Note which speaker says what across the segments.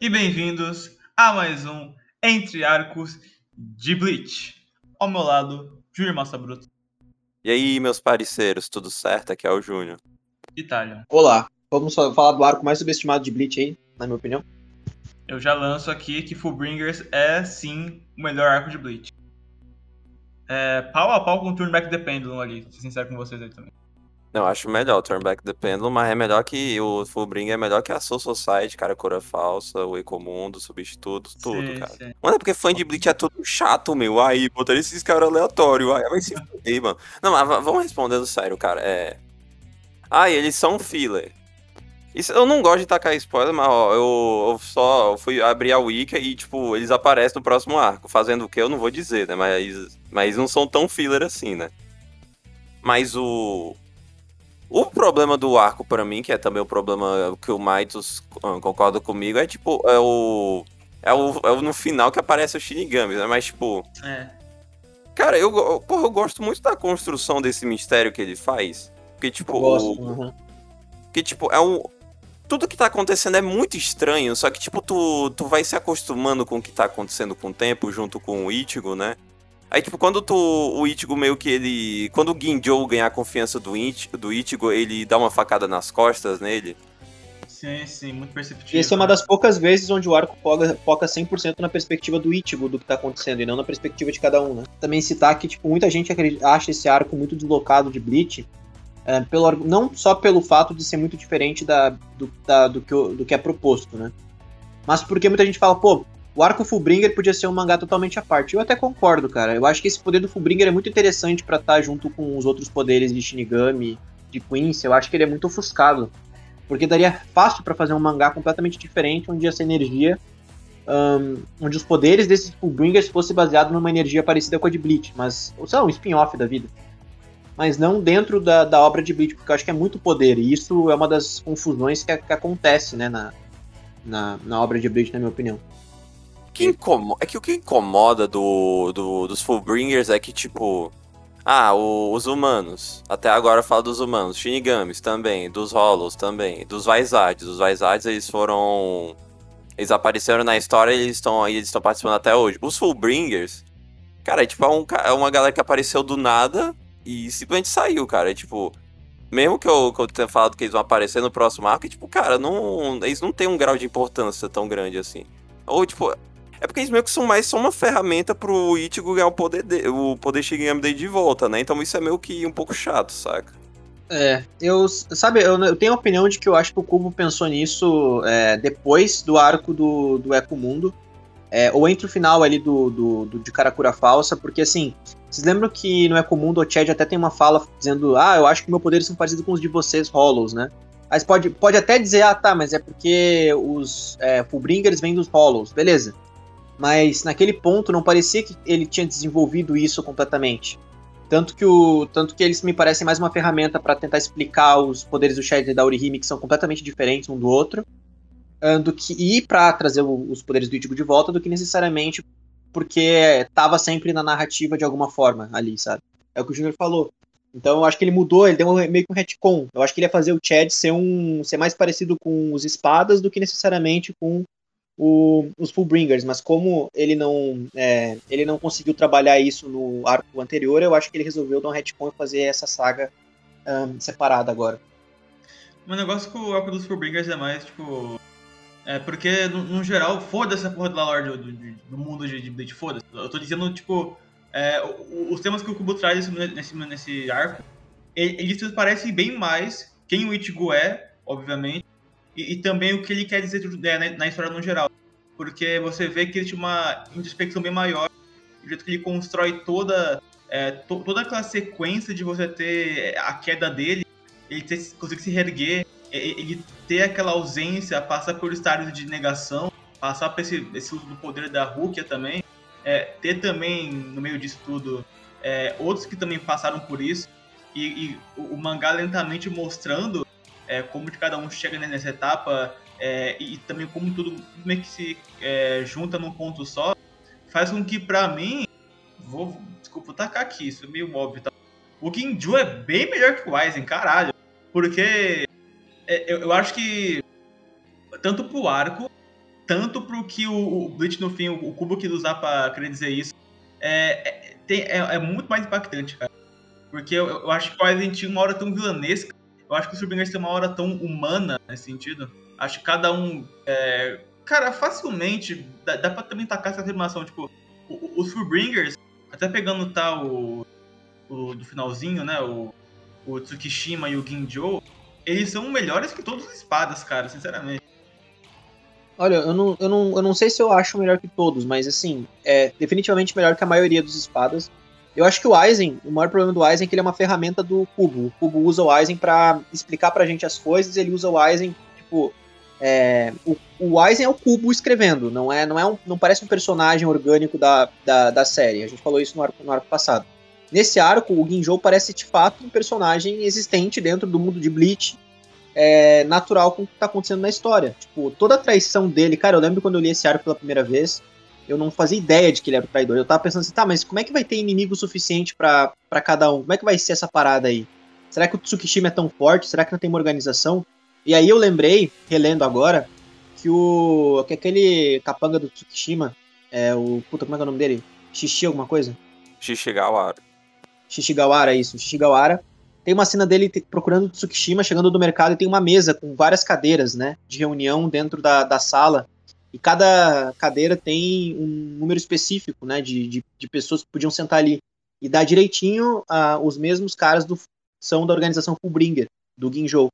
Speaker 1: e bem-vindos a mais um Entre Arcos de Bleach. Ao meu lado, Júnior Massa Bruto.
Speaker 2: E aí, meus parceiros, tudo certo? Aqui é o Júnior.
Speaker 1: Itália.
Speaker 3: Olá, vamos falar do arco mais subestimado de Bleach aí, na minha opinião.
Speaker 1: Eu já lanço aqui que Fullbringers é sim o melhor arco de Bleach. É, pau a pau com o Turnback the Pendulum ali, ser sincero com vocês aí também.
Speaker 2: Não, acho melhor o Turnback the Pendulum, mas é melhor que o Fullbringer, é melhor que a Soul Society, cara, Cura Falsa, o Ecomundo, Substitutos, tudo,
Speaker 1: Sim,
Speaker 2: cara.
Speaker 1: sim.
Speaker 2: Mano, é porque fã de Bleach é tudo chato, meu. Aí, botaram esses caras aleatórios, aí vai se fuder, mano. Não, mas vamos respondendo sério, cara. É. Ah, eles são filler. Isso, eu não gosto de tacar spoiler, mas ó, eu, eu só fui abrir a wiki e, tipo, eles aparecem no próximo arco. Fazendo o que eu não vou dizer, né? Mas, mas não são tão filler assim, né? Mas o. O problema do arco pra mim, que é também o problema que o Maitos ah, concorda comigo, é tipo, é o. É o, é o no final que aparece o Shinigami, né? Mas, tipo,
Speaker 1: É,
Speaker 2: cara, eu, porra, eu gosto muito da construção desse mistério que ele faz. Porque, tipo,
Speaker 3: Eu gosto.
Speaker 2: o-
Speaker 3: uhum.
Speaker 2: que, tipo, é um. Tudo que tá acontecendo é muito estranho, só que, tipo, tu, tu vai se acostumando com o que tá acontecendo com o tempo, junto com o Ichigo, né? Aí, tipo, quando tu, o Ichigo meio que ele. Quando o Ginjo ganhar a confiança do, Ichi- do Ichigo, ele dá uma facada nas costas nele.
Speaker 1: sim, sim, muito perceptível.
Speaker 3: E essa é uma das poucas vezes onde o arco foca, foca 100% na perspectiva do Ichigo do que tá acontecendo, e não na perspectiva de cada um, né? Também citar que, tipo, muita gente acredita- acha esse arco muito deslocado de Bleach, é, pelo, não só pelo fato de ser muito diferente da, do, da- do, que, do que é proposto, né? Mas porque muita gente fala, pô, o arco Fullbringer podia ser um mangá totalmente à parte. Eu até concordo, cara. Eu acho que esse poder do Fullbringer é muito interessante pra estar junto com os outros poderes de Shinigami, de Quincy. Eu acho que ele é muito ofuscado. Porque daria fácil pra fazer um mangá completamente diferente, onde essa energia. ahn, onde os poderes desses Fullbringers fossem baseados numa energia parecida com a de Bleach. Mas. Ou lá, um spin-off da vida. Mas não dentro da, da obra de Bleach, porque eu acho que é muito poder. E isso é uma das confusões que, que acontece, né, na, na, na obra de Bleach, na minha opinião.
Speaker 2: Que incomo- É que o que incomoda do, do- dos Fullbringers é que, tipo. Ah, o- os humanos. Até agora fala dos humanos. Shinigamis também. Dos Hollows também. Dos Vaisades. Os Vaisades, eles foram. Eles apareceram na história e eles estão eles estão participando até hoje. Os Fullbringers. Cara, é tipo é, um é uma galera que apareceu do nada e simplesmente saiu, cara. É tipo. Mesmo que eu, que eu tenha falado que eles vão aparecer no próximo arco, é tipo, cara, não, eles não têm um grau de importância tão grande assim. Ou, tipo, é porque eles meio que são mais só uma ferramenta pro Ichigo ganhar o poder de, o poder Shinigami dele de volta, né? Então isso é meio que um pouco chato, saca?
Speaker 3: É, eu, sabe, eu, eu tenho a opinião de que eu acho que o Kubo pensou nisso é, depois do arco do, do Eco Mundo, é, ou entre o final ali do, do, do de Karakura Falsa, porque assim, vocês lembram que no Eco Mundo o Chad até tem uma fala dizendo, ah, eu acho que meus poderes são parecidos com os de vocês, Hollows, né? Mas pode, pode até dizer, ah, tá, mas é porque os é, Fullbringers vêm dos Hollows, beleza. Mas naquele ponto não parecia que ele tinha desenvolvido isso completamente. Tanto que, o, tanto que eles me parecem mais uma ferramenta para tentar explicar os poderes do Shad e da Orihime, que são completamente diferentes um do outro, ah, do que ir para trazer o- os poderes do Ichigo de volta, do que necessariamente porque tava sempre na narrativa de alguma forma ali, sabe? É o que o Junior falou. Então eu acho que ele mudou, ele deu meio que um retcon. Eu acho que ele ia fazer o Chad ser um ser mais parecido com os espadas do que necessariamente com o- os Fullbringers, mas como ele não é, ele não conseguiu trabalhar isso no arco anterior, eu acho que ele resolveu dar um retcon e fazer essa saga ahn, separada agora.
Speaker 1: O negócio com o arco dos Fullbringers é mais, tipo. É porque, no, no geral, foda-se a porra da lore do, do, do mundo de, de Bleach, foda-se. Eu tô dizendo, tipo, é, os temas que o Kubo traz nesse, nesse, arco, ele- eles parecem bem mais quem o Ichigo é, obviamente, e, e também o que ele quer dizer é, na, história no geral. Porque você vê que ele tinha uma introspecção bem maior, o jeito que ele constrói toda, é, to- toda aquela sequência de você ter a queda dele, ele ter, conseguir se reerguer, ele ter aquela ausência, passar por estágios de negação, passar por esse, esse uso do poder da Rukia também, é, ter também, no meio disso tudo, é, outros que também passaram por isso, e, e o, o mangá lentamente mostrando é, como de cada um chega nessa etapa, é, e, também como tudo meio que se é, junta num ponto só, faz com que, pra mim, vou, desculpa, vou tacar aqui, isso é meio óbvio, tá? o Kinju é bem melhor que o Aizen, caralho, porque é, eu, eu acho que tanto pro arco tanto pro que o, o Bleach no fim, o, o cubo que usar pra querer dizer isso, é, é, tem, é, é, muito mais impactante, cara. Porque eu, eu acho que o Aizen tinha uma hora tão vilanesca, eu acho que o Surbingers tem uma hora tão humana nesse sentido. Acho que cada um. É, cara, facilmente dá, dá pra também tacar essa afirmação. Tipo, os Fullbringers, até pegando tá, o, o do finalzinho, né? O, o Tsukishima e o Ginjo, eles são melhores que todos os espadas, cara, sinceramente.
Speaker 3: Olha, eu não, eu, não, eu não sei se eu acho melhor que todos, mas assim, é definitivamente melhor que a maioria dos espadas. Eu acho que o Aizen, o maior problema do Aizen é que ele é uma ferramenta do Cubo. O Cubo usa o Aizen para explicar pra gente as coisas, ele usa o Aizen, tipo, é, o, o Aizen é o Cubo escrevendo, não é, não é um, não parece um personagem orgânico da, da, da série. A gente falou isso no arco, no arco passado. Nesse arco, o Ginjo parece de fato um personagem existente dentro do mundo de Bleach, é, natural com o que tá acontecendo na história. Tipo, toda a traição dele, cara, eu lembro quando eu li esse arco pela primeira vez, eu não fazia ideia de que ele era o traidor. Eu tava pensando assim, tá, mas como é que vai ter inimigo suficiente para cada um? Como é que vai ser essa parada aí? Será que o Tsukishima é tão forte? Será que não tem uma organização? E aí eu lembrei, relendo agora, que o. que aquele capanga do Tsukishima, é o. Puta, como é que é o nome dele? Xixi alguma coisa?
Speaker 2: Shishigawara.
Speaker 3: Shishigawara, isso. Shishigawara tem uma cena dele procurando Tsukishima, chegando do mercado e tem uma mesa com várias cadeiras, né, de reunião dentro da, da sala. E cada cadeira tem um número específico, né, de, de, de pessoas que podiam sentar ali. E dá direitinho uh, os mesmos caras do são da organização Fullbringer, do Ginjo.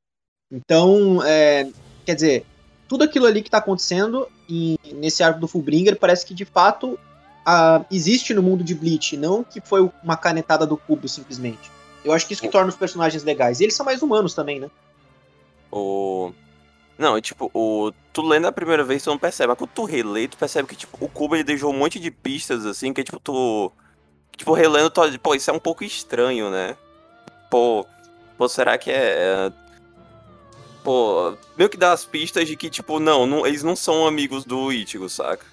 Speaker 3: Então, é, quer dizer, tudo aquilo ali que está acontecendo em, nesse arco do Fullbringer parece que de fato uh, existe no mundo de Bleach, não que foi uma canetada do cubo simplesmente. Eu acho que isso que torna os personagens legais. E eles são mais humanos também, né?
Speaker 2: O. Não, tipo, o. Tu lendo a primeira vez, tu não percebe. Mas quando tu relê, tu percebe que, tipo, o Cubo ele deixou um monte de pistas, assim, que, tipo, tu. Tipo, relendo, tu... pô, isso é um pouco estranho, né? Pô. Pô, será que é. é pô, meio que dá as pistas de que, tipo, não, não eles não são amigos do Ichigo, saca?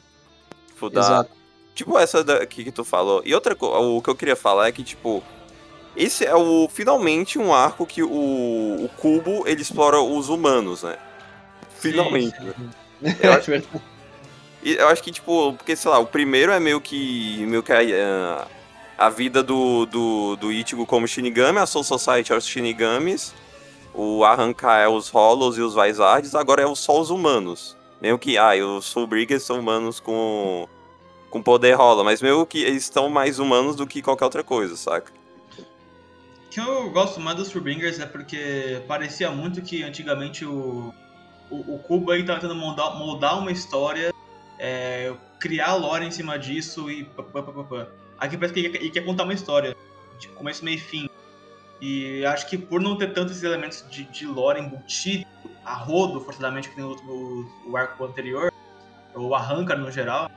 Speaker 2: Tipo, dá. Exato. Tipo, essa daqui que tu falou. E outra coisa, o que eu queria falar é que, tipo, esse é o finalmente um arco que o, o Cubo ele explora os humanos, né? Finalmente. Eu, acho, eu acho que, tipo, porque, sei lá, o primeiro é meio que. meio que a, a vida do, do, do Ichigo como Shinigami, a Soul Society é os Shinigamis, o Arrancar é os Hollows e os Vizards, agora é só os humanos. Meio que, ah, e os Fullbringers são humanos com, com poder rola, mas meio que eles estão mais humanos do que qualquer outra coisa, saca?
Speaker 1: que eu gosto mais dos Furbringers é porque parecia muito que antigamente o, o, Kubo estava tentando moldar, moldar uma história, é, criar lore em cima disso e pá, pá, pá, pá. Aqui parece que ele, ele, quer contar uma história, de começo, meio e fim. E acho que por não ter tantos elementos de, de lore embutido a rodo, forçadamente, que tem o, o, o arco anterior, ou arranca no geral,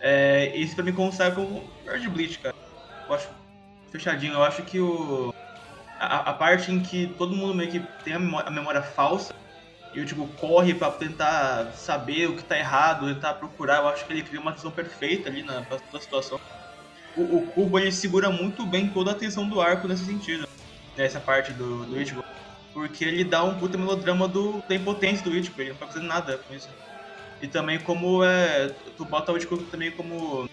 Speaker 1: é, esse pra mim consegue como Bird Bleach, cara. Eu acho fechadinho. Eu acho que o a, a, parte em que todo mundo meio que tem a memória, a memória falsa e o tipo corre para tentar saber o que tá errado, tentar procurar, eu acho que ele cria uma visão perfeita ali na a situação. O, o ele segura muito bem toda a atenção do arco nesse sentido, nessa parte do, do Ichigo, porque ele dá um puta melodrama do, da impotência do Ichigo, ele não tá fazendo nada com isso. E também como é, tu bota o Ichigo também como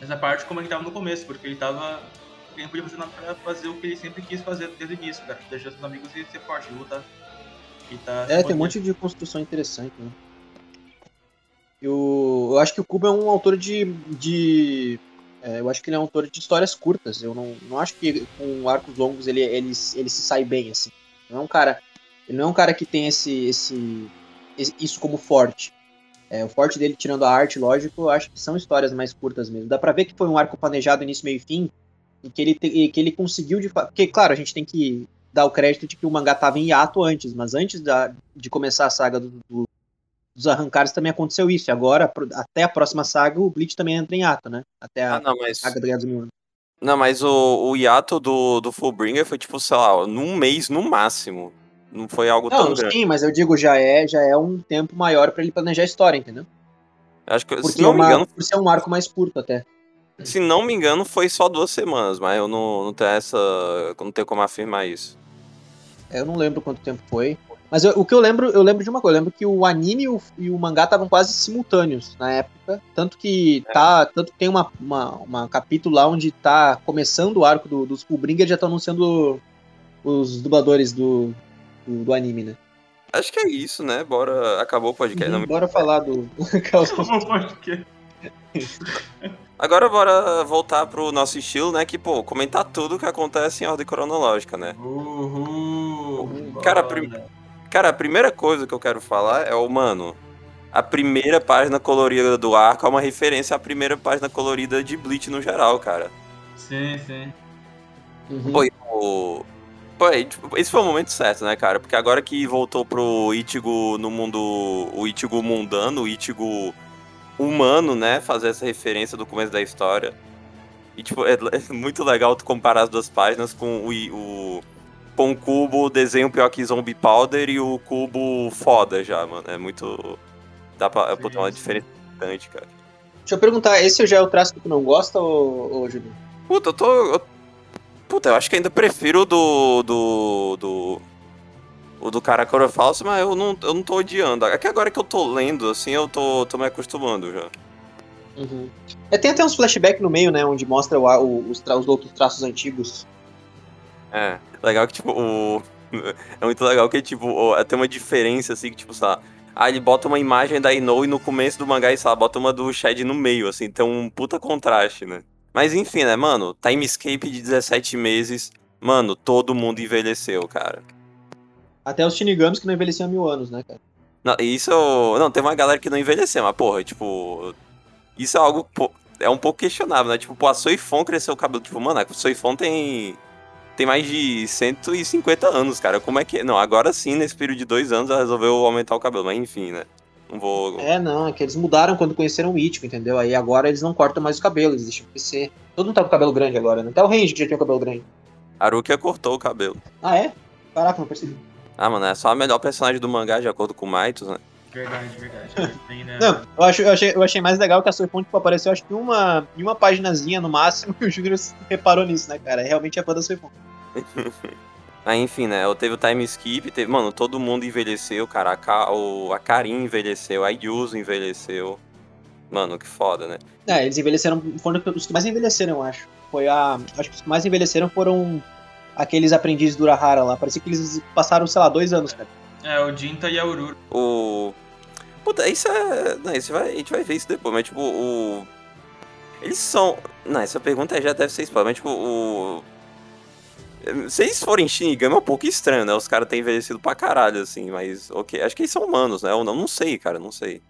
Speaker 1: essa parte como ele tava no começo, porque ele tava ele não podia fazer nada pra fazer o que ele sempre quis fazer desde o início, cara. Deixar seus amigos e ser forte, lutar.
Speaker 3: E tá é, tem um monte de construção interessante, né? Eu, eu acho que o Kubo é um autor de. de é, eu acho que ele é um autor de histórias curtas. Eu não, não acho que com arcos longos ele, ele, ele se sai bem, assim. Não é um cara. Ele não é um cara que tem esse, esse, isso como forte. É, o forte dele, tirando a arte, lógico, eu acho que são histórias mais curtas mesmo. Dá pra ver que foi um arco planejado início, meio e fim, e que ele, te, que ele conseguiu de Porque, claro, a gente tem que dar o crédito de que o mangá estava em hiato antes, mas antes da, de começar a saga do, do, dos arrancares também aconteceu isso. E agora, até a próxima saga, o Bleach também entra em hiato, né? Até a
Speaker 2: ah, não, mas...
Speaker 3: saga do Guerra dos Mil Anos.
Speaker 2: Não, mas o, o hiato do, do Fullbringer foi tipo, sei lá, num mês no máximo. Não foi algo não, tão grande.
Speaker 3: Sim, mas eu digo, já é, já é um tempo maior para ele planejar a história, entendeu?
Speaker 2: Acho que, Porque se não me engano.
Speaker 3: Por ser um arco mais curto até.
Speaker 2: Se não me engano, foi só duas semanas, mas eu não, não tenho essa. não tenho como afirmar isso.
Speaker 3: Eu não lembro quanto tempo foi. Mas eu- o que eu lembro, eu lembro de uma coisa, eu lembro que o anime e o, e o mangá estavam quase simultâneos na época. Tanto que tá. Tanto que tem uma, uma, uma capítulo lá onde tá começando o arco do, dos Fullbringer e já tá anunciando os dubladores do, do, do anime, né?
Speaker 2: Acho que é isso, né? Bora. Acabou o podcast. Não,
Speaker 3: Bora falar do. Caos-
Speaker 1: Porque-
Speaker 2: Agora bora voltar pro nosso estilo, né? Que, pô, comentar tudo que acontece em ordem cronológica, né?
Speaker 1: Uhul.
Speaker 2: Cara, prim- Cara, a primeira coisa que eu quero falar é o, mano, a primeira página colorida do arco é uma referência à primeira página colorida de Bleach no geral, cara.
Speaker 1: Sim, sim.
Speaker 3: Uhum.
Speaker 2: Pô, e o... Pô, esse foi o momento certo, né, cara? Porque agora que voltou pro Ichigo no mundo... O Ichigo mundano, o Ichigo humano, né? Fazer essa referência do começo da história. E, tipo, é, é muito legal tu comparar as duas páginas com o... O com o cubo desenho pior que Zombie Powder e o cubo foda já, mano. É muito... Dá pra
Speaker 1: Sim,
Speaker 2: botar uma
Speaker 1: sim.
Speaker 2: diferença gigante, cara.
Speaker 3: Deixa eu perguntar, esse já é o traço que tu não gosta, ô, ô Júlio?
Speaker 2: Puta, eu tô. eu- Puta, eu acho que ainda prefiro o do. do. do. O do Karakura falso, mas eu não, eu não tô odiando. É que agora que eu tô lendo, assim, eu tô, tô me acostumando já.
Speaker 3: Uhum. É, tem até uns flashbacks no meio, né? Onde mostra o, o- os, tra- os outros traços antigos.
Speaker 2: É. Legal que, tipo, o. É muito legal que, tipo, o- tem uma diferença, assim, que, tipo, sei lá. Ah, ele bota uma imagem da Inou e no começo do mangá, e sei lá, bota uma do Shed no meio, assim, tem um puta contraste, né? Mas enfim, né, mano? Timescape de 17 meses. Mano, todo mundo envelheceu, cara.
Speaker 3: Até os Shinigamis que não envelheciam há mil anos, né, cara?
Speaker 2: Não, isso. Não, tem uma galera que não envelheceu, mas, porra, tipo. Isso é algo. é um pouco questionável, né? Tipo, pô, a Soifon cresceu o cabelo. Tipo, mano, a Soifon tem. Tem mais de 150 anos, cara. Como é que. Não, agora sim, nesse período de dois anos, ela resolveu aumentar o cabelo. Mas enfim, né? Não vou.
Speaker 3: É, não, é que eles mudaram quando conheceram o Ichigo, entendeu? Aí agora eles não cortam mais o cabelo, eles deixam crescer. Todo mundo tá com o cabelo grande agora, né? Até o Range que já tinha o cabelo grande.
Speaker 2: Arukia cortou o cabelo.
Speaker 3: Ah, é? Caraca, não percebi.
Speaker 2: Ah, mano, é só a melhor personagem do mangá, de acordo com o Maitos, né?
Speaker 1: Verdade, verdade. Né?
Speaker 3: Não, eu, acho, eu, achei, eu achei mais legal que a Soifon tipo, apareceu, acho que em uma, em uma paginazinha no máximo, e o Júnior reparou nisso, né, cara? Realmente é fã da Soifon.
Speaker 2: Aí, enfim, né? Eu teve o time skip, teve, mano, todo mundo envelheceu, cara. A, Ka, o, a Karin envelheceu, a Yuzu envelheceu. Mano, que foda, né?
Speaker 3: É, eles envelheceram, foram os que mais envelheceram, eu acho. Foi a. Acho que os que mais envelheceram foram aqueles aprendizes do Urahara lá. Parecia que eles passaram, sei lá, dois anos, cara.
Speaker 1: É, o Jinta e a Ururu.
Speaker 2: O. Puta, isso é. Não, isso vai... a gente vai ver isso depois, mas tipo, o. Eles são. Não, essa pergunta já deve ser spoiler, mas tipo, o. Se eles forem Shinigami é um pouco estranho, né? Os caras têm envelhecido pra caralho, assim, mas ok. Acho que eles são humanos, né? Eu não, não sei, cara, não sei.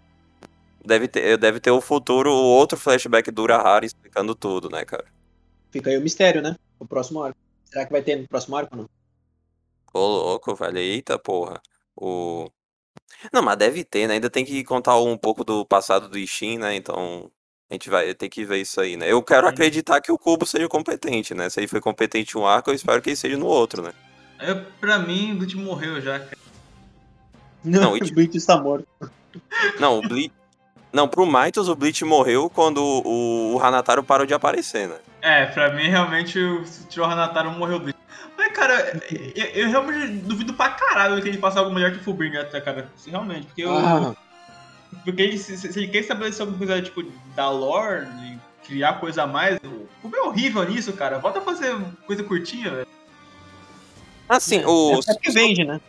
Speaker 2: Deve ter, deve ter o futuro, outro flashback do Urahara explicando tudo, né, cara?
Speaker 3: Fica aí o mistério, né? O próximo arco. Será que vai ter no próximo arco não?
Speaker 2: Ô, louco, velho. Eita, porra. O. Não, mas deve ter, né? Ainda tem que contar um pouco do passado do Ishin, né? Então. A gente vai ter que ver isso aí, né? Eu quero acreditar que o Cubo seja competente, né? Se ele foi competente em um arco, eu espero que ele seja no outro, né?
Speaker 1: Eu, pra mim, o Bleach morreu já, cara.
Speaker 3: Não,
Speaker 2: Não,
Speaker 3: o Bleach está morto.
Speaker 2: Não, o Bleach. Não, pro Maitos o Bleach morreu quando o, o Hanataro parou de aparecer, né?
Speaker 1: É, pra mim, realmente, o Tiro Hanataro morreu o Bleach. Mas, cara, eu, eu realmente duvido pra caralho que ele faça algo melhor que o Fullbringer até, cara. Realmente, porque eu...
Speaker 3: Ah,
Speaker 1: Porque ele, se, se ele quer estabelecer alguma coisa, tipo, da lore, criar coisa a mais, o Kubo é horrível nisso, cara. Volta a fazer coisa curtinha, velho.
Speaker 2: Assim, o.
Speaker 3: é porque vende, né?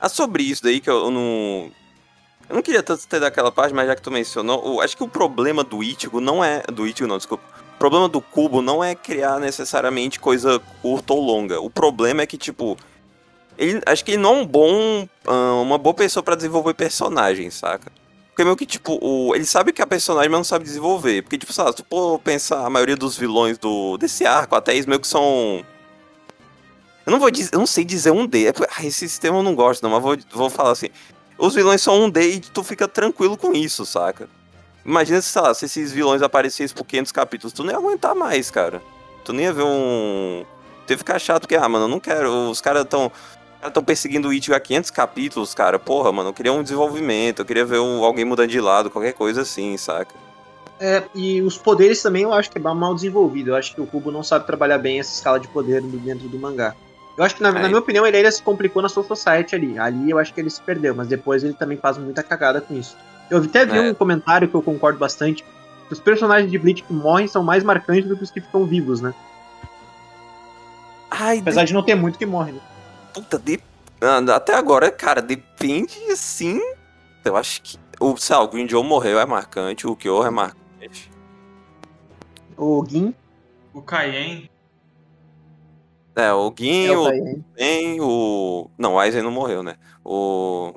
Speaker 2: Ah, sobre isso daí que eu não. Eu não queria tanto ter daquela parte, mas já que tu mencionou, o- acho que o problema do Ichigo não é. Do Ichigo não, desculpa. O problema do Cubo não é criar necessariamente coisa curta ou longa. O problema é que, tipo. Ele, acho que ele não é um bom. ah, uma boa pessoa pra desenvolver personagens, saca? Porque meio que, tipo, o, ele sabe que é a personagem, mas não sabe desenvolver. Porque, tipo, sei se tu pensar, a maioria dos vilões do, desse arco, até eles meio que são. Eu não vou dizer, eu não sei dizer um D. É, ah, esse sistema eu não gosto, não, mas vou, vou falar assim. Os vilões são um D e tu fica tranquilo com isso, saca? Imagina se, sei lá, se esses vilões aparecessem por 500 capítulos, tu nem ia aguentar mais, cara. Tu nem ia ver um. Tu ia ficar chato, porque, ah, mano, eu não quero. Os caras tão. Os caras tão perseguindo o Ichigo há 500 capítulos, cara. Porra, mano, eu queria um desenvolvimento, eu queria ver um- alguém mudando de lado, qualquer coisa assim, saca?
Speaker 3: É, e os poderes também eu acho que é mal desenvolvido. Eu acho que o Kubo não sabe trabalhar bem essa escala de poder dentro do mangá. Eu acho que, na, na minha opinião, ele ainda se complicou na Soul Society ali. Ali eu acho que ele se perdeu, mas depois ele também faz muita cagada com isso. Eu até vi
Speaker 2: É.
Speaker 3: um comentário que eu concordo bastante. que Os personagens de Bleach que morrem são mais marcantes do que os que ficam vivos, né?
Speaker 2: Ai,
Speaker 3: Apesar de não ter muito que morre, né?
Speaker 2: Puta, de... ah, até agora, cara, depende assim. Eu acho que. O, sei lá, o Green Joe morreu é marcante, o Kyo é marcante.
Speaker 3: O Gin
Speaker 1: O Cayenne.
Speaker 2: É, o Gin,
Speaker 3: é o
Speaker 2: o. Ben, o. Não, o Aizen não morreu, né? O.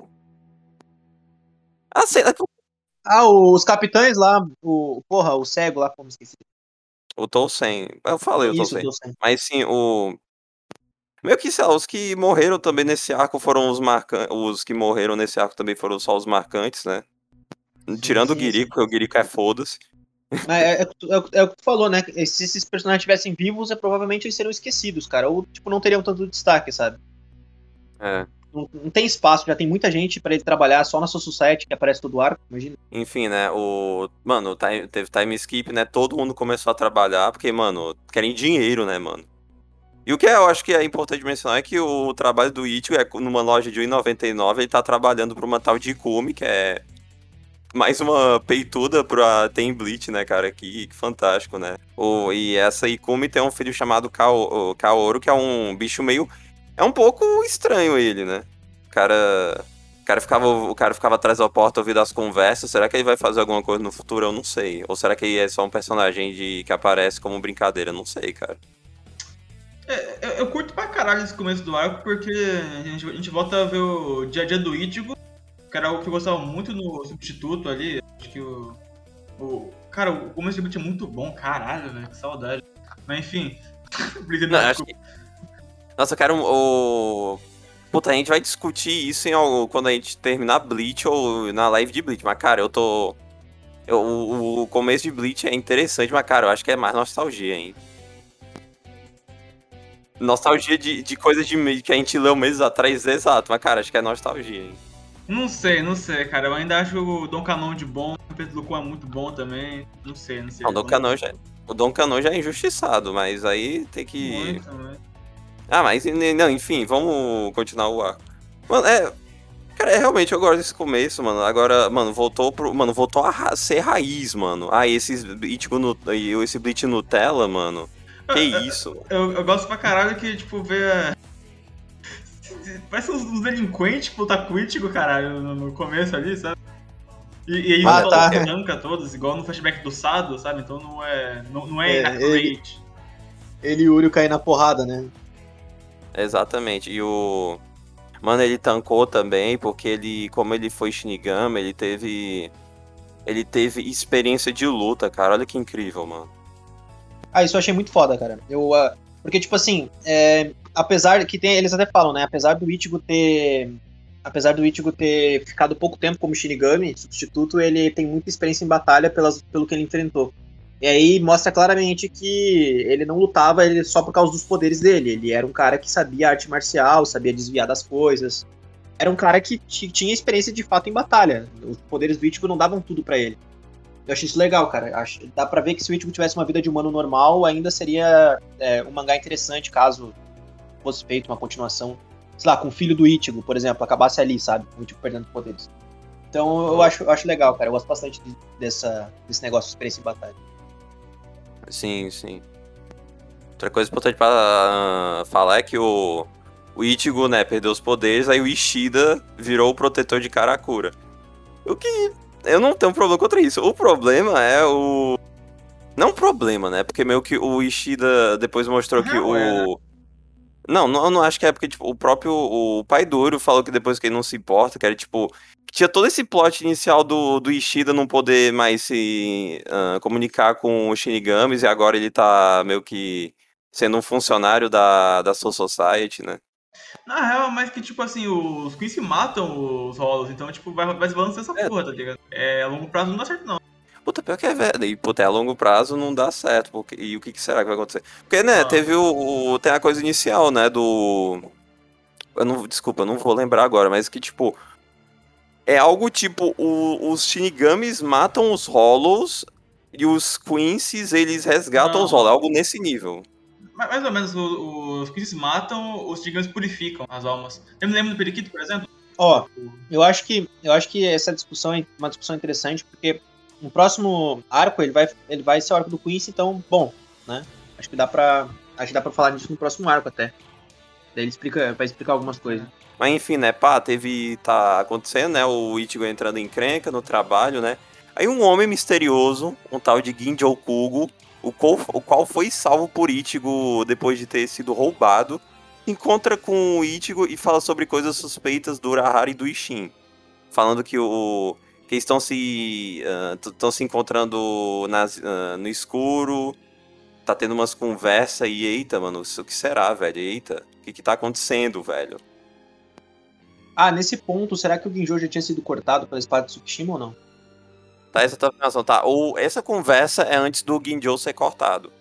Speaker 2: Ah, sei lá,
Speaker 3: Ah, os capitães lá, o. Porra, o cego lá, como esqueci.
Speaker 2: o Tolsen. Eu falei o Tolsen. Mas sim, o. Meio que, sei lá, os que morreram também nesse arco foram os marcantes. Os que morreram nesse arco também foram só os marcantes, né? Tirando o
Speaker 3: sim,
Speaker 2: Guirico, porque o Guirico é foda-se.
Speaker 3: É, é, o que tu- é é o que tu falou, né? Se esses personagens estivessem vivos, é, provavelmente eles seriam esquecidos, cara. Ou, tipo, não teriam tanto destaque, sabe?
Speaker 2: É.
Speaker 3: Não, não tem espaço, já tem muita gente pra ele trabalhar só na sua society, que aparece todo arco, imagina.
Speaker 2: Enfim, né? O. Mano, time- teve time skip, né? Todo mundo começou a trabalhar, porque, mano, querem dinheiro, né, mano? E o que eu acho que é importante mencionar é que o trabalho do Ichigo é numa loja de 1,99, ele tá trabalhando pra uma tal de Ikumi, que é mais uma peituda pra ter em Bleach, né, cara? Que, que fantástico, né? O, e essa Ikumi tem um filho chamado Kao- Kaoru, que é um bicho meio. É um pouco estranho ele, né? O cara. O cara, ficava, o cara ficava atrás da porta ouvindo as conversas. Será que ele vai fazer alguma coisa no futuro? Eu não sei. Ou será que ele é só um personagem de, que aparece como brincadeira? Eu não sei, cara.
Speaker 1: É, eu, eu curto pra caralho esse começo do arco, porque a gente, a gente volta a ver o dia a dia do Ichigo, que era algo que eu gostava muito no substituto ali. Acho que o. o cara, o começo de é muito bom, caralho, velho, que saudade. Mas enfim.
Speaker 2: Não, acho que... Nossa, cara, o. Puta, a gente vai discutir isso em algo, quando a gente terminar Bleach ou na live de Bleach. Mas, cara, eu tô. eu- o, começo de Bleach é interessante, mas, cara, eu acho que é mais nostalgia, hein? Nostalgia de, de coisa de, que a gente leu meses atrás, exato. Mas, cara, acho que é nostalgia, hein?
Speaker 1: Não sei, não sei, cara. Eu ainda acho o Don Canon de bom, o Pedro Lucon é muito bom também. Não sei, não sei.
Speaker 2: Não, o Don Cano já, o Don Cano já é injustiçado, mas aí tem que.
Speaker 1: Muito, muito.
Speaker 2: Ah, mas não, enfim, vamos continuar o arco. Mano, é. Cara, é, realmente eu gosto desse começo, mano. Agora, mano, voltou pro. Mano, voltou a ra- ser raiz, mano. Ah, esses Ichigo no, esse Bleach Nutella, mano. Que isso?
Speaker 1: Eu, eu gosto pra caralho que, tipo, vê. Parece uns, uns delinquentes, tipo, tá com o Ichigo, caralho, no, no começo ali, sabe? E, e aí
Speaker 3: Ah,
Speaker 1: o
Speaker 3: tá.
Speaker 1: arranca todos, igual no flashback do Sado, sabe? Então não é. Não, não é,
Speaker 3: É, ele-. Ele e o Uryu caem na porrada, né?
Speaker 2: Exatamente. E o. Mano, ele tancou também, porque ele. Como ele foi Shinigami, ele teve. Ele teve experiência de luta, cara. Olha que incrível, mano.
Speaker 3: Ah, isso eu achei muito foda, cara. Eu, ah, porque, tipo assim, é, apesar que tem, eles até falam, né? Apesar do Ichigo ter. Apesar do Ichigo ter ficado pouco tempo como Shinigami, substituto, ele tem muita experiência em batalha pelas, pelo que ele enfrentou. E aí mostra claramente que ele não lutava ele só por causa dos poderes dele. Ele era um cara que sabia arte marcial, sabia desviar das coisas. Era um cara que ti- tinha experiência de fato em batalha. Os poderes do Ichigo não davam tudo pra ele. Eu achei isso legal, cara. Acho, dá pra ver que se o Ichigo tivesse uma vida de humano normal, ainda seria é, um mangá interessante caso fosse feito uma continuação, sei lá, com o filho do Ichigo, por exemplo, acabasse ali, sabe? O Ichigo perdendo poderes. Então eu acho, eu acho legal, cara. Eu gosto bastante de- dessa, desse negócio de experiência em batalha.
Speaker 2: Sim, sim. Outra coisa importante pra ah, falar é que o, o Ichigo, né, perdeu os poderes, aí o Ishida virou o protetor de Karakura. O que. Eu não tenho problema contra isso. O problema é o. Não problema, né? Porque meio que o Ishida depois mostrou que o.
Speaker 1: é?
Speaker 2: Não, não, eu não acho que é porque, tipo, o próprio o pai do Uro falou que depois que ele não se importa, que era, tipo, que tinha todo esse plot inicial do, do Ishida não poder mais se ah, comunicar com os Shinigamis e agora ele tá meio que sendo um funcionário da, da Soul Society, né?
Speaker 1: Na real, mas que, tipo assim, os Queen se matam os rolos, então, tipo, vai, vai se balançar essa
Speaker 2: É.
Speaker 1: porra, tá ligado? É, a longo prazo não dá certo, não.
Speaker 2: Puta, pior que é velho. E, puta, a longo prazo não dá certo. Porque, e o que, que será que vai acontecer? Porque, né,
Speaker 1: Ah.
Speaker 2: teve o, o- Tem a coisa inicial, né, do. Eu não. Desculpa, eu não vou lembrar agora, mas que, tipo. É algo tipo: o- os Shinigamis matam os Hollows e os Quincy's eles resgatam
Speaker 1: Não.
Speaker 2: os Hollows. Algo nesse nível.
Speaker 1: mais ou menos, os Quincy matam, os gigantes purificam as almas. Eu me lembro do Periquito, por exemplo?
Speaker 3: Ó, eu acho que eu acho que essa discussão é uma discussão interessante, porque no próximo arco ele vai, ele vai ser o arco do Quincy, então, bom, né? Acho que dá pra. Acho que dá pra falar disso no próximo arco até. Daí ele explica, vai explicar algumas coisas.
Speaker 2: Mas enfim, né, pá, teve. tá acontecendo, né? O Ichigo entrando em crenca no trabalho, né? Aí um homem misterioso, um tal de Ginjo Kugo, o qual, o qual foi salvo por Ichigo depois de ter sido roubado, encontra com o Ichigo e fala sobre coisas suspeitas do Urahara e do Ishin. Falando que o. que estão se. estão uh, se encontrando nas, uh, no escuro. Tá tendo umas conversas e eita, mano, o que será, velho? Eita, o que que tá acontecendo, velho?
Speaker 3: Ah, nesse ponto, será que o Ginjo já tinha sido cortado pela espada de Tsukishima ou não?
Speaker 2: Tá, essa tá afirmação, tá. Ou essa conversa é antes do Ginjo ser cortado.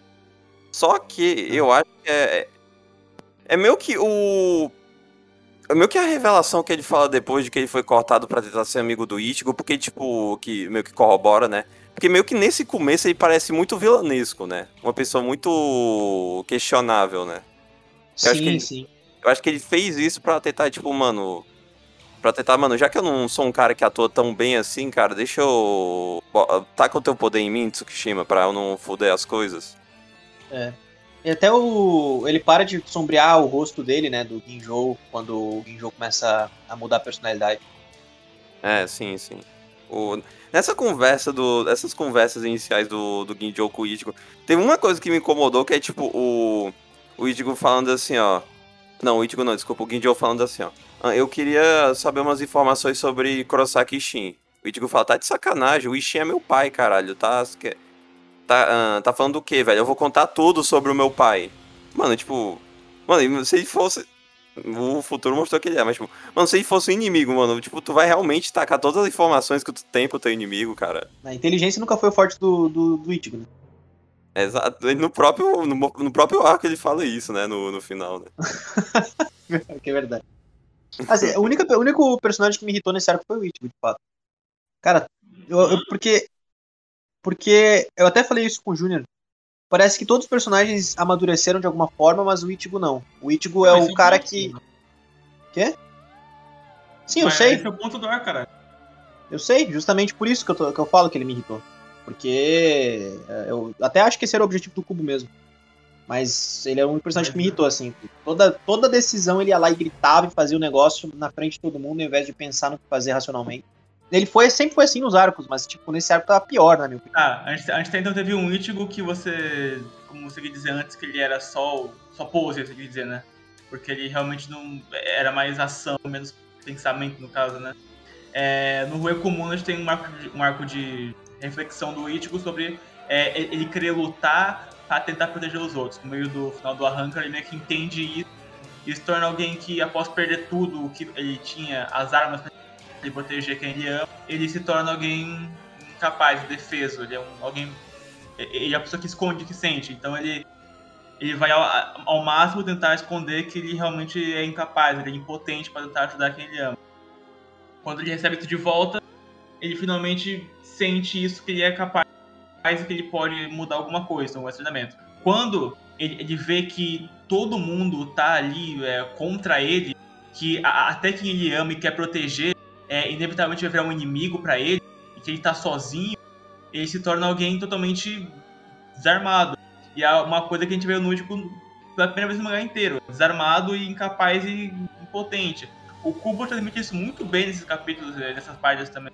Speaker 2: Só que eu acho que é. É meio que o. Meio que a revelação que ele fala depois de que ele foi cortado para tentar ser amigo do Ichigo, porque, tipo, que meio que corrobora, né? Porque meio que nesse começo ele parece muito vilanesco, né? Uma pessoa muito questionável, né?
Speaker 3: Eu sim, ele, sim.
Speaker 2: Eu acho que ele fez isso para tentar, tipo, mano, Pra tentar, mano, já que eu não sou um cara que atua tão bem assim, cara, deixa eu. Tá com o teu poder em mim, Tsukishima, pra eu não foder as coisas.
Speaker 3: É. E até o. Ele para de sombrear o rosto dele, né, do Ginjo, quando o Ginjo começa a mudar a personalidade.
Speaker 2: É, sim, sim. O... Nessa conversa do. Essas conversas iniciais do, do Ginjo com o Ichigo, teve uma coisa que me incomodou, que é tipo o. O Ichigo falando assim, ó. Não, o Ichigo não, desculpa, o Ginjo falando assim, ó. Ah, eu queria saber umas informações sobre Kurosaki Ishin. O Ichigo fala, tá de sacanagem, o Ishin é meu pai, caralho, tá... Tá, uh, tá falando do quê, velho? Eu vou contar tudo sobre o meu pai. Mano, tipo... Mano, se ele fosse... O futuro mostrou que ele é, mas, tipo... Mano, se ele fosse um inimigo, mano, tipo, tu vai realmente tacar todas as informações que tu tem pro teu inimigo, cara.
Speaker 3: A inteligência nunca foi o forte do, do, do Ichigo, né?
Speaker 2: Exato. No próprio, no, no, próprio arco ele fala isso, né? No, no final, né?
Speaker 3: que é verdade. Assim, o, único, o único personagem que me irritou nesse arco foi o Ichigo, de fato. Cara, eu, eu, porque. Porque eu até falei isso com o Júnior. Parece que todos os personagens amadureceram de alguma forma, mas o Ichigo não. O Ichigo é o cara que. Quê? Sim, eu mas sei.
Speaker 1: Esse é o ponto do ar, cara.
Speaker 3: Eu sei, justamente por isso que eu, tô, que eu falo que ele me irritou. Porque é, eu até acho que esse era o objetivo do cubo mesmo. Mas ele é um personagem que me irritou, assim. Toda, toda decisão ele ia lá e gritava e fazia o negócio na frente de todo mundo, ao invés de pensar no que fazer racionalmente. Ele foi, sempre foi assim nos arcos, mas tipo, nesse arco tava pior, na minha opinião.
Speaker 1: Ah, a gente, a gente então teve um Ichigo que você. Como você queria dizer antes, que ele era só, só pose, você queria dizer, né? Porque ele realmente não. Era mais ação, menos pensamento, no caso, né? É, no Rue Comum a gente tem um arco de, um arco de reflexão do Ichigo sobre é, ele querer lutar para tentar proteger os outros. No meio do final do arranca, ele meio que entende isso e se torna alguém que, após perder tudo o que ele tinha, as armas para ele proteger quem ele ama, ele se torna alguém incapaz, defeso. Ele é um, alguém. Ele é a pessoa que esconde o que sente. Então ele, ele vai ao, ao máximo tentar esconder que ele realmente é incapaz, ele é impotente para tentar ajudar quem ele ama. Quando ele recebe isso de volta, ele finalmente sente isso que ele é capaz e que ele pode mudar alguma coisa no treinamento. Quando ele, ele, vê que todo mundo tá ali é, contra ele, que a, até quem ele ama e quer proteger, é, inevitavelmente vai virar um inimigo para ele, e que ele tá sozinho, ele se torna alguém totalmente desarmado. E é uma coisa que a gente vê no último pela primeira vez no mangá inteiro, desarmado e incapaz e impotente. O Kubo transmite isso muito bem nesses capítulos, nessas páginas também.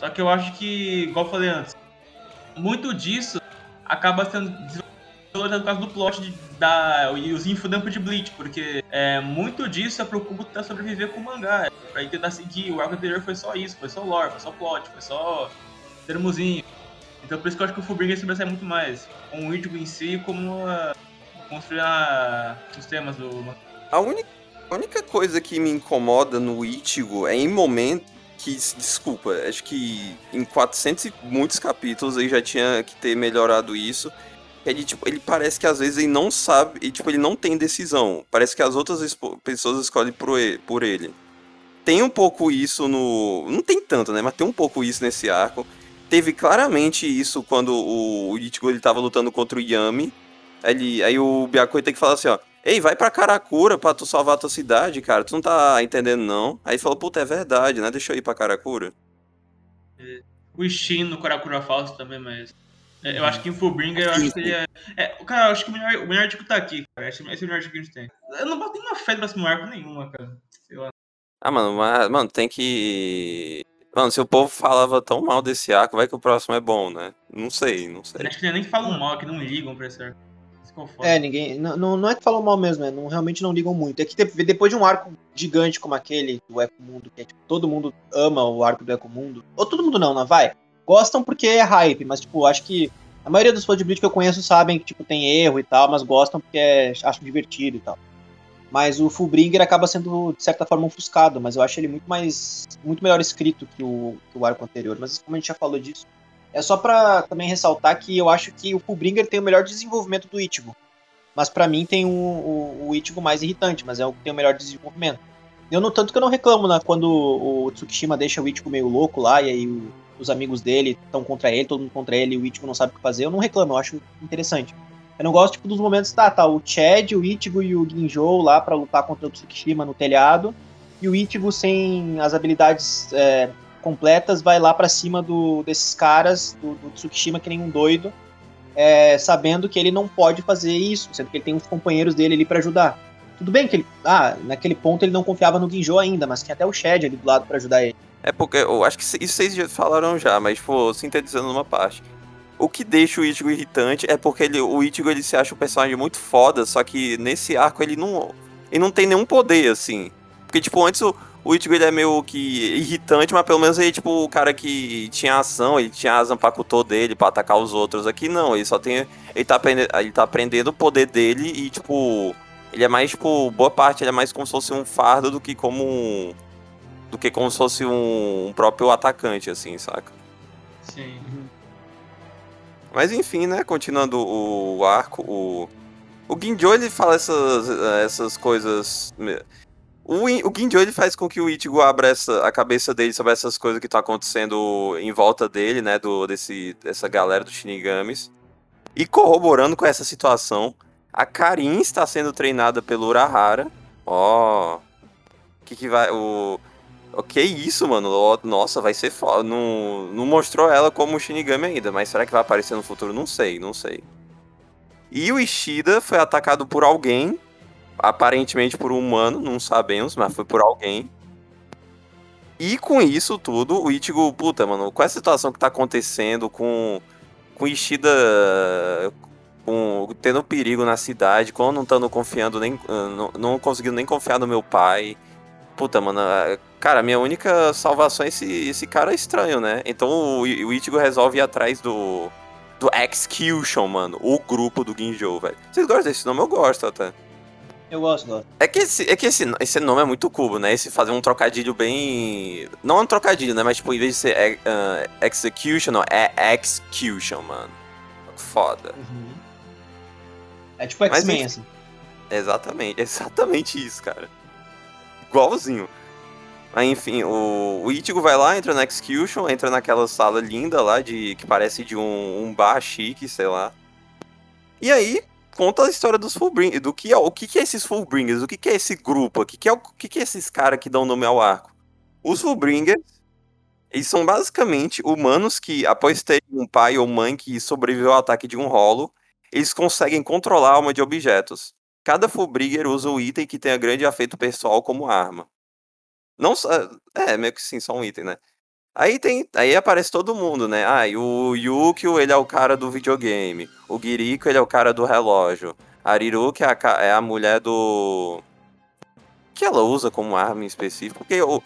Speaker 1: Só que eu acho que, igual eu falei antes, muito disso acaba sendo desvalorizado por causa do plot de, da, e os infodump de Bleach, porque é, muito disso é pro Kubo tentar sobreviver com o mangá, é, pra ele tentar seguir. O arco anterior foi só isso, foi só lore, foi só plot, foi só termozinho. Então por isso que eu acho que o Fullbringer sobressai muito mais com o Ichigo em si, como a, construir a, os temas do mangá.
Speaker 2: A única, a única coisa que me incomoda no Ichigo é em momento que, desculpa, acho que em 400 e muitos capítulos ele já tinha que ter melhorado isso. Ele, tipo, ele parece que às vezes ele não sabe, e, tipo, ele não tem decisão. Parece que as outras pessoas escolhem por ele. Tem um pouco isso no. Não tem tanto, né? Mas tem um pouco isso nesse arco. Teve claramente isso quando o, Ichigo ele tava lutando contra o Yami. Ele, aí o Byakoi tem que falar assim, ó. Ei, vai pra Karakura pra tu salvar a tua cidade, cara. Tu não tá entendendo, não. Aí falou, puta, é verdade, né? Deixa eu ir pra Karakura.
Speaker 1: O Shin no Karakura Falso também, mas. É, Eu acho que em Fullbringer, eu acho que ele é. é cara, eu acho que o melhor, o melhor artigo tá aqui, cara. Esse, esse é o melhor artigo que a gente tem. Eu não boto nenhuma fé no próximo arco nenhuma, cara. Sei lá.
Speaker 2: Ah, mano, mas, mano, tem que. Mano, se o povo falava tão mal desse arco, vai que o próximo é bom, né? Não sei, não sei.
Speaker 1: Acho que nem falam mal, que não ligam pra esse arco.
Speaker 3: É, ninguém. Não, não é que falam mal mesmo, é, não, realmente não ligam muito. É que de- depois de um arco gigante como aquele do Ecomundo, que é, tipo, todo mundo ama o arco do Ecomundo. Ou todo mundo não, não vai. Gostam porque é hype, mas, tipo, acho que a maioria dos fãs de Bleach que eu conheço sabem que, tipo, tem erro e tal, mas gostam porque é, acham divertido e tal. Mas o Fullbringer acaba sendo, de certa forma, ofuscado, mas eu acho ele muito mais. muito melhor escrito que o, que o arco anterior. Mas como a gente já falou disso, é só pra também ressaltar que eu acho que o Fullbringer tem o melhor desenvolvimento do Ichigo. Mas pra mim tem o, o, o Ichigo mais irritante, mas é o que tem o melhor desenvolvimento. Eu não tanto que eu não reclamo, né, quando o Tsukishima deixa o Ichigo meio louco lá e aí o- os amigos dele estão contra ele, todo mundo contra ele o Ichigo não sabe o que fazer. Eu não reclamo, eu acho interessante. Eu não gosto tipo dos momentos tá, tá o Chad, o Ichigo e o Ginjou lá pra lutar contra o Tsukishima no telhado e o Ichigo sem as habilidades é, completas vai lá pra cima do, desses caras do, do Tsukishima que nem um doido é, sabendo que ele não pode fazer isso, sendo que ele tem uns companheiros dele ali pra ajudar. Tudo bem que ele, ah, naquele ponto ele não confiava no Ginjo ainda, mas tinha até o Shed ali do lado pra ajudar ele.
Speaker 2: É porque eu acho que isso vocês já falaram já, mas, tipo, sintetizando numa parte. O que deixa o Ichigo irritante é porque ele, o Ichigo ele se acha um personagem muito foda, só que nesse arco ele não, ele não tem nenhum poder, assim. Porque, tipo, antes o, o Ichigo ele é meio que irritante, mas pelo menos ele, tipo, o cara que tinha ação, ele tinha a Zanpakuto dele pra atacar os outros. Aqui não, ele só tem. Ele tá, aprendendo, ele tá aprendendo o poder dele e, tipo. Ele é mais, tipo, boa parte, ele é mais como se fosse um fardo do que como um. Do que como se fosse um, um próprio atacante, assim, saca?
Speaker 1: Sim.
Speaker 2: Mas enfim, né? Continuando o, arco, o. O Ginjo ele fala essas, essas coisas. O, o Ginjo ele faz com que o Ichigo abra essa, a cabeça dele sobre essas coisas que estão acontecendo em volta dele, né? Do, desse, dessa galera dos Shinigamis. E corroborando com essa situação, a Karin está sendo treinada pelo Urahara. Ó. O que, que vai. O. O que isso, mano? Nossa, vai ser foda. Não, não mostrou ela como Shinigami ainda, mas será que vai aparecer no futuro? Não sei, não sei. E o Ishida foi atacado por alguém, aparentemente por um humano, não sabemos, mas foi por alguém. E com isso tudo, o Ichigo, puta, mano, com essa situação que tá acontecendo, com, com Ishida com, tendo perigo na cidade, eu não estando confiando nem. Não, não conseguindo nem confiar no meu pai. Puta, mano, a- cara, a minha única salvação é esse, esse cara estranho, né? Então o, o Ichigo resolve ir atrás do. Do Execution, mano. O grupo do Ginjo, velho. Vocês gostam desse nome? Eu gosto até.
Speaker 3: Eu gosto, gosto.
Speaker 2: É que, esse, é que esse, esse nome é muito cubo, né? Esse fazer um trocadilho bem. Não é um trocadilho, né? Mas tipo, em vez de ser é, ah, Execution, não, é Execution, mano. Foda.
Speaker 3: É tipo X-Men, assim.
Speaker 2: Exatamente, exatamente isso, cara. Igualzinho. Aí, enfim, o, o Ichigo vai lá, entra na Execution, entra naquela sala linda lá, de que parece de um, um bar chique, sei lá. E aí, conta a história dos Fullbringers, do que é, o que, que é esses Fullbringers, o que, que é esse grupo, o que, que é, o que, que é esses caras que dão nome ao arco. Os Fullbringers, eles são basicamente humanos que, após terem um pai ou mãe que sobreviveu ao ataque de um rolo, eles conseguem controlar a alma de objetos. Cada Fullbringer usa o item que tenha grande afeto pessoal como arma. Não só. É, meio que sim, só um item, né? Aí tem. Aí aparece todo mundo, né? Ah, e o Yukio, ele é o cara do videogame. O Giriko, ele é o cara do relógio. A Riruki é a, é a mulher do. O que ela usa como arma em específico? Porque o-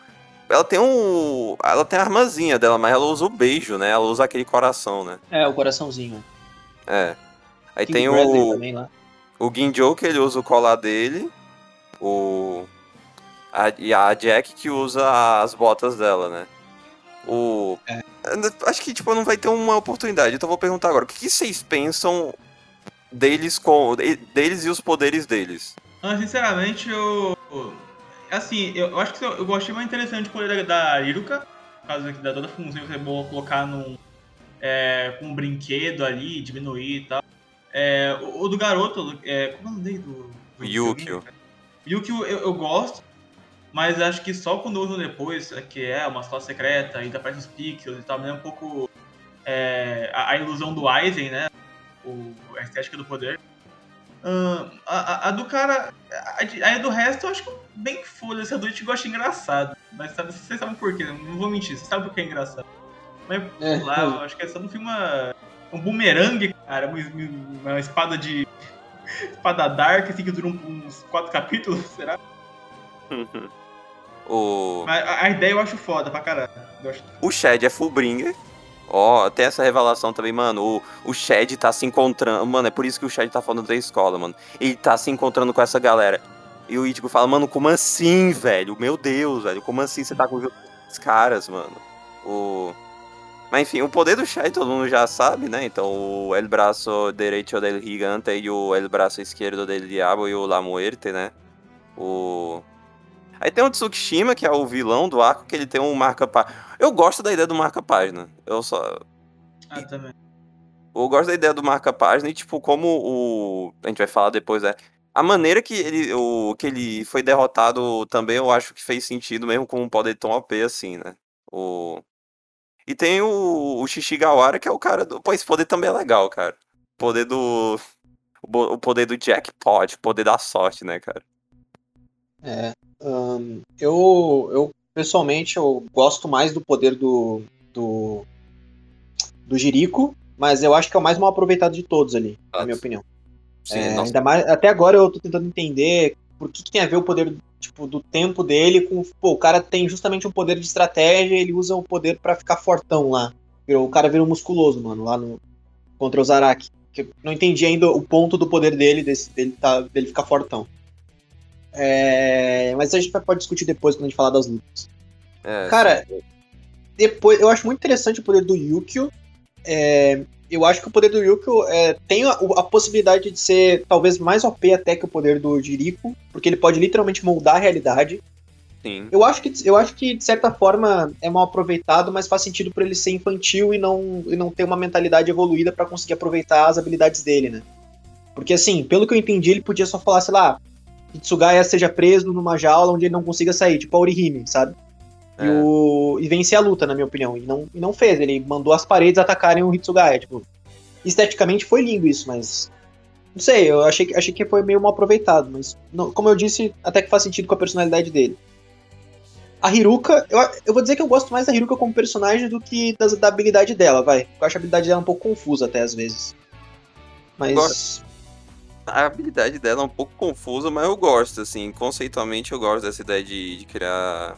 Speaker 2: ela tem um. Ela tem a armazinha dela, mas ela usa o beijo, né? Ela usa aquele coração, né?
Speaker 3: É, o coraçãozinho.
Speaker 2: É. Aí
Speaker 3: King
Speaker 2: tem
Speaker 3: Bradley
Speaker 2: o.
Speaker 3: também lá.
Speaker 2: O Ginjo, que ele usa o colar dele. O. A, e a Jack que usa as botas dela, né? O.
Speaker 3: É.
Speaker 2: Acho que, tipo, não vai ter uma oportunidade. Então eu vou perguntar agora. O que, que vocês pensam deles com. de- deles e os poderes deles?
Speaker 1: Mas, sinceramente, eu. Assim, eu, eu acho que eu, eu gostei mais interessante o poder da, da Iruka, por causa que dá toda a função que é boa colocar num. É, com um brinquedo ali, diminuir e tal. É, o, o do garoto, é, como é o nome dele? Do, do
Speaker 2: Yukio.
Speaker 1: Yukio eu, eu gosto, mas acho que só quando usam depois, é que é uma sala secreta, ainda aparece os pixels e tal, é um pouco é, a, a, ilusão do Aizen, né? O, a estética do poder. Uh, a, a, a, do cara. A, a, do resto eu acho bem foda-se. A do Ichigo eu acho engraçado. Mas sabe, vocês sabem por quê, né? não vou mentir, vocês sabem por que é engraçado. Mas é. lá, eu acho que essa não foi uma. Um bumerangue, cara, uma, uma espada de. espada dark, assim, que dura uns quatro capítulos, será?
Speaker 2: o...
Speaker 1: A, a, ideia eu acho foda pra caralho. Acho...
Speaker 2: O Shed é Fullbringer. Ó, oh, tem essa revelação também, mano. O, o Shed tá se encontrando. Mano, é por isso que o Shed tá falando da escola, mano. Ele tá se encontrando com essa galera. E o Ichigo fala, mano, como assim, velho? Meu Deus, velho. Como assim você tá com os caras, mano? O. Mas enfim, o poder do Shed todo mundo já sabe, né? Então o El Braço Direito del Gigante e o El Braço Esquerdo del Diabo e o La Muerte, né? O. Aí tem o Tsukishima, que é o vilão do arco, que ele tem um marca-página. Eu gosto da ideia do marca-página. Eu só.
Speaker 1: Ah, também.
Speaker 2: Eu gosto da ideia do marca-página e, tipo, como o. A gente vai falar depois, é. A maneira que ele, o, que ele foi derrotado também eu acho que fez sentido, mesmo com um poder tão OP assim, né? O... E tem o, o Shishigawara, que é o cara do. Pô, esse poder também é legal, cara. O poder do. O poder do jackpot, o poder da sorte, né, cara?
Speaker 3: É. Eu, eu, pessoalmente, eu gosto mais do poder do. do. do Jirico, mas eu acho que é o mais mal aproveitado de todos ali, na minha opinião. Sim, é, ainda mais, até agora eu tô tentando entender por que, que, tem a ver o poder tipo, do tempo dele com. Pô, o cara tem justamente um poder de estratégia, ele usa o poder para ficar fortão lá. O cara vira um musculoso, mano, lá no. Contra o Zaraki. Que não entendi ainda o ponto do poder dele, desse, dele, tá, dele ficar fortão. É, mas a gente pode discutir depois quando a gente falar das lutas. É, Cara, sim. depois eu acho muito interessante o poder do Yukio. É, eu acho que o poder do Yukio é, tem a, a, possibilidade de ser talvez mais OP até que o poder do Jiriko, porque ele pode literalmente moldar a realidade.
Speaker 2: Sim.
Speaker 3: Eu acho que, eu acho que de certa forma é mal aproveitado, mas faz sentido para ele ser infantil e não, e não ter uma mentalidade evoluída para conseguir aproveitar as habilidades dele, né? Porque assim, pelo que eu entendi, ele podia só falar, sei lá, Tsugaya seja preso numa jaula onde ele não consiga sair, tipo a Orihime, sabe? É. E, o, e vencer a luta, na minha opinião. E não, e não fez, ele mandou as paredes atacarem o Hitsugaya. Tipo, esteticamente foi lindo isso, mas. Não sei, eu achei, achei que foi meio mal aproveitado, mas não, como eu disse, até que faz sentido com a personalidade dele. A Hiruka, eu, eu vou dizer que eu gosto mais da Hiruka como personagem do que da, da habilidade dela, vai. Eu acho a habilidade dela um pouco confusa até às vezes. Mas
Speaker 2: a habilidade dela é um pouco confusa, mas eu gosto, assim, conceitualmente eu gosto dessa ideia de, de criar.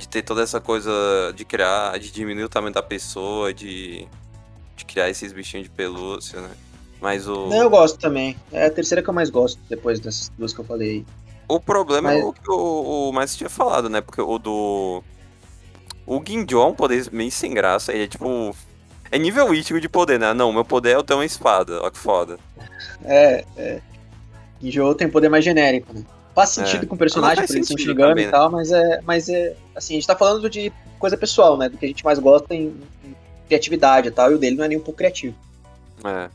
Speaker 2: De ter toda essa coisa de criar, de diminuir o tamanho da pessoa, de, de criar esses bichinhos de pelúcia, né? Mas o.
Speaker 3: Eu gosto também. É a terceira que eu mais gosto, depois dessas duas que eu falei.
Speaker 2: O problema mas... é o que o, o tinha falado, né? Porque o do. O Ginjo é um poder meio sem graça. Ele é tipo é nível Ichigo de poder, né? Não, meu poder é eu ter uma espada. Olha que foda.
Speaker 3: É, é. Ginjo tem poder mais genérico, né? Faz sentido é. com o personagem, por isso Shinigami e tal, né? mas é, mas é. Assim, a gente tá falando de coisa pessoal, né? Do que a gente mais gosta em, em criatividade e tal, e o dele não é nem um pouco criativo.
Speaker 2: É.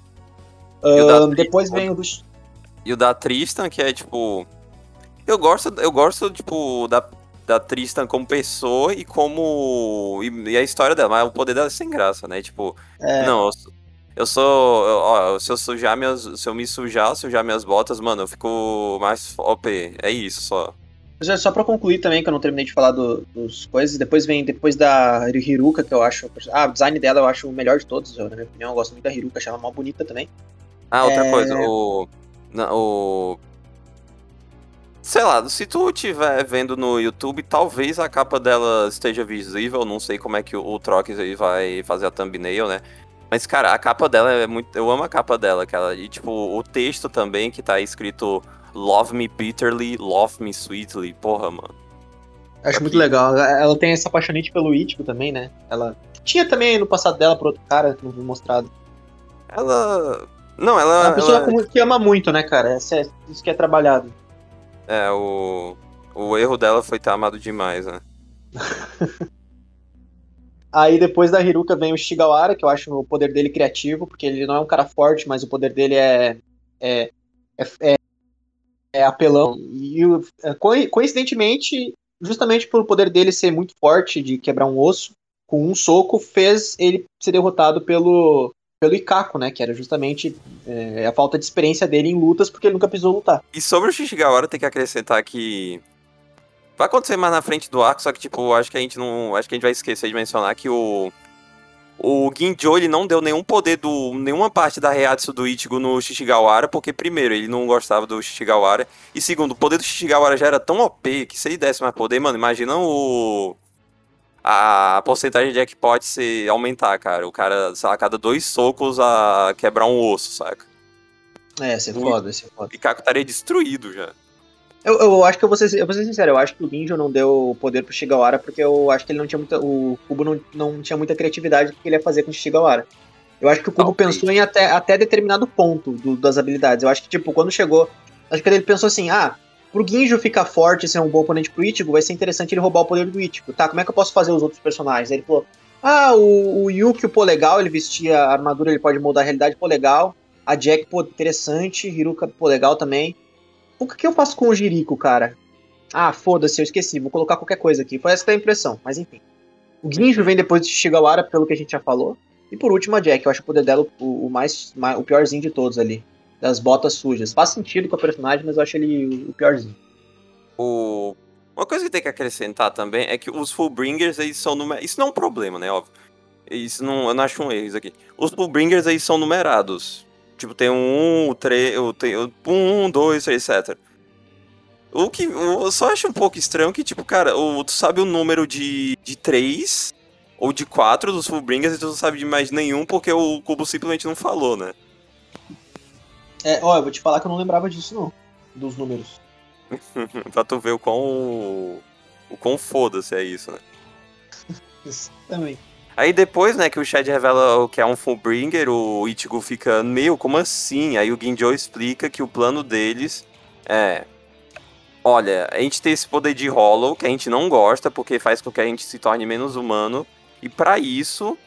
Speaker 3: Depois vem o dos.
Speaker 2: E o da Tristan, que é tipo. Eu gosto, eu gosto, tipo, da, da Tristan como pessoa e como. E, e, a história dela, mas o poder dela é sem graça, né? Tipo, é. não, eu, eu sou. Eu, ó, se eu sujar minhas. Se eu me sujar, sujar minhas botas, mano, eu fico mais OP. É isso só.
Speaker 3: Já, só pra concluir também, que eu não terminei de falar do, dos coisas, depois vem depois da Hiruka, que eu acho. Ah, o design dela eu acho o melhor de todos, eu, na minha opinião. Eu gosto muito da Hiruka, achei ela mal bonita também.
Speaker 2: Ah, outra é... coisa, o. o Sei lá, se tu estiver vendo no YouTube, talvez a capa dela esteja visível. Não sei como é que o, o Trox aí vai fazer a thumbnail, né? Mas, cara, a capa dela é muito. Eu amo a capa dela, cara. E, tipo, o texto também que tá escrito Love me bitterly, love me sweetly. Porra, mano.
Speaker 3: Acho Aqui. muito legal. Ela tem essa paixonite pelo Ichigo também, né? Ela tinha também no passado dela por outro cara, não mostrado.
Speaker 2: Ela. Não, ela.
Speaker 3: É uma pessoa ela... que ama muito, né, cara? É, isso que é trabalhado.
Speaker 2: É, o, o erro dela foi ter amado demais, né?
Speaker 3: Aí depois da Hiruka vem o Shigawara, que eu acho o poder dele criativo, porque ele não é um cara forte, mas o poder dele é, é, é, é, é apelão. E é, coincidentemente, justamente pelo poder dele ser muito forte, de quebrar um osso, com um soco, fez ele ser derrotado pelo, pelo Ikako, né? Que era justamente é, a falta de experiência dele em lutas, porque ele nunca precisou lutar.
Speaker 2: E sobre o Shigawara, tem que acrescentar que Vai acontecer mais na frente do arco, só que, tipo, acho que a gente não. Acho que a gente vai esquecer de mencionar que o. O Ginjo, ele não deu nenhum poder do. nenhuma parte da Reatsu do Ichigo no Shishigawara, porque, primeiro, ele não gostava do Shishigawara. E segundo, o poder do Shishigawara já era tão OP que se ele desse mais poder, mano, imagina o. A porcentagem de jackpot se aumentar, cara. O cara, sei lá, cada dois socos a quebrar um osso, saca?
Speaker 3: É, você é foda, você é foda.
Speaker 2: E Kaku estaria destruído já.
Speaker 3: Eu, eu acho que eu vou, ser, eu vou ser sincero, eu acho que o Ginjo não deu poder pro Shigawara porque eu acho que ele não tinha muita. O Kubo não, não tinha muita criatividade do que ele ia fazer com o Shigawara. Eu acho que o Kubo okay. pensou em até, até determinado ponto do, das habilidades. Eu acho que, tipo, quando chegou. Acho que ele pensou assim, ah, pro Ginjo ficar forte e ser um bom oponente pro Ichigo, vai ser interessante ele roubar o poder do Ichigo. Tá, como é que eu posso fazer os outros personagens? Aí ele falou, ah, o, o Yuki, pô, legal, ele vestia a armadura, ele pode mudar a realidade, pô, legal. A Jack, pô, interessante. Hiruka, pô, legal também. O que eu faço com o Jirico, cara? Ah, foda-se, eu esqueci, vou colocar qualquer coisa aqui. Foi essa que é a impressão, mas enfim. O Ginjo vem depois de Shigawara, pelo que a gente já falou. E por último a Jack, eu acho o poder dela o, o mais, o piorzinho de todos ali. Das botas sujas. Faz sentido com a personagem, mas eu acho ele o piorzinho.
Speaker 2: O... Uma coisa que tem que acrescentar também é que os Fullbringers, eles são numerados. Isso não é um problema, né? Óbvio. Isso não, eu não acho um erro isso aqui. Os Fullbringers, eles são numerados. Tipo, tem um, o três, tem um, dois, três, etc. O que eu só acho um pouco estranho que, tipo, cara, o, tu sabe o número de, de três ou de quatro dos Fullbringers e tu não sabe de mais nenhum porque o Cubo simplesmente não falou, né?
Speaker 3: É, ó, eu vou te falar que eu não lembrava disso, não. Dos números.
Speaker 2: pra tu ver o quão. O quão foda-se é isso, né?
Speaker 3: isso também.
Speaker 2: Aí depois, né, que o Shed revela o que é um Fullbringer, o Ichigo fica, meio, como assim? Aí o Ginjo explica que o plano deles é... Olha, a gente tem esse poder de Hollow, que a gente não gosta, porque faz com que a gente se torne menos humano. E para isso,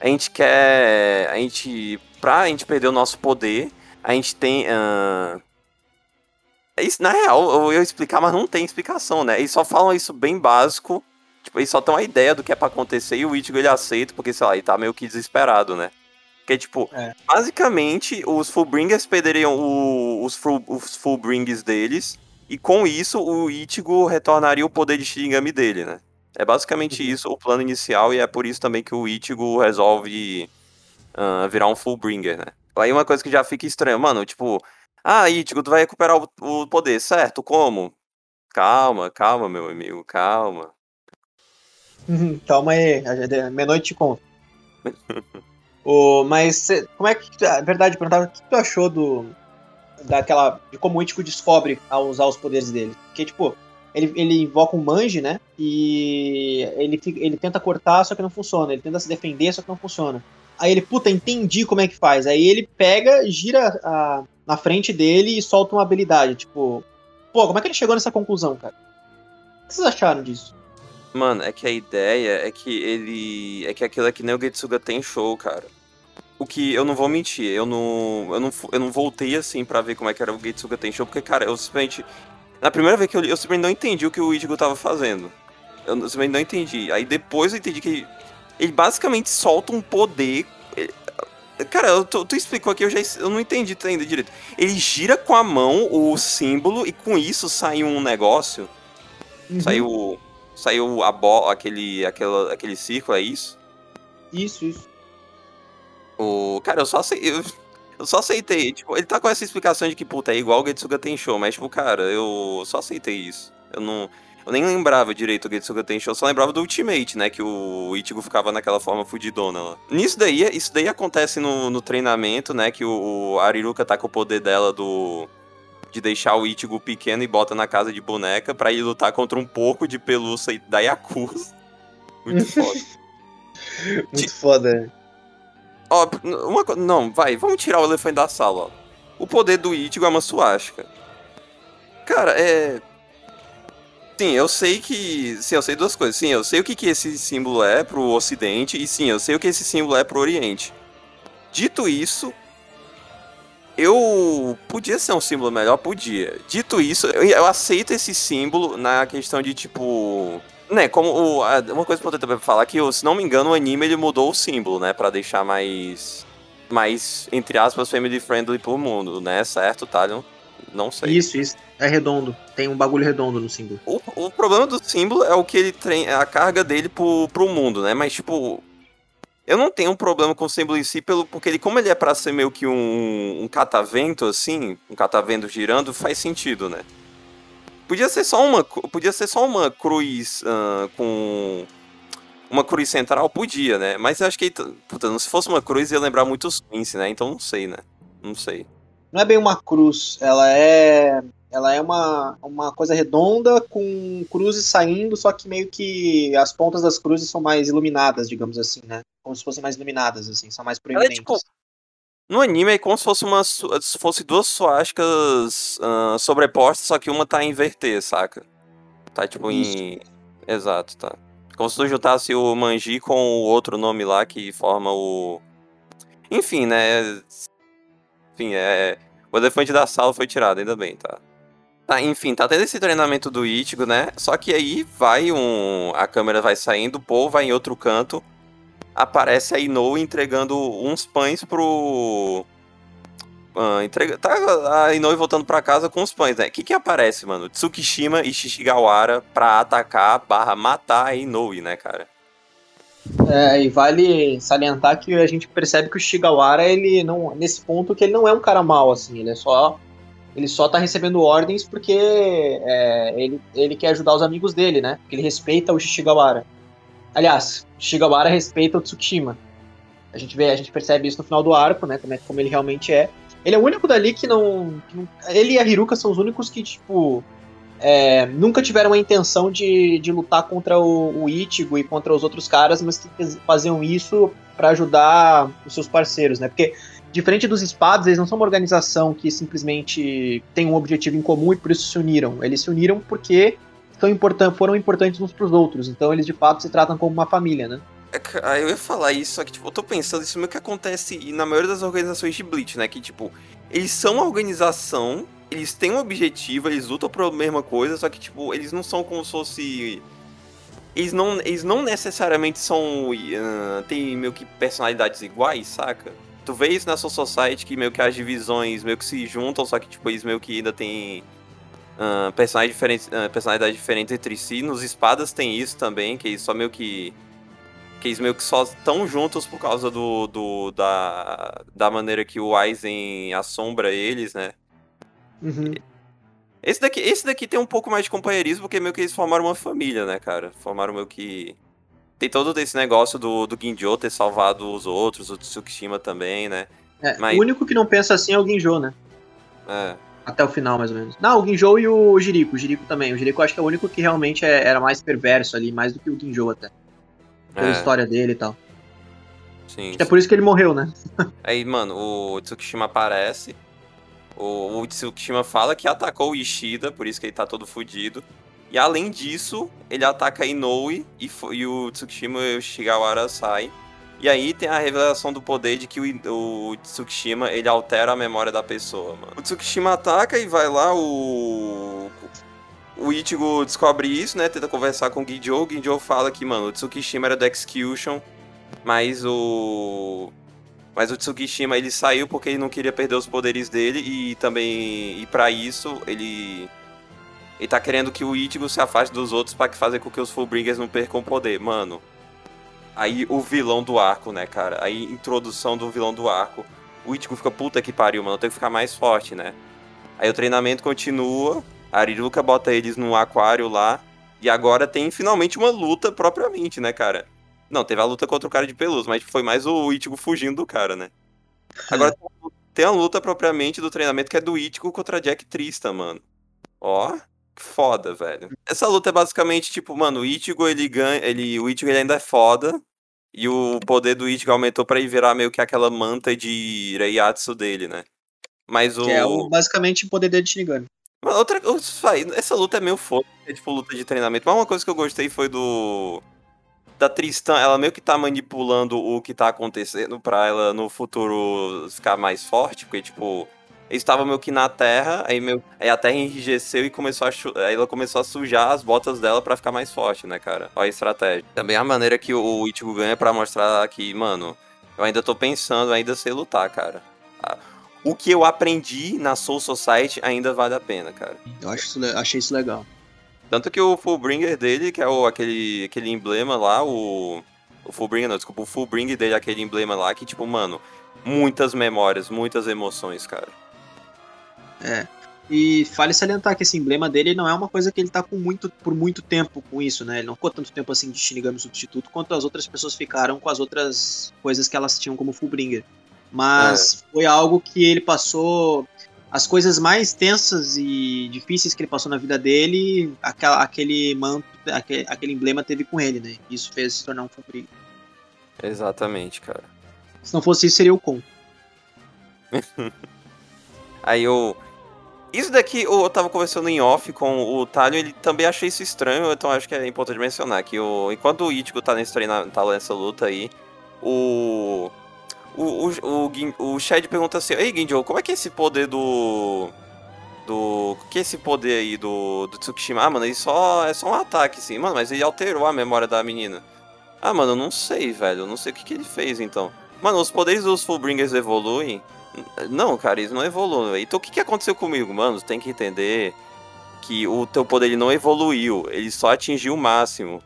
Speaker 2: a gente quer... A gente... Pra gente perder o nosso poder, a gente tem... Uh... Na real, eu ia explicar, mas não tem explicação, né? Eles só falam isso bem básico Tipo, eles só tem uma ideia do que é pra acontecer e o Ichigo ele aceita, porque, sei lá, ele tá meio que desesperado, né? Porque, tipo, é. basicamente, os Fullbringers perderiam o, os, full, os Fullbringers deles, e com isso, o Ichigo retornaria o poder de Shinigami dele, né? É basicamente uhum. isso o plano inicial, e é por isso também que o Ichigo resolve uh, virar um Fullbringer, né? Aí uma coisa que já fica estranha, mano, tipo, ah, Ichigo, tu vai recuperar o, o poder, certo? Como? Calma, calma, meu amigo, calma.
Speaker 3: Calma aí, meia-noite te conto. o, mas cê, como é que. A verdade, perguntava o que tu achou do. Daquela. De como o Ichigo descobre ao usar os poderes dele. Porque, tipo, ele, ele invoca um manji, né? E ele, ele tenta cortar, só que não funciona. Ele tenta se defender, só que não funciona. Aí ele, puta, entendi como é que faz. Aí ele pega, gira a, na frente dele e solta uma habilidade. Tipo, pô, como é que ele chegou nessa conclusão, cara? O que vocês acharam disso?
Speaker 2: Mano, é que a ideia é que ele. É que aquilo é que nem o Getsuga tem show, cara. O que eu não vou mentir, eu não. Eu não, eu não voltei assim para ver como é que era o Getsuga tem show, porque, cara, eu simplesmente. Na primeira vez que eu li, eu simplesmente não entendi o que o Ichigo tava fazendo. Eu simplesmente não entendi. Aí depois eu entendi que ele basicamente solta um poder. Cara, tu, tu explicou aqui, eu já eu não entendi ainda direito. Ele gira com a mão o símbolo e com isso sai um negócio. Uhum. Sai o Saiu a aquele, aquele, aquele círculo, é isso?
Speaker 3: Isso, isso.
Speaker 2: O... Cara, eu só aceitei. Eu, eu só aceitei. Tipo, ele tá com essa explicação de que, puta, é igual o Getsuga tem show, mas, tipo, cara, eu só aceitei isso. Eu não. Eu nem lembrava direito o Getsuga Tensho, eu só lembrava do Ultimate, né? Que o Ichigo ficava naquela forma fudidona lá. Nisso daí, isso daí acontece no, no treinamento, né? Que o, o Ariruka tá com o poder dela do de deixar o Ichigo pequeno e bota na casa de boneca para ir lutar contra um porco de pelúcia da Yakuza. Muito foda.
Speaker 3: Muito foda.
Speaker 2: Ó, uma Não, vai, vamos tirar o elefante da sala, ó. O poder do Ichigo é uma suástica. Cara, é. Sim, eu sei que. Sim, eu sei duas coisas. Sim, eu sei o que, que esse símbolo é pro Ocidente, e sim, eu sei o que esse símbolo é pro Oriente. Dito isso, eu podia ser um símbolo melhor, podia. Dito isso, eu, eu aceito esse símbolo na questão de tipo, né, como o, uma coisa importante também pra falar que, se não me engano, o anime ele mudou o símbolo, né, para deixar mais mais entre aspas family friendly pro mundo, né? Certo, Talion? Não sei.
Speaker 3: Isso, isso. É redondo. Tem um bagulho redondo no símbolo.
Speaker 2: O, o problema do símbolo é o que ele tem, a carga dele pro, pro mundo, né? Mas, tipo, eu não tenho um problema com o símbolo em si, pelo, porque ele, como ele é pra ser meio que um, um catavento, assim, um catavento girando, faz sentido, né? Podia ser só uma, podia ser só uma cruz uh, com uma cruz central, podia, né? Mas eu acho que, puta, se fosse uma cruz ia lembrar muito os Quincy, né? Então não sei, né? Não sei.
Speaker 3: Não é bem uma cruz, ela é ela é uma, uma coisa redonda com cruzes saindo, só que meio que as pontas das cruzes são mais iluminadas, digamos assim, né? Como se fossem mais iluminadas, assim, são mais proeminentes. É, tipo,
Speaker 2: no anime é como se fosse, uma, se fosse duas suásticas uh, sobrepostas, só que uma tá em inverter, saca? Tá tipo Isso. em. Exato, tá. Como se tu juntasse o Manji com o outro nome lá que forma o. Enfim, né? Enfim, é. O elefante da sala foi tirado, ainda bem, tá? Tá, enfim, tá tendo esse treinamento do Ichigo, né? Só que aí vai um. A câmera vai saindo, o Paul vai em outro canto. Aparece a Inou entregando uns pães pro. Uh, entrega... Tá a Inoue voltando pra casa com os pães, né? O que que aparece, mano? Tsukishima e Shishigawara pra atacar barra matar a Inoue, né, cara?
Speaker 3: É, e vale salientar que a gente percebe que o Shigawara, ele não. Nesse ponto que ele não é um cara mau, assim, ele é só ele só tá recebendo ordens porque é, ele, ele quer ajudar os amigos dele, né? Porque ele respeita o Shigawara. Aliás, Shigawara respeita o Tsukushima. A gente vê, a gente percebe isso no final do arco, né? Como, é, como ele realmente é. Ele é o único dali que não, que não Ele e a Hiruka são os únicos que, tipo. É, nunca tiveram a intenção de, de lutar contra o, o Ichigo e contra os outros caras, mas que faziam isso para ajudar os seus parceiros, né? Porque Diferente dos espadas, eles não são uma organização que simplesmente tem um objetivo em comum e por isso se uniram. Eles se uniram porque são important foram importantes uns pros outros. Então eles de fato se tratam como uma família, né?
Speaker 2: É, eu ia falar isso, só que tipo, eu tô pensando, isso meio que acontece na maioria das organizações de Bleach, né? Que tipo, eles são uma organização, eles têm um objetivo, eles lutam por mesma coisa, só que tipo, eles não são como se fosse. Eles não, eles não necessariamente são. Uh, tem meio que personalidades iguais, saca? Tu vê isso na Soul Society que meio que as divisões meio que se juntam, só que tipo, eles meio que ainda tem uh, personagens diferentes, uh, personalidades diferentes entre si. Nos espadas tem isso também, que eles só meio que. Que eles meio que só estão juntos por causa do, do da, da maneira que o Aizen assombra eles, né?
Speaker 3: Uhum.
Speaker 2: Esse daqui, esse daqui tem um pouco mais de companheirismo, porque meio que eles formaram uma família, né, cara? Formaram meio que tem todo esse negócio do, do Ginjo ter salvado os outros, o Tsukishima também, né?
Speaker 3: É, Mas... O único que não pensa assim é o Ginjo, né?
Speaker 2: É.
Speaker 3: Até o final, mais ou menos. Não, o Ginjo e o Jiriko. O Jiriko também. O Jiriko acho que é o único que realmente é, era mais perverso ali, mais do que o Ginjo até. Pela é. história dele e tal.
Speaker 2: Sim, sim.
Speaker 3: É por isso que ele morreu, né?
Speaker 2: Aí, mano, o Tsukishima aparece. O, o Tsukishima fala que atacou o Ishida, por isso que ele tá todo fudido. E além disso, ele ataca Inoue e, e o Tsukishima e o Shigawara saem. E aí tem a revelação do poder de que o, o Tsukishima ele altera a memória da pessoa, mano. O Tsukishima ataca e vai lá, o. O Ichigo descobre isso, né? Tenta conversar com o Ginjo. O Ginjo fala que, mano, o Tsukishima era do Execution, mas o. Mas o Tsukishima ele saiu porque ele não queria perder os poderes dele e também. E para isso ele ele tá querendo que o Ichigo se afaste dos outros para fazer com que os Fullbringers não percam poder. Mano, aí o vilão do arco, né, cara? Aí introdução do vilão do arco. O Ichigo fica puta que pariu, mano. Tem que ficar mais forte, né? Aí o treinamento continua. A Ariruka bota eles no aquário lá. E agora tem finalmente uma luta propriamente, né, cara? Não, teve a luta contra o cara de peluz, mas foi mais o Ichigo fugindo do cara, né? Agora tem a luta propriamente do treinamento que é do Ichigo contra Jack Tristan, mano. Ó, foda, velho. Essa luta é basicamente tipo, mano, o Ichigo ele ganha, ele, o Ichigo ele ainda é foda e o poder do Ichigo aumentou para ele virar meio que aquela manta de Reiatsu dele, né? Mas o
Speaker 3: que é o, basicamente o poder dele de Shinigami.
Speaker 2: Mano, outra coisa, essa luta é meio foda, é tipo luta de treinamento. Mas uma coisa que eu gostei foi do. Da Tristan, ela meio que tá manipulando o que tá acontecendo pra ela no futuro ficar mais forte, porque, tipo, eles estavam meio que na terra, aí, meio, aí a terra enrijeceu e começou a aí ela começou a sujar as botas dela para ficar mais forte, né, cara? Olha a estratégia. Também a maneira que o Ichigo ganha para mostrar que, mano, eu ainda tô pensando ainda sei lutar, cara. O que eu aprendi na Soul Society ainda vale a pena, cara.
Speaker 3: Eu acho isso, achei isso legal.
Speaker 2: Tanto que o Fullbringer dele, que é o, aquele, aquele emblema lá, o. O Fullbringer, não, desculpa, o Fullbringer dele, aquele emblema lá, que, tipo, mano, muitas memórias, muitas emoções, cara.
Speaker 3: É. E vale salientar que esse emblema dele não é uma coisa que ele tá com muito, por muito tempo com isso, né? Ele não ficou tanto tempo assim de Shinigami substituto quanto as outras pessoas ficaram com as outras coisas que elas tinham como Fullbringer. Mas é. foi algo que ele passou. As coisas mais tensas e difíceis que ele passou na vida dele, aquela, aquele manto, aquele, aquele emblema teve com ele, né? Isso fez se tornar um Fullbringer.
Speaker 2: Exatamente, cara.
Speaker 3: Se não fosse isso, seria o Kon.
Speaker 2: Aí eu. Isso daqui eu tava conversando em off com o Talho, ele também achou isso estranho, então acho que é importante mencionar que o, enquanto o Ichigo tá, nesse treina, tá nessa luta aí, o. O, o, o, o Shed pergunta assim: Ei, Ginjo, como é que é esse poder do. Do. Que é esse poder aí do, do Tsukishima? Ah, mano, ele só. É só um ataque, sim. Mano, mas ele alterou a memória da menina. Ah, mano, eu não sei, velho. Eu não sei o que, que ele fez então. Mano, os poderes dos Fullbringers evoluem. Não, cara, isso não evolui. Então o que, que aconteceu comigo, mano? Você tem que entender que o teu poder ele não evoluiu, ele só atingiu o máximo.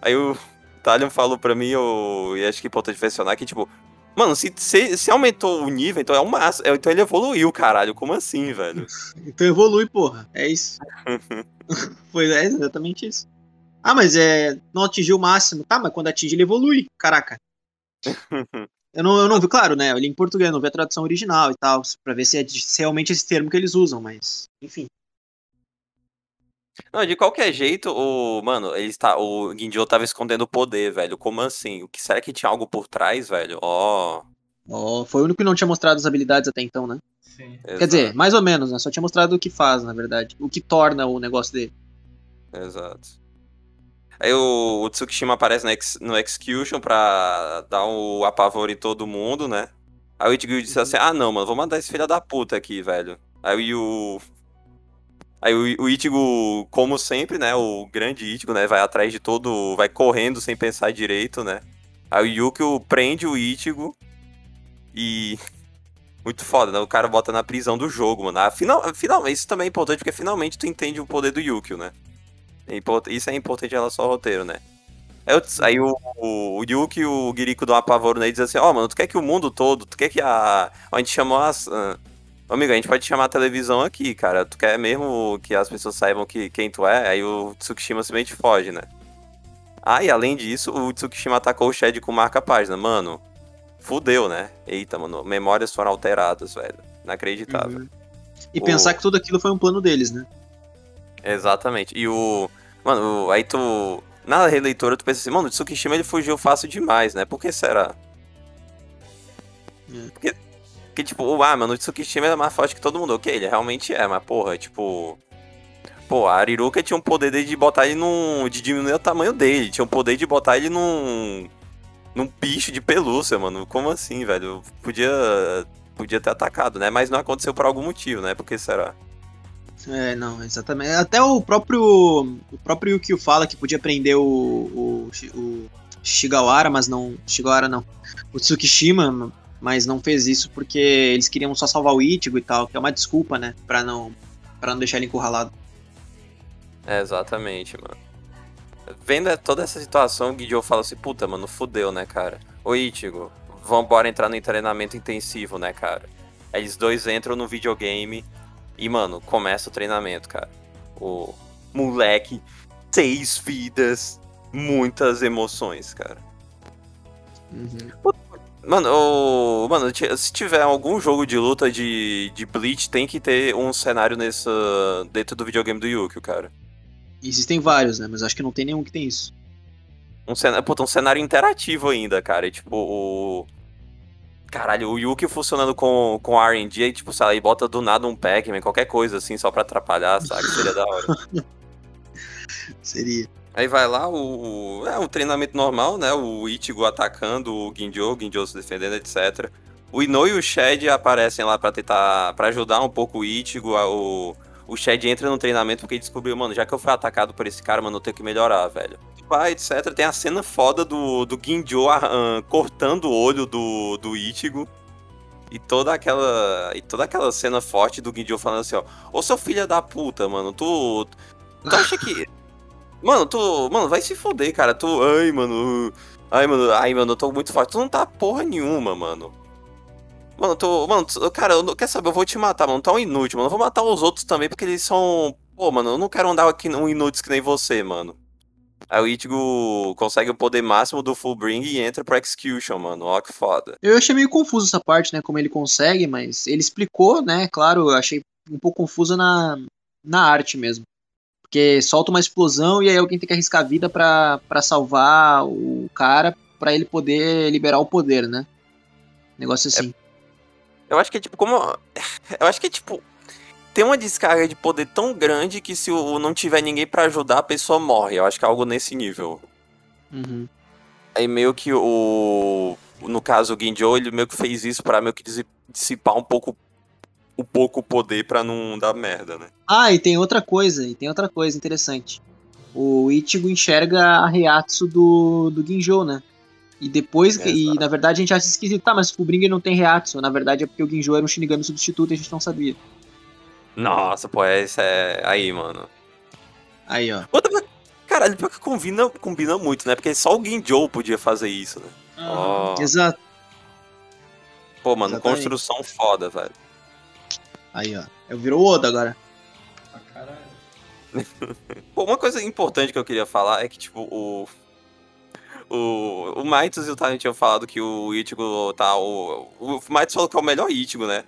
Speaker 2: Aí o Talion falou pra mim, eu, e acho que é importante mencionar que, tipo, mano, se, se, se, aumentou o nível, então é o máximo. Então ele evoluiu, caralho. Como assim, velho?
Speaker 3: então evolui, porra. É isso. Foi é exatamente isso. Ah, mas é. Não atingiu o máximo. Tá, mas quando atinge, ele evolui. Caraca. Eu não, eu não vi, claro, né? Eu li em português, não vi a tradução original e tal, pra ver se é, se é realmente esse termo que eles usam, mas, enfim.
Speaker 2: Não, de qualquer jeito, o. Mano, ele está. O Guindio tava escondendo o poder, velho. Como assim? O que será que tinha algo por trás, velho? Ó.
Speaker 3: Oh. oh. foi o único que não tinha mostrado as habilidades até então, né? Sim. Quer Exato. dizer, mais ou menos, né? Só tinha mostrado o que faz, na verdade. O que torna o negócio dele.
Speaker 2: Exato. Aí o, o Tsukishima aparece no, ex, no Execution pra dar o apavoro em todo mundo, né? Aí o Ichigo disse assim, ah não, mano, vou mandar esse filho da puta aqui, velho. Aí o... Aí o, o Ichigo, como sempre, né, o grande Ichigo, né, vai atrás de todo... Vai correndo sem pensar direito, né? Aí o Yukio prende o Ichigo e... Muito foda, né? O cara bota na prisão do jogo, mano. Ah, final, final, isso também é importante, porque finalmente tu entende o poder do Yukio, né? Isso é importante em relação ao roteiro, né? Aí, aí o, o, o Yuki e o Giriko dão um apavoro nele e dizem assim, ó, oh, mano, tu quer que o mundo todo, tu quer que a... A gente chamou as... Uh, amigo, a gente pode chamar a televisão aqui, cara. Tu quer mesmo que as pessoas saibam que, quem tu é? Aí o Tsukishima simplesmente foge, né? Ah, e além disso, o Tsukishima atacou o Shed com marca-página. Mano, fudeu, né? Eita, mano, memórias foram alteradas, velho. Inacreditável. Uhum.
Speaker 3: E o... pensar que tudo aquilo foi um plano deles, né?
Speaker 2: Exatamente. E o. Mano, aí tu. Na releitura tu pensa assim, mano, o Tsukishima ele fugiu fácil demais, né? Por que será? É. Porque, porque, tipo, ah, mano, o Tsukishima é mais forte que todo mundo. Ok, ele realmente é, mas porra, tipo. Pô, a Ariruka tinha um poder de botar ele num. de diminuir o tamanho dele. Tinha um poder de botar ele num. num bicho de pelúcia, mano. Como assim, velho? Podia. Podia ter atacado, né? Mas não aconteceu por algum motivo, né? Por que será?
Speaker 3: É, não, exatamente. Até o próprio o próprio Yukio fala que podia prender o, o, o Shigawara, mas não. Shigawara não. O Tsukishima, mas não fez isso porque eles queriam só salvar o Ichigo e tal, que é uma desculpa, né? Pra não, pra não deixar ele encurralado.
Speaker 2: É, exatamente, mano. Vendo toda essa situação, o Guidio fala assim, puta, mano, fudeu, né, cara? Ô Ichigo, vambora entrar no treinamento intensivo, né, cara? Aí eles dois entram no videogame e, mano, começa o treinamento, cara. O moleque, seis vidas, muitas emoções, cara. Uhum. Mano, o, mano, se tiver algum jogo de luta de, de Bleach, tem que ter um cenário nessa, dentro do videogame do Yukio, cara.
Speaker 3: Existem vários, né? Mas acho que não tem nenhum que tem isso.
Speaker 2: Um cenário, puta, um cenário interativo ainda, cara. E, tipo, o. caralho, o Yuki funcionando com, com RNG, aí, tipo, sei lá, e bota do nada um Pac-Man, qualquer coisa assim, só pra atrapalhar, sabe? Seria da hora.
Speaker 3: Seria.
Speaker 2: Aí vai lá o. É um treinamento normal, né? O Ichigo atacando o Ginjo, o Ginjo se defendendo, etc. O Ino e o Shed aparecem lá pra tentar. para ajudar um pouco o Ichigo. O, o Shed entra no treinamento porque ele descobriu, mano, já que eu fui atacado por esse cara, mano, eu tenho que melhorar, velho. Etc. Tem a cena foda do, do Ginjo uh, cortando o olho do, do Ichigo. E toda aquela. E toda aquela cena forte do Ginjo falando assim, ó. Ô seu filho da puta, mano, tu. Tu acha que. Mano, tu. Mano, vai se foder, cara. Tu. Ai, mano. Ai, mano. Ai, mano, eu tô muito forte. Tu não tá porra nenhuma, mano. Mano, tu. Mano, tu, cara, eu não, quer saber? Eu vou te matar, mano. Tá um inútil, mano. Eu vou matar os outros também, porque eles são. Pô, mano, eu não quero andar aqui um inútil que nem você, mano. Aí o Ichigo consegue o poder máximo do Fullbring e entra pro Execution, mano. Ó, que foda.
Speaker 3: Eu achei meio confuso essa parte, né? Como ele consegue, mas ele explicou, né? Claro, eu achei um pouco confuso na, na arte mesmo. Porque solta uma explosão e aí alguém tem que arriscar a vida para salvar o cara para ele poder liberar o poder, né? Negócio assim.
Speaker 2: É, eu acho que é tipo, como. Eu acho que é tipo. Tem uma descarga de poder tão grande que se o, não tiver ninguém para ajudar, a pessoa morre. Eu acho que é algo nesse nível.
Speaker 3: Uhum.
Speaker 2: Aí meio que o. No caso, o Ginjo, ele meio que fez isso para meio que dissipar um pouco o pouco poder para não dar merda, né?
Speaker 3: Ah, e tem outra coisa, e tem outra coisa interessante. O Ichigo enxerga a Reatsu do, do Ginjo, né? E depois, é, e na verdade a gente acha esquisito, tá, mas o Fullbringer não tem Reatsu. Na verdade é porque o Ginjo era um Shinigami substituto e a gente não sabia.
Speaker 2: Nossa, pô, esse é. Aí, mano.
Speaker 3: Aí, ó.
Speaker 2: Outra... Caralho, pior que combina, combina muito, né? Porque só o Ginjo podia fazer isso, né?
Speaker 3: Ah, oh. Exato.
Speaker 2: Pô, mano, Exatamente. construção foda, velho.
Speaker 3: Aí, ó. Eu virou Oda agora.
Speaker 1: Ah, caralho.
Speaker 2: Pô, uma coisa importante que eu queria falar é que, tipo, o. O, o Maitos e o Tani tinham falado que o Ichigo tá. O, o Maitos falou que é o melhor Ichigo, né?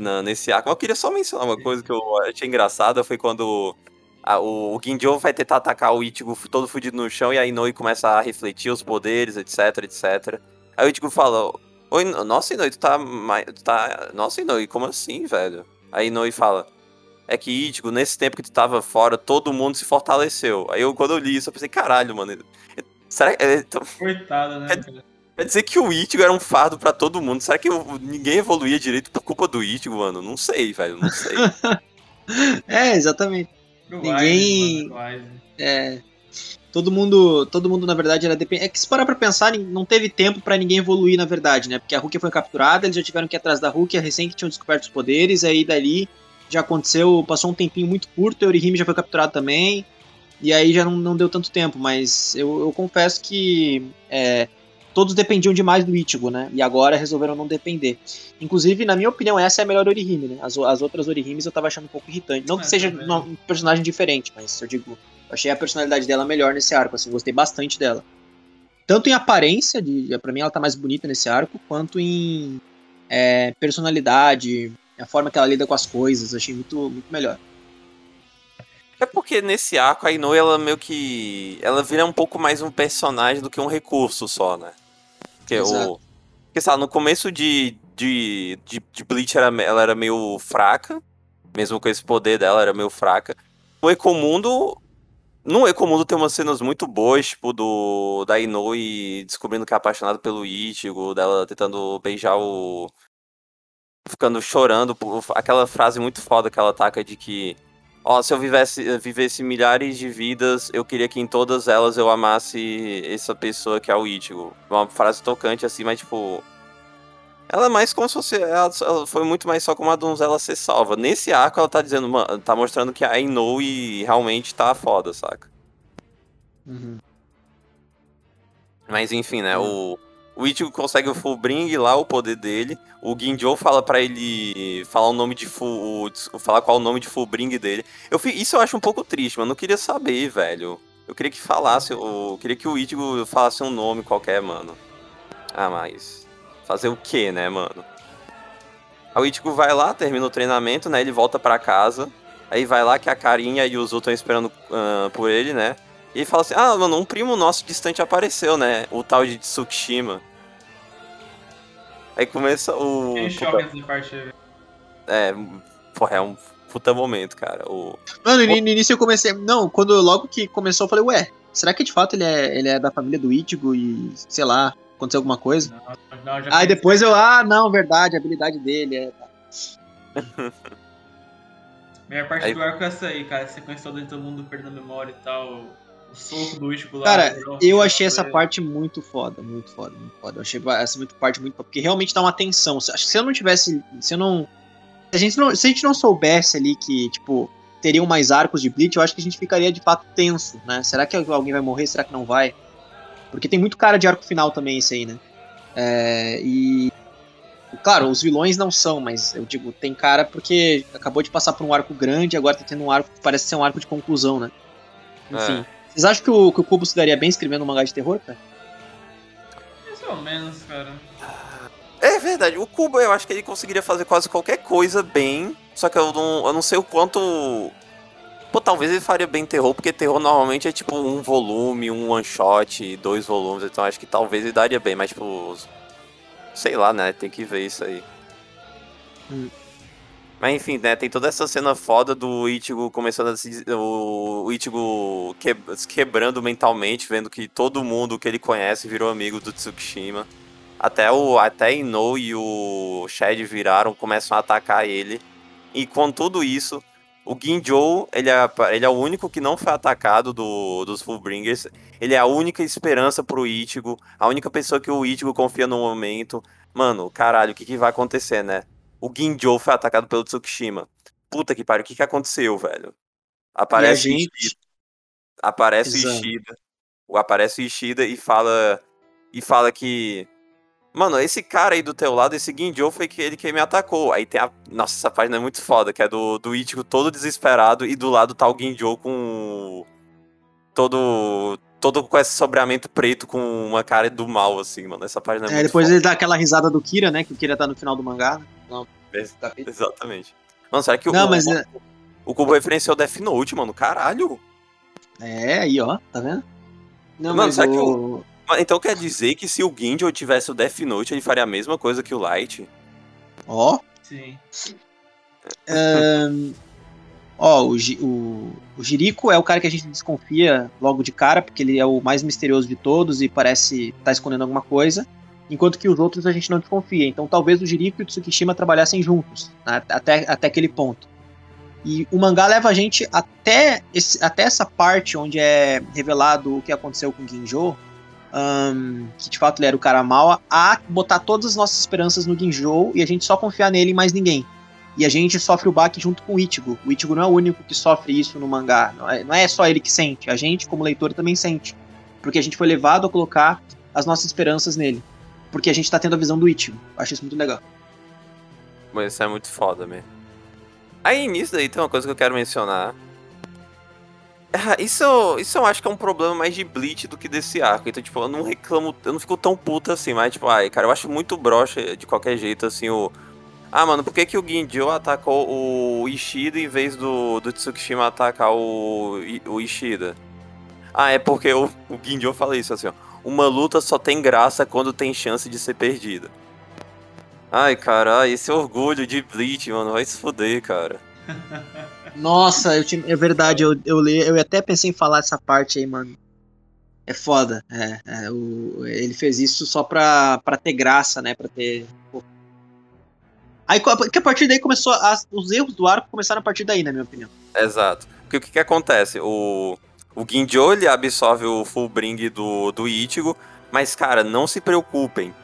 Speaker 2: Na, nesse arco. Eu queria só mencionar uma coisa que eu achei engraçada: foi quando a, o, o Ginjo vai tentar atacar o Ichigo todo fudido no chão e a Inoi começa a refletir os poderes, etc, etc. Aí o Ichigo fala: Oi, nossa, Inoi, tu tá, tu tá. Nossa, Inoi, como assim, velho? Aí Inoi fala. É que, Ichigo, nesse tempo que tu tava fora, todo mundo se fortaleceu. Aí eu, quando eu li isso, eu pensei, caralho, mano. Será que. É,
Speaker 1: Coitado, né?
Speaker 2: Quer, quer, dizer que o Ichigo era um fardo para todo mundo. Será que ninguém evoluía direito por culpa do Ichigo, mano? Não sei, velho. Não sei.
Speaker 3: é, exatamente. ninguém. Wise, é todo mundo, todo mundo na verdade era dependente. É que se parar pra pensar, não teve tempo para ninguém evoluir na verdade, né? Porque a Rukia foi capturada, eles já tiveram que ir atrás da Rukia, recém que tinham descoberto os poderes, aí dali já aconteceu, passou um tempinho muito curto, Eurihime já foi capturado também, e aí já não, não deu tanto tempo, mas eu, eu confesso que é, todos dependiam demais do Ichigo, né? E agora resolveram não depender. Inclusive, na minha opinião, essa é a melhor Orihime, né? As, as outras Orihimes eu tava achando um pouco irritante. Não que é, seja um personagem diferente, mas eu digo, achei a personalidade dela melhor nesse arco, assim, gostei bastante dela. Tanto em aparência, de, para mim ela tá mais bonita nesse arco, quanto em é, personalidade, a forma que ela lida com as coisas, achei muito, muito melhor.
Speaker 2: É porque nesse arco a Inoue, ela meio que. Ela vira um pouco mais um personagem do que um recurso só, né? Porque Exato. o. Porque, sabe, no começo de, de, de, de Bleach era, ela era meio fraca, mesmo com esse poder dela, era meio fraca. No Ecomundo, no Ecomundo tem umas cenas muito boas, tipo, do da Inoue descobrindo que é apaixonado pelo Ichigo, dela tentando beijar o. ficando chorando, aquela frase muito foda que ela ataca de que. Ó, se eu vivesse, vivesse milhares de vidas, eu queria que em todas elas eu amasse essa pessoa que é o Ichigo. Uma frase tocante assim, mas tipo. Ela é mais como se fosse. Ela, ela foi muito mais só como a donzela ser salva. Nesse arco, ela tá dizendo, mano, tá mostrando que a Inoue realmente tá foda, saca?
Speaker 3: Uhum.
Speaker 2: Mas enfim, né? Uhum. O, o Ichigo consegue o Fullbring lá, o poder dele. O Ginjo fala para ele falar o nome de Full. falar qual é o nome de Fullbring dele. Eu, isso eu acho um pouco triste, mano. Eu não queria saber, velho. Eu queria que falasse. Eu queria que o Ichigo falasse um nome qualquer, mano. Ah, mas. Fazer o quê, né, mano? Aí o Ichigo vai lá, termina o treinamento, né? Ele volta para casa. Aí vai lá que a Carinha e o Zu estão esperando uh, por ele, né? E ele fala assim: Ah, mano, um primo nosso distante apareceu, né? O tal de Tsukishima. Aí começa o.
Speaker 1: Choque nessa parte aí.
Speaker 2: É, porra, é um puta momento, cara. O...
Speaker 3: Mano, no, início eu comecei. Não, quando logo que começou, eu falei, ué, será que de fato ele é, ele é da família do Ichigo e, sei lá, aconteceu alguma coisa?
Speaker 1: Não, não, já
Speaker 3: Aí depois eu, ah, não, verdade, a habilidade dele é.
Speaker 1: Melhor parte
Speaker 2: Aí-
Speaker 1: do arco é essa aí, cara. A sequência toda de todo mundo perdendo a memória e tal. O soco do Ichigo lá.
Speaker 3: Cara,
Speaker 1: nossa,
Speaker 3: eu achei essa parte muito foda, muito foda, muito foda. Eu achei essa muito parte muito foda, porque realmente dá uma tensão. Se- Acho que se eu não tivesse, se eu não, se a gente não, se a gente não soubesse ali que, tipo, teriam mais arcos de Bleach, eu acho que a gente ficaria de fato tenso, né? Será que alguém vai morrer? Será que não vai? Porque tem muito cara de arco final também esse aí, né? É, e claro, os vilões não são, mas eu digo, tem cara porque acabou de passar por um arco grande, agora tá tendo um arco que parece ser um arco de conclusão, né? Enfim. Vocês acham que o, que o Kubo se daria bem escrevendo um mangá de terror, cara?
Speaker 1: Mais ou menos, cara.
Speaker 2: É verdade, o Kubo eu acho que ele conseguiria fazer quase qualquer coisa bem, só que eu não, eu não sei o quanto. Pô, talvez ele faria bem terror, porque terror normalmente é tipo um volume, um one shot, dois volumes, então acho que talvez ele daria bem, mas tipo. Sei lá, né? Tem que ver isso aí.
Speaker 3: Hum.
Speaker 2: Mas enfim, né? Tem toda essa cena foda do Ichigo começando a se. O, Ichigo que, se quebrando mentalmente, vendo que todo mundo que ele conhece virou amigo do Tsukishima. Até o até Ino e o Shed viraram, começam a atacar ele. E com tudo isso, o Ginjo, ele é, ele é o único que não foi atacado do, dos Fullbringers. Ele é a única esperança pro Ichigo, a única pessoa que o Ichigo confia no momento. Mano, caralho, o que, que vai acontecer, né? O Ginjo foi atacado pelo Tsukishima. Puta que pariu, o que, que aconteceu, velho? Aparece
Speaker 3: gente-
Speaker 2: Ishida. Aparece
Speaker 3: Exato.
Speaker 2: o Ishida. Aparece o Ishida e fala. E fala que. Mano, esse cara aí do teu lado, esse Ginjo, foi que ele que me atacou. Aí tem a. Nossa, essa página é muito foda, que é do, do Ichigo todo desesperado e do lado tá o Ginjo com. Todo. Todo com esse sobreamento preto com uma cara do mal, assim, mano. Essa página é,
Speaker 3: É,
Speaker 2: muito
Speaker 3: depois
Speaker 2: foda.
Speaker 3: ele dá aquela risada do Kira, né? Que o Kira tá no final do mangá. Tá-
Speaker 2: Exatamente. Mano, será que o,
Speaker 3: Não, mas
Speaker 2: o,
Speaker 3: é,
Speaker 2: o Kubo referenciou Death Note, mano? Caralho!
Speaker 3: é aí, ó, tá vendo? Não,
Speaker 2: Mano,
Speaker 3: mas
Speaker 2: será que
Speaker 3: o...
Speaker 2: Então quer dizer que se o Ginjo tivesse o Death Note, ele faria a mesma coisa que o Light?
Speaker 3: Ó,
Speaker 1: Sim.
Speaker 3: ahn, ó, o, o, o Jirico é o cara que a gente desconfia logo de cara, porque ele é o mais misterioso de todos e parece estar escondendo alguma coisa. Enquanto que os outros a gente não desconfia. Então talvez o Jirico e o Tsukishima trabalhassem juntos, né, até, até aquele ponto. E o mangá leva a gente até, esse- até essa parte onde é revelado o que aconteceu com o Ginjo, ahn, que de fato ele era o cara mau, a botar todas as nossas esperanças no Ginjo e a gente só confiar nele e mais ninguém. E a gente sofre o baque junto com o Ichigo. O Ichigo não é o único que sofre isso no mangá. Não é, não é só ele que sente. A gente, como leitor, também sente. Porque a gente foi levado a colocar as nossas esperanças nele. Porque a gente tá tendo a visão do Ichigo. Acho isso muito legal.
Speaker 2: Mas isso é muito foda mesmo. Aí nisso daí tem uma coisa que eu quero mencionar. Ah, Isso, isso eu acho que é um problema mais de Bleach do que desse arco. Então, tipo, eu não reclamo, eu não fico tão puta assim, mas, tipo, ai, cara, eu acho muito broxa de qualquer jeito, assim, o. Ah, mano, por que, que o Ginjo atacou o Ishida em vez do, do Tsukishima atacar o, o Ishida? Ah, é porque o, o Ginjo fala isso, assim, ó. Uma luta só tem graça quando tem chance de ser perdida. Ai, caralho, esse orgulho de Bleach, mano, vai se fuder, cara.
Speaker 3: Nossa, eu tinha- é verdade. Eu, eu, li, eu até pensei em falar essa parte aí, mano. É foda. É, é, o, ele fez isso só pra, pra ter graça, né? Pra ter. pô. Aí que a partir daí começou. as- os erros do arco começaram a partir daí, na minha opinião.
Speaker 2: Exato. Porque o que que acontece? O, o Ginjo, ele absorve o Fullbring do, do Ichigo, mas, cara, não se preocupem.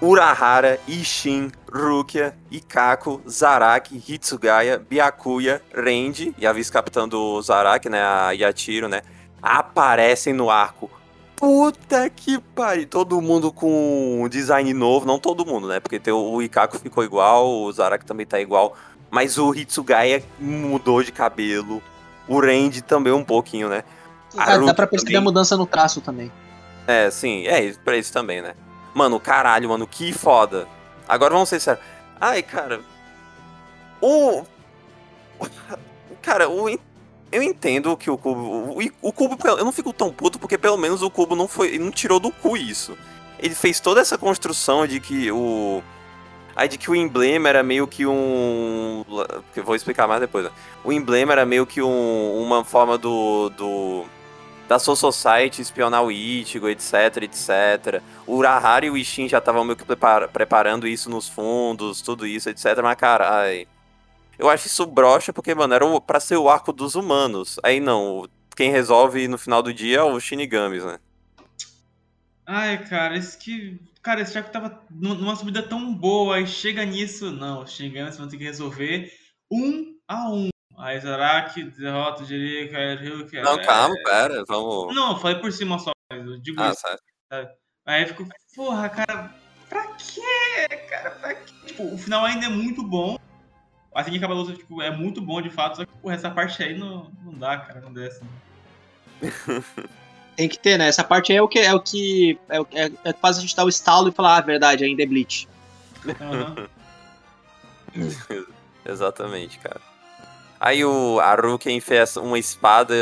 Speaker 2: Urahara, Ishin, Rukia, Ikako, Zaraki, Hitsugaya, Byakuya, Renji e a vice-capitã do Zaraki, né, a Yatiro, né, aparecem no arco. Puta que pariu! Todo mundo com um design novo, não todo mundo, né, porque o Ikako ficou igual, o Zaraki também tá igual, mas o Hitsugaya mudou de cabelo, o Renji também um pouquinho, né.
Speaker 3: Ah, dá pra perceber
Speaker 2: também.
Speaker 3: a mudança no traço também.
Speaker 2: É, sim, é pra isso também, né? Mano, caralho, mano, que foda. Agora vamos ser sérios. Ai, cara. O. Cara, o. Eu entendo que o cubo. O, o cubo, eu não fico tão puto porque pelo menos o cubo não foi. não tirou do cu isso. ele fez toda essa construção de que o. Aí de que o emblema era meio que um. Vou explicar mais depois. Né? O emblema era meio que um, uma forma do. do da Soul Society espionar o Ichigo, etc, etc. O Urahara e o Ishin já estavam meio que prepara, preparando isso nos fundos, tudo isso, etc. Mas, cara, ai, eu acho isso broxa porque, mano, era pra ser o arco dos humanos. Aí não, quem resolve no final do dia é o Shinigamis, né?
Speaker 1: Ai, cara, esse que. Cara, esse arco tava numa subida tão boa, e chega nisso, não, os Shinigamis vão ter que resolver um a um. Aí Zaraki derrota o Jirika, Ryuki.
Speaker 2: Não,
Speaker 1: é...
Speaker 2: calma, pera, vamos.
Speaker 1: Não, eu falei por cima só, eu digo
Speaker 2: ah,
Speaker 1: isso. Sabe? Aí eu fico, porra, cara, pra quê? Cara, pra quê? Tipo, o final ainda é muito bom. Assim que acaba a luta, tipo, é muito bom de fato, só que porra, essa parte aí não, não dá, cara, não desce. Não.
Speaker 3: Tem que ter, né? Essa parte aí é o que é o que é, é, é que faz a gente dar o estalo e falar, ah, verdade, ainda é Bleach.
Speaker 1: Uhum.
Speaker 2: Exatamente, cara. Aí o Haruken fez uma espada,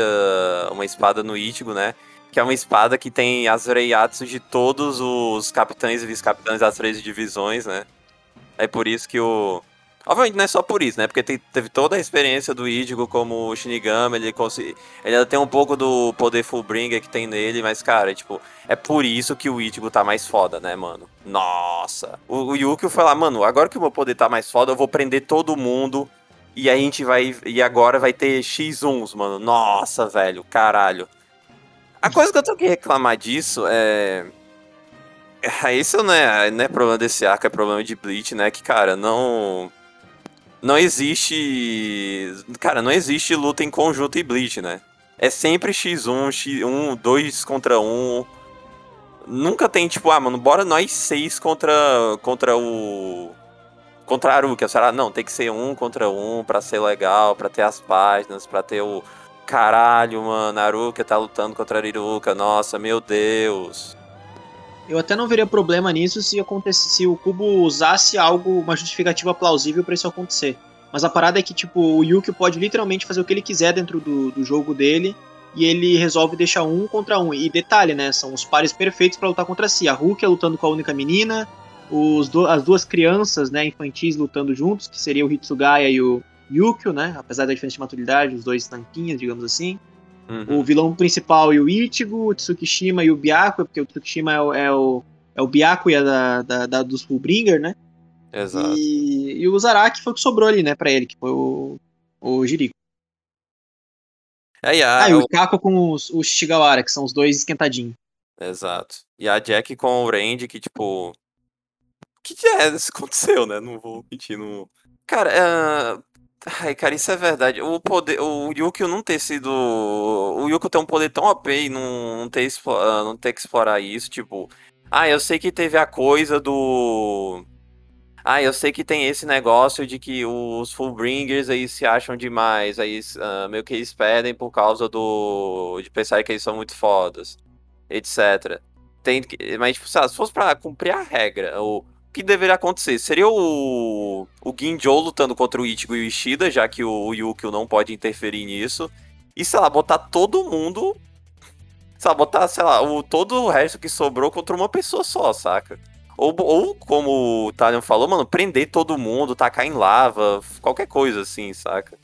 Speaker 2: uma espada no Ichigo, né? Que é uma espada que tem as reiatsu de todos os capitães e vice-capitães das três divisões, né? É por isso que o Obviamente não é só por isso, né? Porque teve toda a experiência do Ichigo como Shinigami, ele, consegui, ele ainda tem um pouco do poder Fullbringer que tem nele, mas, cara, tipo, é por isso que o Ichigo tá mais foda, né, mano? Nossa! O, o Yukio foi lá, mano, agora que o meu poder tá mais foda, eu vou prender todo mundo e a gente vai. E agora vai ter X1s, mano. Nossa, velho, caralho. A coisa que eu tenho que reclamar disso é. Isso não é, não é problema desse arco, é problema de Bleach, né? Que, cara, não não existe. Cara, não existe luta em conjunto e Bleach, né? É sempre X1, X1, 2 contra 1. Nunca tem, tipo, ah, mano, bora nós seis contra, contra o. Contra a Aruka. Será? Não, tem que ser um contra um pra ser legal, pra ter as páginas, pra ter o. Caralho, mano, a Aruka tá lutando contra a Iruka. Nossa, meu Deus.
Speaker 3: Eu até não veria problema nisso se acontecesse, se o Cubo usasse algo, uma justificativa plausível para isso acontecer. Mas a parada é que, tipo, o Yuki pode literalmente fazer o que ele quiser dentro do, do jogo dele e ele resolve deixar um contra um. E detalhe, né? São os pares perfeitos para lutar contra si. A Hulk é lutando com a única menina, os do, as duas crianças, né, infantis lutando juntos, que seria o Hitsugaya e o Yukio, né? Apesar da diferença de maturidade, os dois tanquinhos, digamos assim. Uhum. O vilão principal e o Ichigo, o Tsukishima e o Byakuya, porque o Tsukishima é o, é o, é o Byakuya da, da, da, dos Fullbringer, né?
Speaker 2: Exato.
Speaker 3: E, e o Zaraki foi o que sobrou ali, né, pra ele, que foi o, o Jiriko.
Speaker 2: É, a,
Speaker 3: ah, e o Kako com os, os Shigawara, que são os dois esquentadinhos.
Speaker 2: Exato. E a Jack com o Randy, que tipo. O que, que é isso aconteceu, né? Não vou mentir. Não... Cara, é... Ai, cara, isso é verdade. O poder, o Yukio não ter sido, o Yukio ter um poder tão OP e não, ter ah, não ter que explorar isso, tipo, ah, eu sei que teve a coisa do ah, eu sei que tem esse negócio de que os Fullbringers aí se acham demais, aí uh, meio que eles pedem por causa do de pensar que eles são muito fodas, etc. Tem, mas tipo, se fosse para cumprir a regra, o que deveria acontecer? Seria o, o Ginjo lutando contra o Ichigo e o Ishida, já que o, Yukio não pode interferir nisso. E, sei lá, botar todo mundo. Sei lá, botar, sei lá, o, todo o resto que sobrou contra uma pessoa só, saca? Ou, ou como o Talion falou, mano, prender todo mundo, tacar em lava, qualquer coisa assim, saca?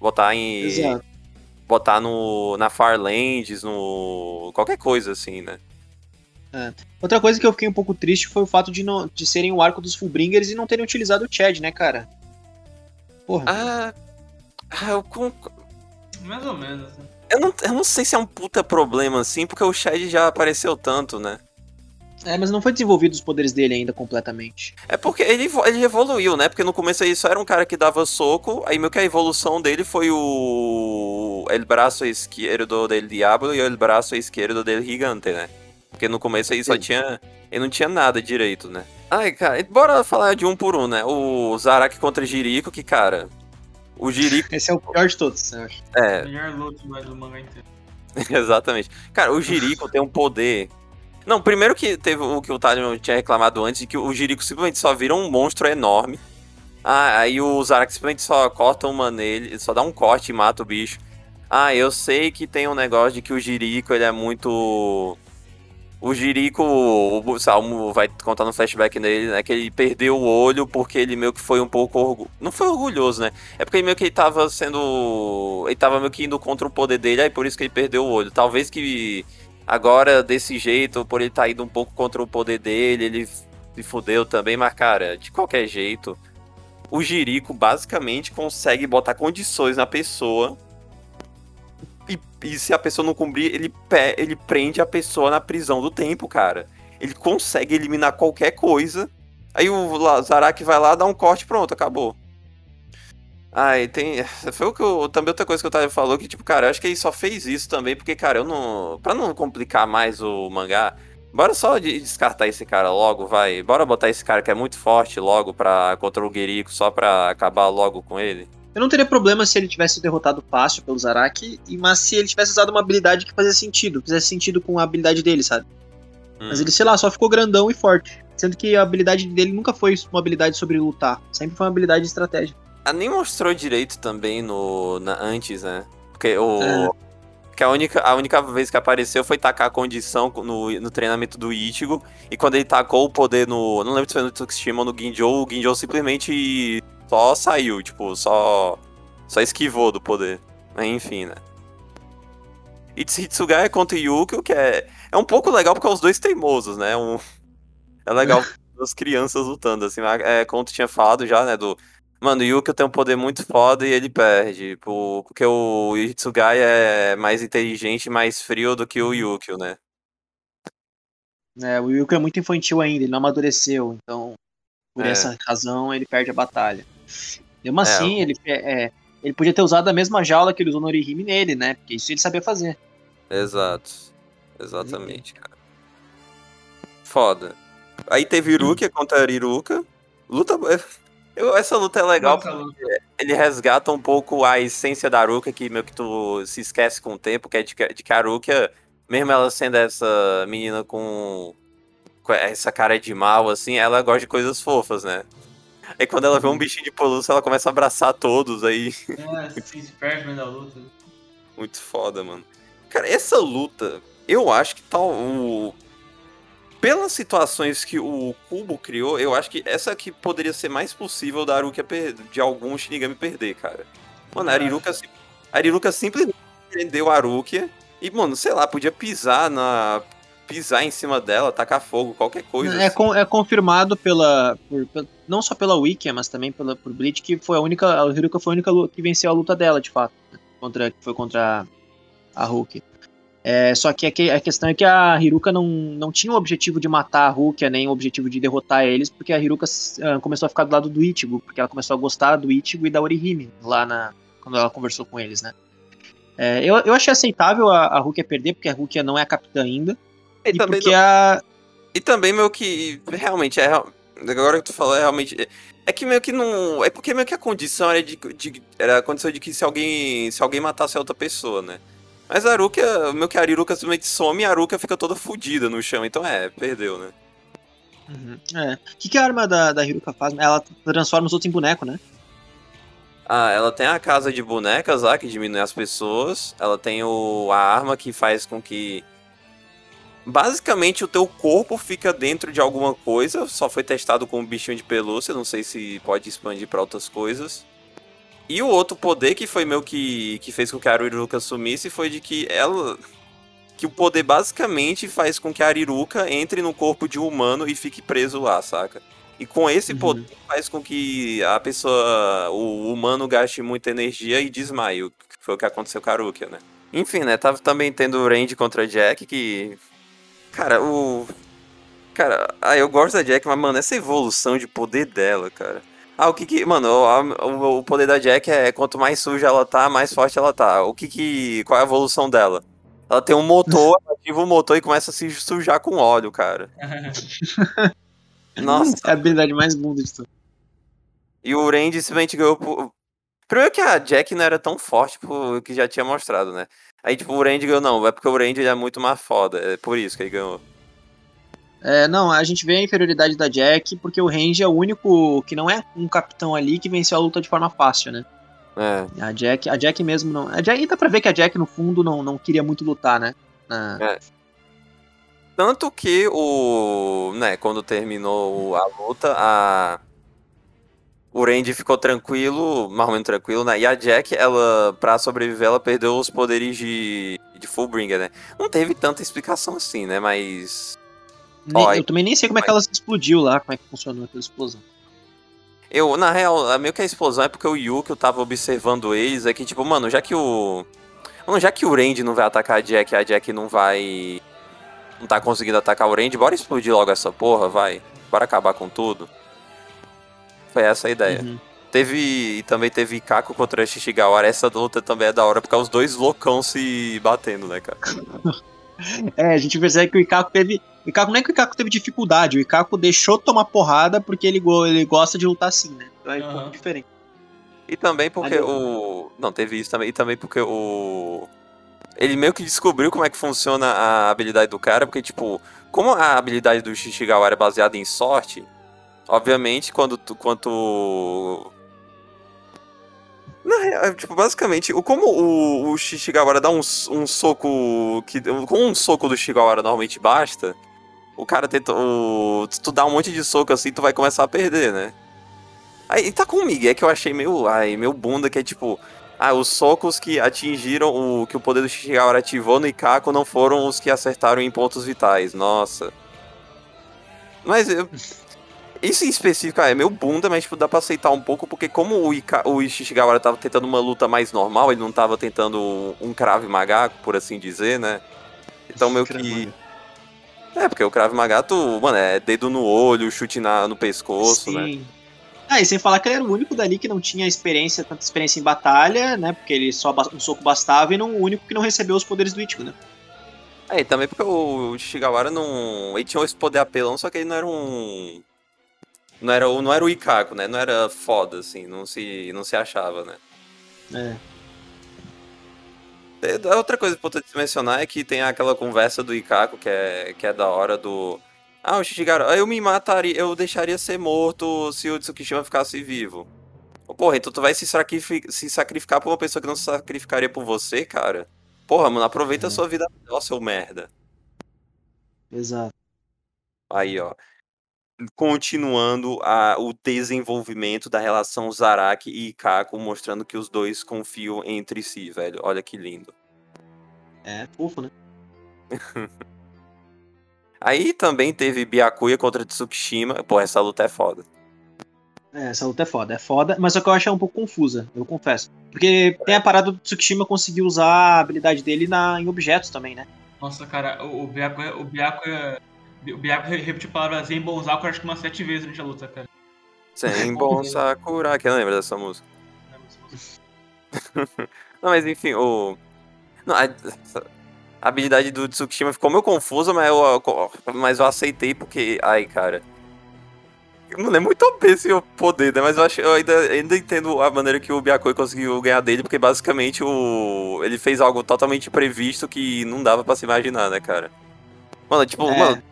Speaker 2: Botar em. Exato. Botar no, na Farlands, no. qualquer coisa assim, né?
Speaker 3: É. Outra coisa que eu fiquei um pouco triste foi o fato de, não, de serem o arco dos Fullbringers e não terem utilizado o Chad, né, cara?
Speaker 2: Porra. Ah, ah eu
Speaker 1: Mais ou menos. Né?
Speaker 2: Eu não, eu não sei se é um puta problema assim, porque o Chad já apareceu tanto, né?
Speaker 3: É, mas não foi desenvolvido os poderes dele ainda completamente.
Speaker 2: É porque ele, ele evoluiu, né? Porque no começo ele só era um cara que dava soco, aí meio que a evolução dele foi o. El braço esquerdo del Diablo e o el braço esquerdo del Gigante, né? Porque no começo aí só Sim. tinha. Ele não tinha nada direito, né? Ai, cara, bora falar de um por um, né? O Zaraki contra Jiriko, que, cara. O Jiriko.
Speaker 3: Esse é o pior de todos, eu acho.
Speaker 2: É.
Speaker 1: O melhor luto do mangá inteiro.
Speaker 2: Exatamente. Cara, o Jiriko tem um poder. Não, primeiro que teve o que o Talion tinha reclamado antes, de que o Jiriko simplesmente só vira um monstro enorme. Ah, aí o Zaraki simplesmente só corta uma nele, só dá um corte e mata o bicho. Ah, eu sei que tem um negócio de que o Jiriko ele é muito o Jirico, o Salmo vai contar no flashback nele, né? Que ele perdeu o olho porque ele meio que foi um pouco orgulhoso. Não foi orgulhoso, né? É porque ele meio que ele tava sendo. Ele tava meio que indo contra o poder dele, aí por isso que ele perdeu o olho. Talvez que agora, desse jeito, por ele estar tá indo um pouco contra o poder dele, ele se fudeu também, mas, cara, de qualquer jeito, o Jirico basicamente consegue botar condições na pessoa e, e, se a pessoa não cumprir, ele, ele prende a pessoa na prisão do tempo, cara. Ele consegue eliminar qualquer coisa. Aí o Zarak vai lá, dá um corte, pronto, acabou. Ai, tem. Foi o que eu. Também outra coisa que o Tadeu falou, que, tipo, cara, eu acho que ele só fez isso também, porque, cara, eu não. Pra não complicar mais o mangá, bora só descartar esse cara logo, vai. Bora botar esse cara que é muito forte logo pra, contra o Guerico, só pra acabar logo com ele.
Speaker 3: Eu não teria problema se ele tivesse derrotado fácil pelo Zaraki, mas se ele tivesse usado uma habilidade que fazia sentido, fizesse sentido com a habilidade dele, sabe? Hum. Mas ele, sei lá, só ficou grandão e forte. Sendo que a habilidade dele nunca foi uma habilidade sobre lutar, sempre foi uma habilidade de estratégia.
Speaker 2: Ah, nem mostrou direito também no na, antes, né? Porque o. É. Que a única, a única vez que apareceu foi tacar a condição no, no treinamento do Ichigo. E quando ele tacou o poder no. Não lembro se foi no Tsukishima ou no Ginjo, o Ginjo simplesmente só saiu, tipo, só. Só esquivou do poder. Enfim, né? E Hitsugaya contra Yukio, que é, é um pouco legal porque é os dois teimosos, né? Um, é legal as crianças lutando, assim. É, como tu tinha falado já, né? Do. Mano, o Yukio tem um poder muito foda e ele perde. Porque o Hitsugaya é mais inteligente e mais frio do que o Yukio, né?
Speaker 3: É, o Yukio é muito infantil ainda, ele não amadureceu, então por é. essa razão ele perde a batalha. Mesmo é, assim, ele, é, ele podia ter usado a mesma jaula que ele usou no Orihime nele, né? Porque isso ele sabia fazer.
Speaker 2: Exato. Exatamente, cara. Foda. Aí teve Iruka contra a Iruka. Luta. Eu, essa luta é legal Nossa, porque luta. ele resgata um pouco a essência da Aruka, que meio que tu se esquece com o tempo, que é de, de que a Aruka, mesmo ela sendo essa menina com, com essa cara de mal, assim, ela gosta de coisas fofas, né? Aí quando ela vê um bichinho de pelúcia, ela começa a abraçar todos aí.
Speaker 1: É, se perde no da luta.
Speaker 2: Muito foda, mano. Cara, essa luta, eu acho que tal. O... Pelas situações que o Cubo criou, eu acho que essa aqui poderia ser mais possível da Aruka de algum Shinigami perder, cara. Mano, a Ariruka, a Ariruka simplesmente prendeu a Aruka e, mano, sei lá, podia pisar na pisar em cima dela, tacar fogo, qualquer coisa.
Speaker 3: É, assim. com, é confirmado pela, por, não só pela Wiki, mas também pela por Bleach que foi a única, a Hiruka foi a única que venceu a luta dela, de fato, né? contra que foi contra a Hulk. É, só que a, questão é que a Hiruka não, não tinha o objetivo de matar a Hulk, nem o objetivo de derrotar eles, porque a Hiruka uh, começou a ficar do lado do Ichigo, porque ela começou a gostar do Ichigo e da Orihime, lá na, quando ela conversou com eles, né? É, eu, eu achei aceitável a, a Hulk perder, porque a Hulk não é a capitã ainda, e, e porque não... a.
Speaker 2: E também, meio que. Realmente, é. Agora que tu falou, é realmente. É que meio que não. É porque meio que a condição era de. de era a condição de que se alguém. Se alguém matasse a outra pessoa, né? Mas a Aruka, meio que a Ariruka simplesmente some e a Aruka fica toda fodida no chão. Então é, perdeu, né?
Speaker 3: Uhum. É. O que, que a arma da, da Hiruka faz? Ela transforma os outros em boneco, né?
Speaker 2: Ah, ela tem a casa de bonecas lá que diminui as pessoas. Ela tem o, a arma que faz com que Basicamente, o teu corpo fica dentro de alguma coisa. Só foi testado com um bichinho de pelúcia. Não sei se pode expandir para outras coisas. E o outro poder que foi meu que, que fez com que a Ariruka sumisse foi de que ela. Que o poder basicamente faz com que a Ariruka entre no corpo de um humano e fique preso lá, saca? E com esse uhum. poder faz com que a pessoa, o humano gaste muita energia e desmaie, que foi o que aconteceu com a Aruka, né? Enfim, né? Tava também tendo o Range contra Jack, que Cara, o. Cara, ah, eu gosto da Jack, mas, mano, essa evolução de poder dela, cara. Ah, o que que. Mano, o, o poder da Jack é quanto mais suja ela tá, mais forte ela tá. O que que. Qual é a evolução dela? Ela tem um motor, ativa o motor e começa a se sujar com óleo, cara.
Speaker 3: Nossa. É a habilidade mais bunda de tudo.
Speaker 2: E o Randy simplesmente ganhou por. Primeiro que a Jack não era tão forte por que já tinha mostrado, né? Aí, tipo, o Randy ganhou, não, é porque o Randy é muito mais foda, é por isso que ele ganhou.
Speaker 3: É, não, a gente vê a inferioridade da Jack porque o Randy é o único que não é um capitão ali que venceu a luta de forma fácil, né?
Speaker 2: É.
Speaker 3: A Jack, a Jack mesmo não. A Jack, dá pra ver que a Jack, no fundo, não, não queria muito lutar, né? É.
Speaker 2: Tanto que o. né, quando terminou a luta, a. O Randy ficou tranquilo, mais ou menos tranquilo, né? E a Jack, ela, pra sobreviver, ela perdeu os poderes de, de Fullbringer, né? Não teve tanta explicação assim, né? Mas.
Speaker 3: Nem-
Speaker 2: Ó,
Speaker 3: eu também nem sei como é que ela explodiu lá, como é que funcionou aquela explosão.
Speaker 2: Eu, na real, meio que a explosão é porque o Yu, que eu tava observando eles, é que, tipo, mano, já que o. Mano, já que o Randy não vai atacar a Jack a Jack não vai. Não tá conseguindo atacar o Randy, bora explodir logo essa porra, vai. Bora acabar com tudo. Foi essa a ideia.
Speaker 3: Uhum.
Speaker 2: Teve. E também teve Kako contra Shishigawara. Essa luta também é da hora, porque é os dois loucão se batendo, né, cara?
Speaker 3: É, a gente percebe que o Ikako teve. O Ikako não é que o Ikako teve dificuldade, o Ikako deixou tomar porrada porque ele, go- ele gosta de lutar assim, né? Então é um pouco diferente.
Speaker 2: E também porque
Speaker 3: Ali-
Speaker 2: o. Não, teve isso também. E também porque o. Ele meio que descobriu como é que funciona a habilidade do cara, porque, tipo, como a habilidade do Shishigawara é baseada em sorte, obviamente, quando tu. Quanto. Na real, tipo, basicamente, como o, o Shishigawara dá um, um soco. que Com um soco do Shishigawara normalmente basta, o cara tenta. O, tu dá um monte de soco assim, tu vai começar a perder, né? Aí tá com o Miguel que eu achei meio, ai, meio bunda, que é tipo, ah, os socos que atingiram o que o poder do Shishigawara ativou no Ikako não foram os que acertaram em pontos vitais. Nossa. Mas eu, isso em específico ah, é meio bunda, mas tipo, dá pra aceitar um pouco, porque como o, Ika, o Shishigawara tava tentando uma luta mais normal, ele não tava tentando um Krav Maga, por assim dizer, né? Então meio que... É, porque o Krav Maga, tu, mano, é dedo no olho, chute na, no pescoço, né?
Speaker 3: Sim. Ah, e sem falar que ele era o único dali que não tinha experiência, tanta experiência em batalha, né? Porque ele só um soco bastava e não, o único que não recebeu os poderes do Ichigo, né?
Speaker 2: É, e também porque o Shigawara não. Ele tinha esse poder apelão, só que ele não era um. Não era, o- não era o Ikako, né? Não era foda, assim, não se, não se achava, né?
Speaker 3: É.
Speaker 2: É, a Outra coisa importante de mencionar é que tem aquela conversa do Ikako, que é, que é da hora do. Ah, o Shishigawara, eu me mataria, eu deixaria ser morto se o Tsukishima ficasse vivo. Porra, então tu vai se, sacrifi- se sacrificar por uma pessoa que não se sacrificaria por você, cara? Porra, mano, aproveita a sua vida melhor, seu merda.
Speaker 3: Exato.
Speaker 2: Aí, ó. Continuando a- o desenvolvimento da relação Zaraki e Ikako, mostrando que os dois confiam entre si, velho. Olha que lindo.
Speaker 3: É fofo, né?
Speaker 2: Aí também teve Byakuya contra Tsukishima. Pô, essa luta é foda.
Speaker 3: É, essa luta é foda. É foda, mas só que eu achei um pouco confusa, eu confesso. Porque tem a parada do Tsukishima conseguir usar a habilidade dele na, em objetos também, né?
Speaker 1: Nossa, cara, o, o Biaco, o Biaco, o Biaco repetiu palavras em Bonzaku acho que umas sete vezes durante a luta, cara.
Speaker 2: Sem bom Sakura. Quem lembra dessa música? Não, mas enfim, o. Não, a, a habilidade do Tsukishima ficou meio confusa, mas eu, mas eu aceitei porque. Ai, cara. Mano, é muito OP esse poder, né? Mas eu, acho, eu ainda, ainda entendo a maneira que o Byakoi conseguiu ganhar dele, porque basicamente o, ele fez algo totalmente previsto que não dava pra se imaginar, né, cara? Mano, tipo,
Speaker 3: É.
Speaker 2: mano.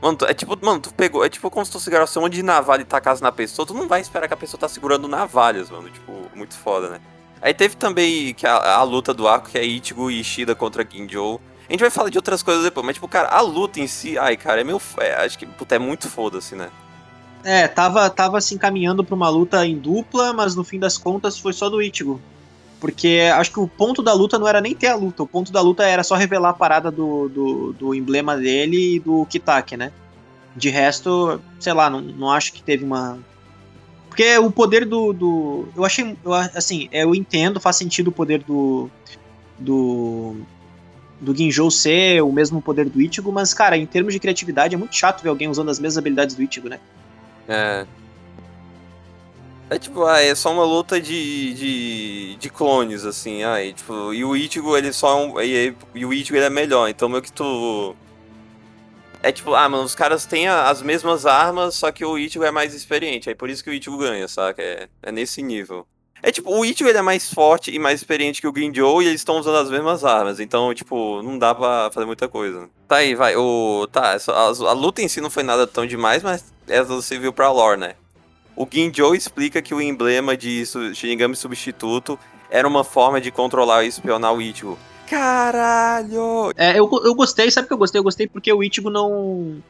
Speaker 2: Mano, é tipo, mano, tu pegou. É tipo como se tu segurasse um monte de navalha e tacasse na pessoa, tu não vai esperar que a pessoa tá segurando navalhas, mano. Tipo, muito foda, né? Aí teve também que a, a luta do arco, que é Ichigo e Ishida contra Ginjo. A gente vai falar de outras coisas depois, mas, tipo, cara, a luta em si, ai, cara, é meio. É, acho que, puta, é muito foda-se, né?
Speaker 3: É, tava, tava se encaminhando pra uma luta em dupla, mas no fim das contas foi só do Ichigo. Porque acho que o ponto da luta não era nem ter a luta, o ponto da luta era só revelar a parada do, do, do emblema dele e do Kitake, né? De resto, sei lá, não, não acho que teve uma. Porque o poder do. do eu achei. eu assim, eu entendo, faz sentido o poder do. Do. Do Ginjou ser o mesmo poder do Ichigo, mas, cara, em termos de criatividade é muito chato ver alguém usando as mesmas habilidades do Ichigo, né?
Speaker 2: É. É tipo, ah, é só uma luta de, de, de clones, assim, ah, e, tipo, e o Ichigo, ele só é um, e, e o Ichigo, ele é melhor, então meio que tu... É tipo, ah, mano, os caras têm as mesmas armas, só que o Ichigo é mais experiente, aí por isso que o Ichigo ganha, saca? É, é nesse nível. É tipo, o Ichigo, ele é mais forte e mais experiente que o Ginjo, e eles estão usando as mesmas armas, então, tipo, não dá pra fazer muita coisa. Tá aí, vai, o... Tá, a, a luta em si não foi nada tão demais, mas essa você viu pra lore, né? O Ginjo explica que o emblema de Shinigami substituto era uma forma de controlar e espionar o Ichigo. Caralho!
Speaker 3: É, eu, eu gostei, sabe o que eu gostei? Eu gostei porque o Ichigo não.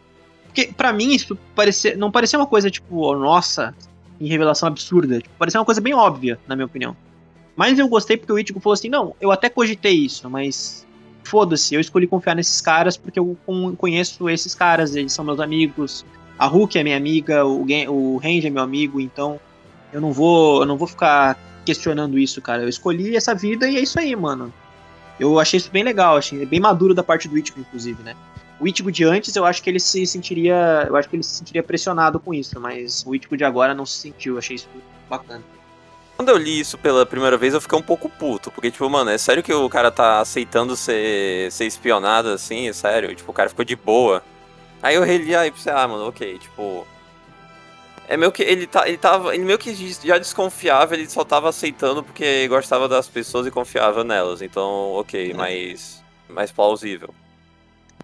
Speaker 3: Porque pra mim isso parecia, não parecia uma coisa tipo, oh, nossa, em revelação absurda. Tipo, parecia uma coisa bem óbvia, na minha opinião. Mas eu gostei porque o Ichigo falou assim: não, eu até cogitei isso, mas foda-se, eu escolhi confiar nesses caras porque eu conheço esses caras, eles são meus amigos. A Hulk é minha amiga, o, o Range é meu amigo, então eu não vou, eu não vou ficar questionando isso, cara. Eu escolhi essa vida e é isso aí, mano. Eu achei isso bem legal, achei bem maduro da parte do Ichigo, inclusive, né? O Ichigo de antes, eu acho que ele se sentiria, eu acho que ele se sentiria pressionado com isso, mas o Ichigo de agora não se sentiu, achei isso bacana.
Speaker 2: Quando eu li isso pela primeira vez, eu fiquei um pouco puto. Porque, tipo, mano, é sério que o cara tá aceitando ser, ser espionado assim? É sério? Tipo, o cara ficou de boa. Aí eu reli, aí pensei, ah, mano, ok, tipo. É meio que ele, tá, ele tava. Ele meio que já desconfiava, ele só tava aceitando porque gostava das pessoas e confiava nelas. Então, ok, é. mais, mais plausível.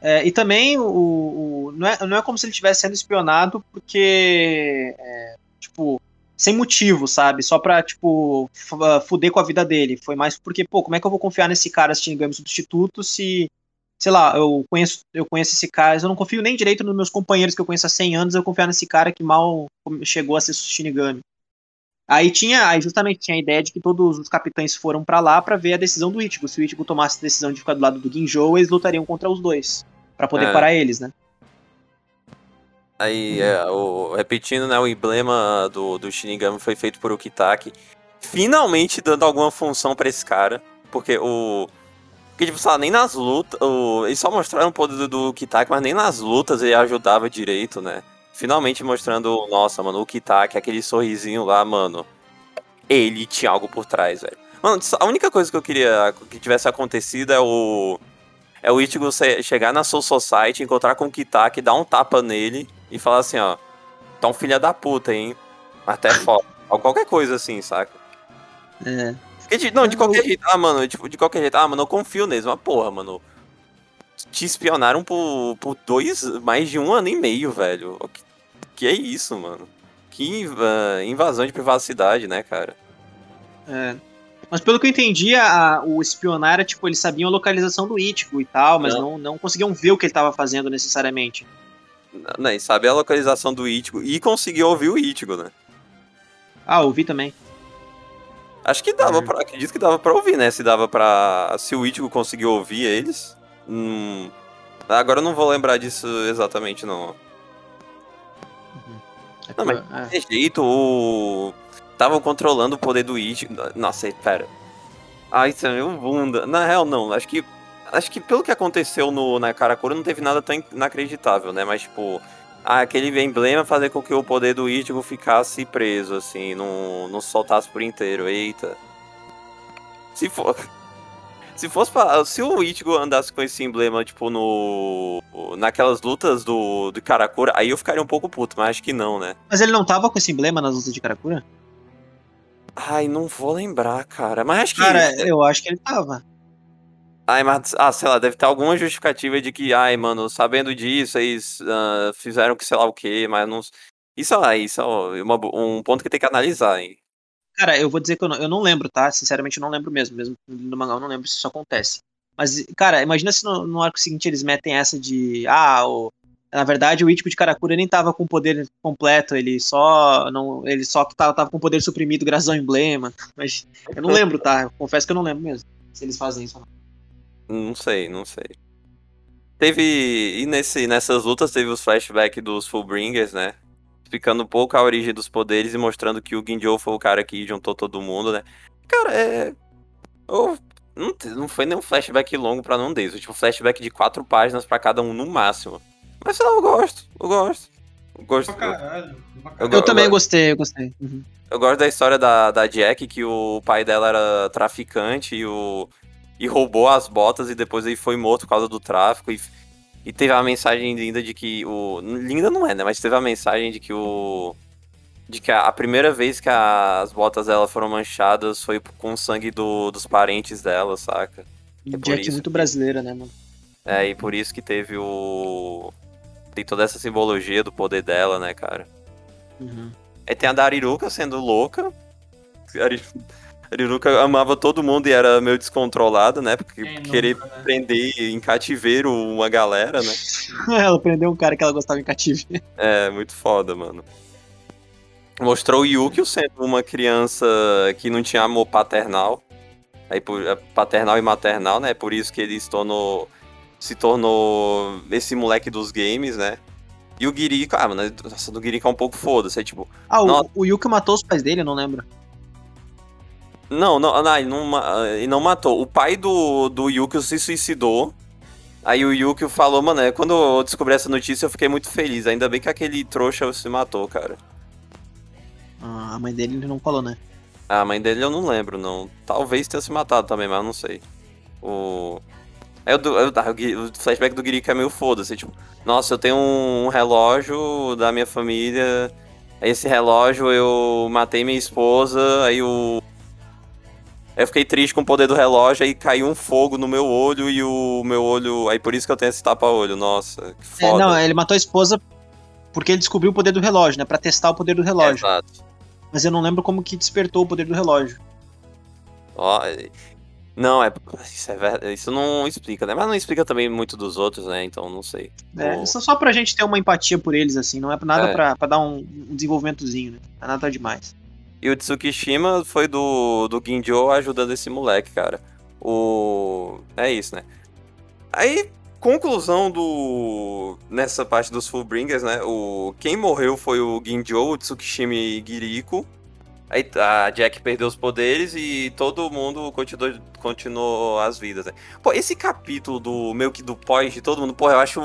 Speaker 3: É, e também o, o, não, é, não é como se ele estivesse sendo espionado porque. É, tipo, sem motivo, sabe? Só pra, tipo, fuder com a vida dele. Foi mais porque, pô, como é que eu vou confiar nesse cara Shinigami substituto se sei lá, eu conheço, eu conheço esse cara, eu não confio nem direito nos meus companheiros que eu conheço há 100 anos, eu confiar nesse cara que mal chegou a ser Shinigami. Aí tinha, aí justamente tinha a ideia de que todos os capitães foram para lá para ver a decisão do Ichigo. Se o Ichigo tomasse a decisão de ficar do lado do Ginjo, eles lutariam contra os dois, para poder é. parar eles, né?
Speaker 2: Aí, é, o, repetindo, né, o emblema do, do Shinigami foi feito por Ukitake, finalmente dando alguma função para esse cara, porque o porque, tipo, sei nem nas lutas. O... Eles só mostraram o poder do, Kitaki, mas nem nas lutas ele ajudava direito, né? Finalmente mostrando, nossa, mano, o Kitaki, aquele sorrisinho lá, mano. Ele tinha algo por trás, velho. Mano, a única coisa que eu queria que tivesse acontecido é o. É o Ichigo chegar na Soul Society, encontrar com o Kitaki, dar um tapa nele e falar assim, ó. Tá um filho da puta, hein? Até foda. Qualquer coisa assim, saca?
Speaker 3: É.
Speaker 2: De, não, de qualquer jeito. Ah, mano, tipo, de qualquer jeito. Ah, mano, eu confio neles. Mas, porra, mano. Te espionaram por, por dois. Mais de um ano e meio, velho. Que, que é isso, mano? Que invasão de privacidade, né, cara?
Speaker 3: É. Mas pelo que eu entendi, a, o espionar era, tipo, eles sabiam a localização do Ítico e tal, mas não, não, não conseguiam ver o que ele tava fazendo necessariamente.
Speaker 2: Não, não, sabe a localização do Ítico e conseguiu ouvir o Ítico, né?
Speaker 3: Ah, ouvi também.
Speaker 2: Acho que dava pra. Acredito que dava pra ouvir, né? Se dava pra. Se o Ichigo conseguiu ouvir eles. Hum, agora eu não vou lembrar disso exatamente, não. Uhum. É não, mas de é. jeito, o. Estavam controlando o poder do Ichigo. Nossa, pera. Ai, isso é meu bunda. Na real, não. Acho que. Acho que pelo que aconteceu no, na Karakura não teve nada tão inacreditável, né? Mas, tipo aquele emblema fazer com que o poder do Ichigo ficasse preso, assim, não, não soltasse por inteiro. Eita. Se for. Se fosse pra, Se o Ichigo andasse com esse emblema, tipo, no. Naquelas lutas do, do Karakura, aí eu ficaria um pouco puto, mas acho que não, né?
Speaker 3: Mas ele não tava com esse emblema nas lutas de Karakura?
Speaker 2: Ai, não vou lembrar, cara. Mas acho que.
Speaker 3: Cara, eu acho que ele tava.
Speaker 2: Ai, mas, ah, sei lá, deve ter alguma justificativa de que, ai, mano, sabendo disso, eles uh, fizeram que sei lá o quê, mas não. Isso, ah, isso é uma, um ponto que tem que analisar, hein?
Speaker 3: Cara, eu vou dizer que eu não, eu não lembro, tá? Sinceramente, eu não lembro mesmo. Mesmo no mangá, eu não lembro se isso acontece. Mas, cara, imagina se no, no arco seguinte eles metem essa de. Ah, o, na verdade, o Ichigo de Karakura nem tava com o poder completo, ele só. Não, ele só tava, tava com o poder suprimido graças ao emblema. Mas eu não lembro, tá? Eu confesso que eu não lembro mesmo. Se eles fazem isso ou não.
Speaker 2: Não sei, não sei. Teve. E nesse, nessas lutas teve os flashbacks dos Fullbringers, né? Explicando um pouco a origem dos poderes e mostrando que o Ginjo foi o cara que juntou todo mundo, né? Cara, é. Oh, não, não foi nem um flashback longo pra não deles. Tipo, um flashback de quatro páginas pra cada um no máximo. Mas sei lá, eu gosto. Eu gosto. Eu gosto.
Speaker 1: Caralho.
Speaker 3: Eu, eu, também eu, gostei, eu gostei. Uhum.
Speaker 2: Eu gosto da história da, da Jack, que o pai dela era traficante e o e roubou as botas e depois ele foi morto por causa do tráfico e, e teve a mensagem linda de que o linda não é, né, mas teve a mensagem de que o de que a, a primeira vez que a, as botas dela foram manchadas foi com o sangue do, dos parentes dela, saca?
Speaker 3: É Jack muito que, brasileira, né, mano?
Speaker 2: É, e por isso que teve o tem toda essa simbologia do poder dela, né, cara?
Speaker 3: Uhum.
Speaker 2: Aí tem a Dariruka sendo louca. Ariruka amava todo mundo e era meio descontrolada, né? Porque
Speaker 1: nunca,
Speaker 2: querer
Speaker 1: né?
Speaker 2: prender em cativeiro uma galera, né?
Speaker 3: ela prendeu um cara que ela gostava em cativeiro.
Speaker 2: É, muito foda, mano. Mostrou o Yukio sendo uma criança que não tinha amor paternal. Aí é, paternal e maternal, né? Por isso que ele se tornou. Se tornou esse moleque dos games, né? E o Girika, ah, mano, nossa, do Girika é um pouco foda-se. É tipo,
Speaker 3: Ah, o,
Speaker 2: Nossa.
Speaker 3: o Yuki matou os pais dele, eu não lembro.
Speaker 2: Não, não, não, ele não, ma- ele não matou. O pai do, do Yukio se suicidou. Aí o Yukio falou, mano, é, quando eu descobri essa notícia eu fiquei muito feliz. Ainda bem que aquele trouxa se matou, cara.
Speaker 3: Ah, a mãe dele ele não falou, né?
Speaker 2: A mãe dele eu não lembro, não. Talvez tenha se matado também, mas eu não sei. O. É o, do, é o, ah, o flashback do Girika é meio foda-se. Tipo, nossa, eu tenho um relógio da minha família. Esse relógio eu matei minha esposa. Aí o. Eu fiquei triste com o poder do relógio. Aí caiu um fogo no meu olho e o meu olho. Aí por isso que eu tenho esse tapa-olho. Nossa, que
Speaker 3: É,
Speaker 2: foda.
Speaker 3: não, ele matou a esposa porque ele descobriu o poder do relógio, né? Pra testar o poder do relógio.
Speaker 2: Exato.
Speaker 3: Mas eu não lembro como que despertou o poder do relógio.
Speaker 2: Ó, é- não, é. Isso, é ver- isso não explica, né? Mas não explica também muito dos outros, né? Então não sei.
Speaker 3: É,
Speaker 2: O-
Speaker 3: Isso é só pra gente ter uma empatia por eles, assim. Não é nada
Speaker 2: É.
Speaker 3: pra, pra dar um, um desenvolvimentozinho, né? Não é nada demais.
Speaker 2: E o Tsukishima foi do, do Ginjo ajudando esse moleque, cara. O. É isso, né? Aí, conclusão do. Nessa parte dos Fullbringers, né? O... Quem morreu foi o Ginjo, o Tsukishima e Giriko. Aí a Jack perdeu os poderes e todo mundo continuou, continuou as vidas, né? Pô, esse capítulo do meio que do pós de todo mundo, porra, eu acho.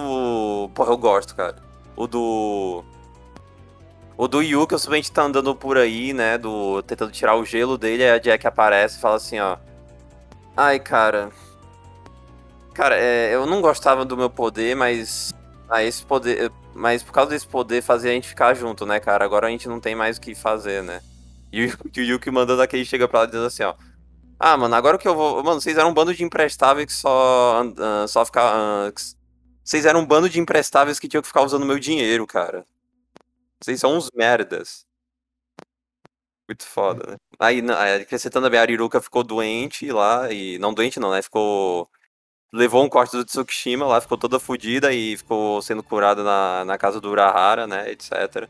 Speaker 2: Porra, eu gosto, cara. O do. O do Yuki, eu simplesmente tá andando por aí, né? Do, tentando tirar o gelo dele, aí a Jack aparece e fala assim, ó. Ai, cara. Cara, é, eu não gostava do meu poder, mas. Ah, esse poder. Mas por causa desse poder fazia a gente ficar junto, né, cara? Agora a gente não tem mais o que fazer, né? E o, o Yuki mandando aquele chega pra lá dizendo assim, ó. Ah, mano, agora que eu vou. Mano, vocês eram um bando de imprestáveis que só. ah, só ficar. ah, que s- Vocês eram um bando de imprestáveis que tinham que ficar usando meu dinheiro, cara. Vocês são uns merdas. Muito foda, né? Aí, acrescentando a Ariruka ficou doente lá, e. Não doente não, né? Ficou. Levou um corte do Tsukishima lá, ficou toda fodida e ficou sendo curada na, na casa do Urahara, né? Etc.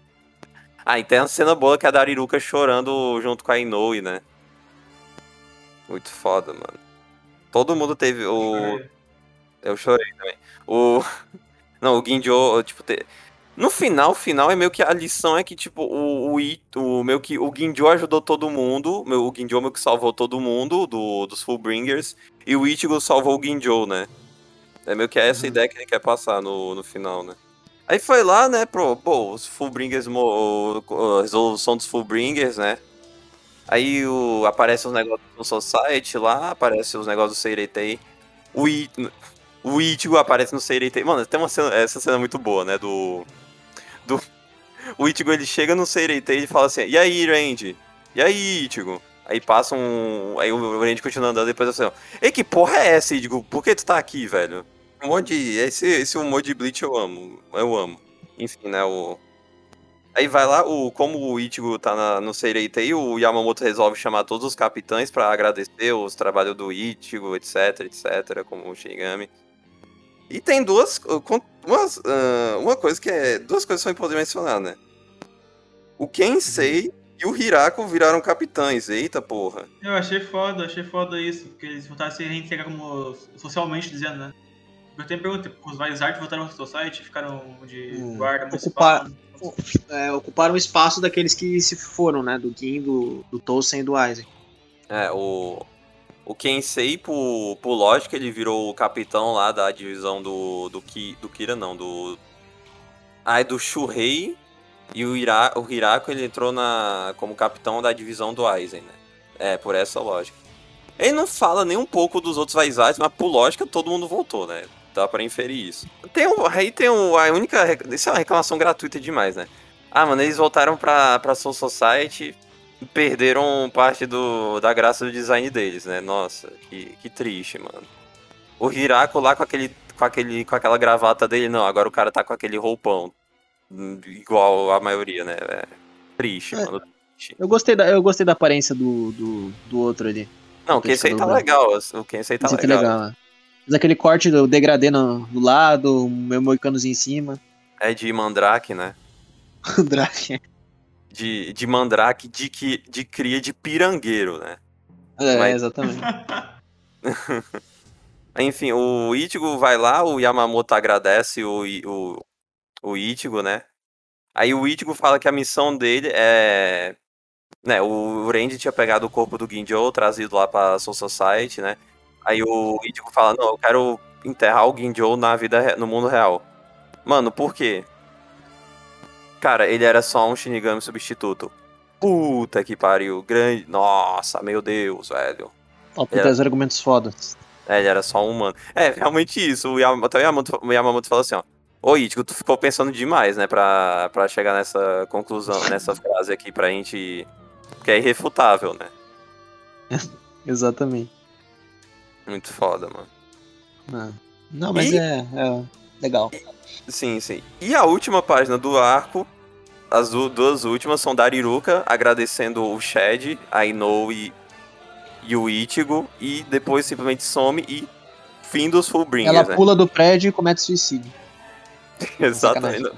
Speaker 2: Ah, e tem uma cena boa que é a da Ariruka chorando junto com a Inoue, né? Muito foda, mano. Todo mundo teve o. Eu chorei também. O. Não, o Ginjo, tipo, te- no final, final é meio que a lição é que, tipo, o, o, meio que o Ginjo ajudou todo mundo, meu, o Ginjo meio que salvou todo mundo do, dos Fullbringers, e o Ichigo salvou o Ginjo, né? É meio que essa
Speaker 3: Uhum.
Speaker 2: ideia que ele quer passar no, no final, né? Aí foi lá, né, pro, pô, os Fullbringers, a resolução dos Fullbringers, né? Aí o, aparece os negócios do Society lá, aparece os negócios do Seireitei. O, I, o Ichigo aparece no Seireitei. Mano, tem uma cena, essa cena é muito boa, né? Do. Do o Ichigo ele chega no Seireitei e fala assim: E aí, Randy? E aí, Ichigo? Aí passa um. Aí o Randy continua andando depois assim: Ei, que porra é essa, Ichigo? Por que tu tá aqui, velho? Um monte de. Esse, esse humor de Bleach eu amo. Eu amo. Enfim, né? O. Aí vai lá, o, como o Ichigo tá na, no Seireitei, o Yamamoto resolve chamar todos os capitães pra agradecer os trabalhos do Ichigo, etc, etc, como o Shinigami. E tem duas, umas, ah, uma coisa que é, duas coisas que são importantes mencionar, né? O Kensei e o Hirako viraram capitães, eita porra.
Speaker 1: Eu achei foda, achei foda isso, porque eles voltaram a se reintegrar como socialmente dizendo, né? Eu tenho pergunta, os artes voltaram ao Society, ficaram de
Speaker 3: Hum,
Speaker 1: guarda municipal.
Speaker 3: ocupar- É, ocuparam o espaço daqueles que se foram, né? Do Gin, do, do Tolkien e do Isaac.
Speaker 2: É, o. O Kensei, por, por lógica, ele virou o capitão lá da divisão do. do, Ki, do Kira, não, do. Ah, é do Shuhei. E o, Ira, o Hirako, ele entrou na, como capitão da divisão do Aizen, né? É, por essa lógica. Ele não fala nem um pouco dos outros Vaisais, mas por lógica todo mundo voltou, né? Dá pra inferir isso. Tem um, aí tem um, a única. Isso é uma reclamação gratuita demais, né? Ah, mano, eles voltaram pra, pra Soul Society perderam parte do, da graça do design deles, né? Nossa, que, que triste, mano. O Hirako lá com aquele, com aquele com aquela gravata dele, não, agora o cara tá com aquele roupão hum, igual a maioria, né? É triste,
Speaker 3: É.
Speaker 2: mano.
Speaker 3: Eu gostei da, eu gostei da aparência do, do, do outro ali.
Speaker 2: Não, o Kensei tá legal. O Kensei tá
Speaker 3: aqui
Speaker 2: legal.
Speaker 3: legal. né? Mas aquele corte do degradê no, do lado, o meu moicanozinho em cima.
Speaker 2: É de Mandrake, né?
Speaker 3: O Drake.
Speaker 2: De, de Mandrake de, que, de cria de pirangueiro, né?
Speaker 3: É,
Speaker 2: Mas-
Speaker 3: exatamente.
Speaker 2: Enfim, o Ichigo vai lá, o Yamamoto agradece o, o, o Ichigo, né? Aí o Ichigo fala que a missão dele é. Né, o Randy tinha pegado o corpo do Ginjo, trazido lá pra Soul Society, né? Aí o Ichigo fala: Não, eu quero enterrar o Ginjo na vida, no mundo real. Mano, por quê? Cara, ele era só um Shinigami substituto. Puta que pariu. Grande. Nossa, meu Deus, velho.
Speaker 3: Ó, tem três argumentos fodas.
Speaker 2: É, ele era só um humano. É, realmente isso. O Yamamoto, até o Yamamoto, o Yamamoto falou assim, ó. Ô, Ichigo, tu ficou pensando demais, né, pra, pra chegar nessa conclusão, nessa frase aqui pra gente... Que é irrefutável, né?
Speaker 3: Exatamente.
Speaker 2: Muito foda, mano.
Speaker 3: Ah. Não, mas
Speaker 2: E-
Speaker 3: é, é legal.
Speaker 2: Sim, sim. E a última página do arco, as du- duas últimas são da Ariruka, agradecendo o Shed, a Inou e, e o Ichigo, e depois simplesmente some e fim dos Fullbringers,
Speaker 3: Ela
Speaker 2: né?
Speaker 3: pula do prédio e comete suicídio.
Speaker 2: Exatamente.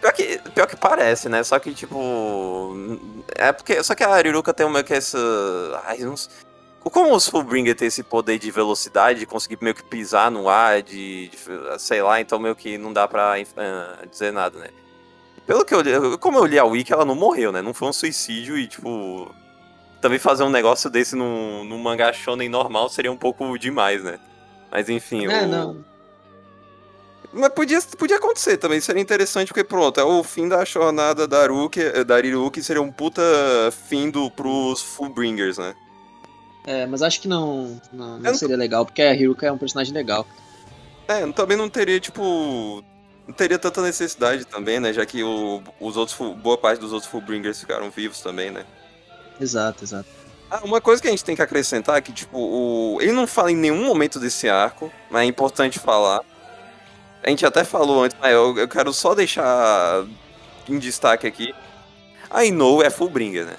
Speaker 2: Pior que, pior que parece, né? Só que, tipo. É porque. Só que a Ariruka tem meio que essa. Ai, não sei. Como os Fullbringer tem esse poder de velocidade, de conseguir meio que pisar no ar, de, de- sei lá, então meio que não dá pra ah, dizer nada, né? Pelo que eu li, como eu li a Wiki, ela não morreu, né? Não foi um suicídio e, tipo. Também fazer um negócio desse num, num mangá shonen normal seria um pouco demais, né? Mas enfim.
Speaker 3: É,
Speaker 2: o-
Speaker 3: não.
Speaker 2: mas podia, podia acontecer também, seria interessante, porque pronto, é o fim da jornada da Aruki, eh, da Ariruki, seria um puta fim do, pros Fullbringers, né?
Speaker 3: É, mas acho que não, não, não
Speaker 2: não-
Speaker 3: seria legal, porque a Hiruka é um personagem legal.
Speaker 2: É, também não teria, tipo. Não teria tanta necessidade também, né? Já que o, os outros, boa parte dos outros Fullbringers ficaram vivos também, né?
Speaker 3: Exato, exato.
Speaker 2: Ah, uma coisa que a gente tem que acrescentar é que, tipo, o... ele não fala em nenhum momento desse arco, mas é importante falar. A gente até falou antes, mas eu, eu quero só deixar em destaque aqui. A Inou é Fullbringer, né?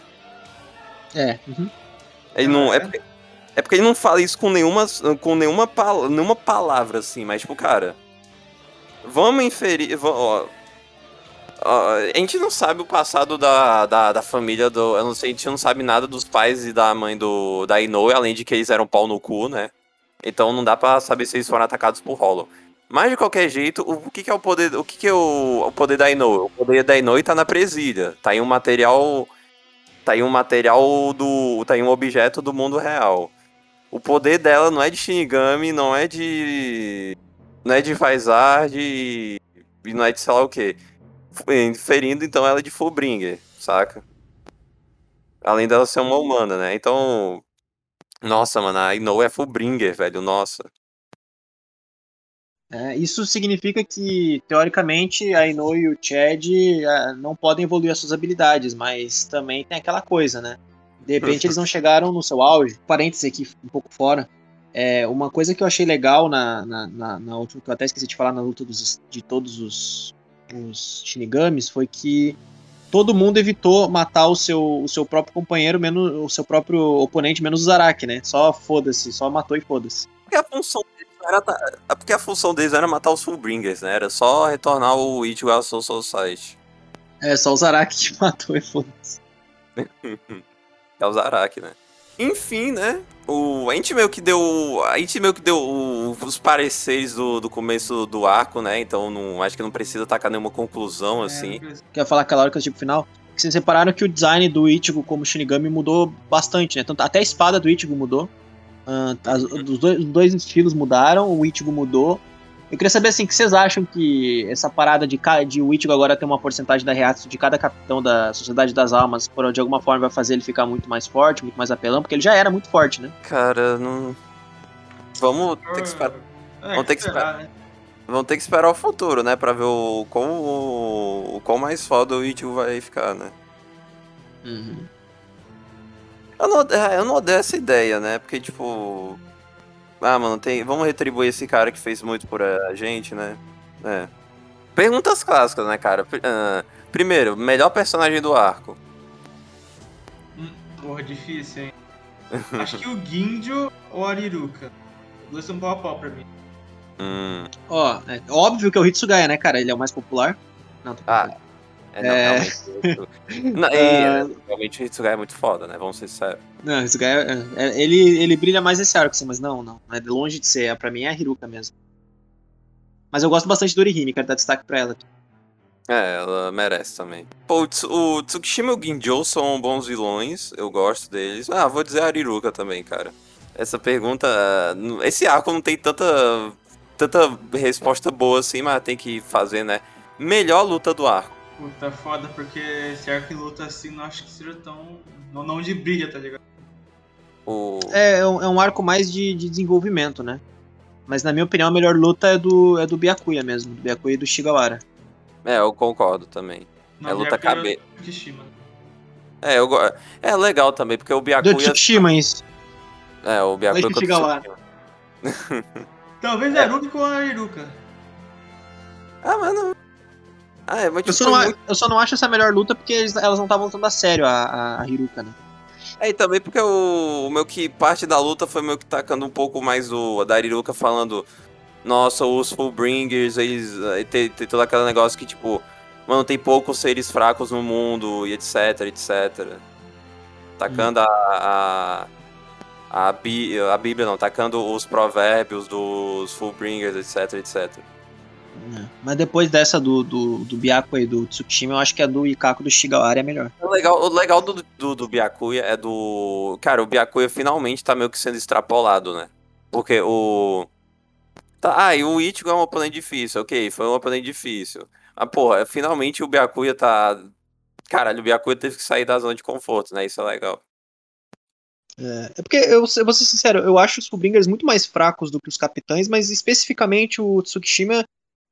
Speaker 3: É, uhum.
Speaker 2: Ele não.
Speaker 1: Ah,
Speaker 2: É
Speaker 1: é?
Speaker 2: porque, é porque ele não fala isso com nenhuma, com nenhuma, pala- nenhuma palavra, assim, mas, tipo, cara. Vamos inferir. ó, ó, a gente não sabe o passado da, da, da família do. Eu não sei, a gente não sabe nada dos pais e da mãe do da Inoue, além de que eles eram pau no cu, né? Então não dá pra saber se eles foram atacados por Hollow. Mas de qualquer jeito, o, o que, que é o poder. O que, que é o, o poder da Inoue? O poder da Inoue tá na presilha. Tá em um material tá aí um material do. tá aí um objeto do mundo real. O poder dela não é de Shinigami, não é de. não é de Vizard e não é de sei lá o que. Ferindo então ela é de Fullbringer, saca? Além dela ser uma humana, né? Então. Nossa, mano, a Inoue é Fullbringer, velho, nossa.
Speaker 3: É, isso significa que, teoricamente, a Ino e o Chad ah, não podem evoluir as suas habilidades, mas também tem aquela coisa, né? De repente eles não chegaram no seu auge. Parênteses aqui, um pouco fora. É, uma coisa que eu achei legal na, na, na, na última, que eu até esqueci de falar na luta dos, de todos os, os Shinigamis, foi que todo mundo evitou matar o seu, o seu próprio companheiro, menos o seu próprio oponente, menos o Zaraki, né? Só foda-se, só matou e foda-se.
Speaker 2: Porque a função era. é Porque a função deles era matar os Fullbringers, né? Era só retornar o Ichigo à Soul Society.
Speaker 3: É, só o Zaraki que matou e foda-se.
Speaker 2: É o Zaraki, né? Enfim, né? O, a gente meio que deu. A gente meio que deu o- os pareceres do, do começo do arco, né? Então não, acho que não precisa tacar nenhuma conclusão, assim.
Speaker 1: É,
Speaker 3: Quer falar aquela hora que eu tipo final? Vocês repararam que o design do Ichigo como Shinigami mudou bastante, né? Tanto, até a espada do Ichigo mudou. Ah, as- os, dois, os dois estilos mudaram, o Ichigo mudou. Eu queria saber assim, o que vocês acham que essa parada de, de o Ichigo agora ter uma porcentagem da Reatsu de cada capitão da Sociedade das Almas, por, de alguma forma vai fazer ele ficar muito mais forte, muito mais apelão, porque ele já era muito forte, né?
Speaker 2: Cara, não. Vamos ter que esperar.
Speaker 1: É,
Speaker 2: Vamos ter que
Speaker 1: né?
Speaker 2: Vamos ter que esperar o futuro, né? Pra ver o quão, o quão mais foda o Ichigo vai ficar, né? Eu não, é, eu não odeio essa ideia, né? Porque, tipo. Ah, mano, tem, vamos retribuir esse cara que fez muito por a gente, né? É. Perguntas clássicas, né, cara? Ah, primeiro, melhor personagem do arco.
Speaker 1: Hum, porra, difícil, hein? Acho que o Ginjo ou a Ariruka. Os dois são pau a pau pra mim.
Speaker 2: Hum.
Speaker 3: Ó, é óbvio que é o Hitsugaya, né, cara? Ele é o mais popular. Não, tô
Speaker 2: Ah, é, não,
Speaker 3: É.
Speaker 2: realmente. Não, e,
Speaker 3: Ah.
Speaker 2: realmente o Hitsugai é muito foda, né? Vamos ser sérios.
Speaker 3: Não, Hitsugaya, é- é- ele, ele brilha mais nesse arco, assim, mas não, não. É longe de ser. É, Pra mim é a Hiruka mesmo. Mas eu gosto bastante do Orihime, quero dar destaque pra ela.
Speaker 2: É, ela merece também. Pô, o Tsukishima e o Ginjo são bons vilões, eu gosto deles. Ah, vou dizer a Ariruka também, cara. Essa pergunta. Esse arco não tem tanta. tanta resposta boa assim, mas tem que fazer, né? Melhor luta do arco.
Speaker 1: Puta, foda, porque esse arco em luta assim não acho que seja tão. Não, não de brilha, tá ligado?
Speaker 2: O...
Speaker 3: É, é um, é um arco mais de, de desenvolvimento, né? Mas na minha opinião a melhor luta é do, é do Byakuya mesmo, do Byakuya e do Shigawara.
Speaker 2: É, eu concordo também.
Speaker 1: Não,
Speaker 2: É luta
Speaker 1: de arco era
Speaker 2: cabe-
Speaker 1: o Kishima.
Speaker 2: É, eu go... é legal também, porque o
Speaker 3: Do
Speaker 2: Byakuya.
Speaker 3: Tsukishima, isso.
Speaker 2: É, o Byakuya contra o. Tsukishima.
Speaker 1: Talvez a Aruka com a Ariruka.
Speaker 2: Ah, mas não. Ah, é, mas
Speaker 3: Eu
Speaker 2: tipo,
Speaker 3: só, não,
Speaker 2: muito-
Speaker 3: eu só não acho essa melhor luta porque eles- elas não estavam lutando a sério, a, a, Hiruka, né?
Speaker 2: É, e também porque o, o meu que parte da luta foi meio que tacando um pouco mais o da Ariruka falando, nossa, os Fullbringers, eles eh, tem, tem todo aquele negócio que tipo, mano, tem poucos seres fracos no mundo e etc, etc. Tacando a a a, Bí- a Bíblia não, tacando os provérbios dos Fullbringers, etc, etc.
Speaker 3: É. Mas depois dessa do, do, do Byakuya e do Tsukishima, eu acho que a do Ikako do Shigawara é melhor.
Speaker 2: O legal, o legal do, do, do Byakuya é do. Cara, o Byakuya finalmente tá meio que sendo extrapolado, né? Porque o. Tá, ah, e o Ichigo é um oponente difícil, ok, foi um oponente difícil. Mas, porra, finalmente o Byakuya tá. Caralho, o Byakuya teve que sair da zona de conforto, né? Isso é legal.
Speaker 3: É, é porque, eu, eu vou ser sincero, eu acho os Fullbringers muito mais fracos do que os capitães, mas especificamente o Tsukishima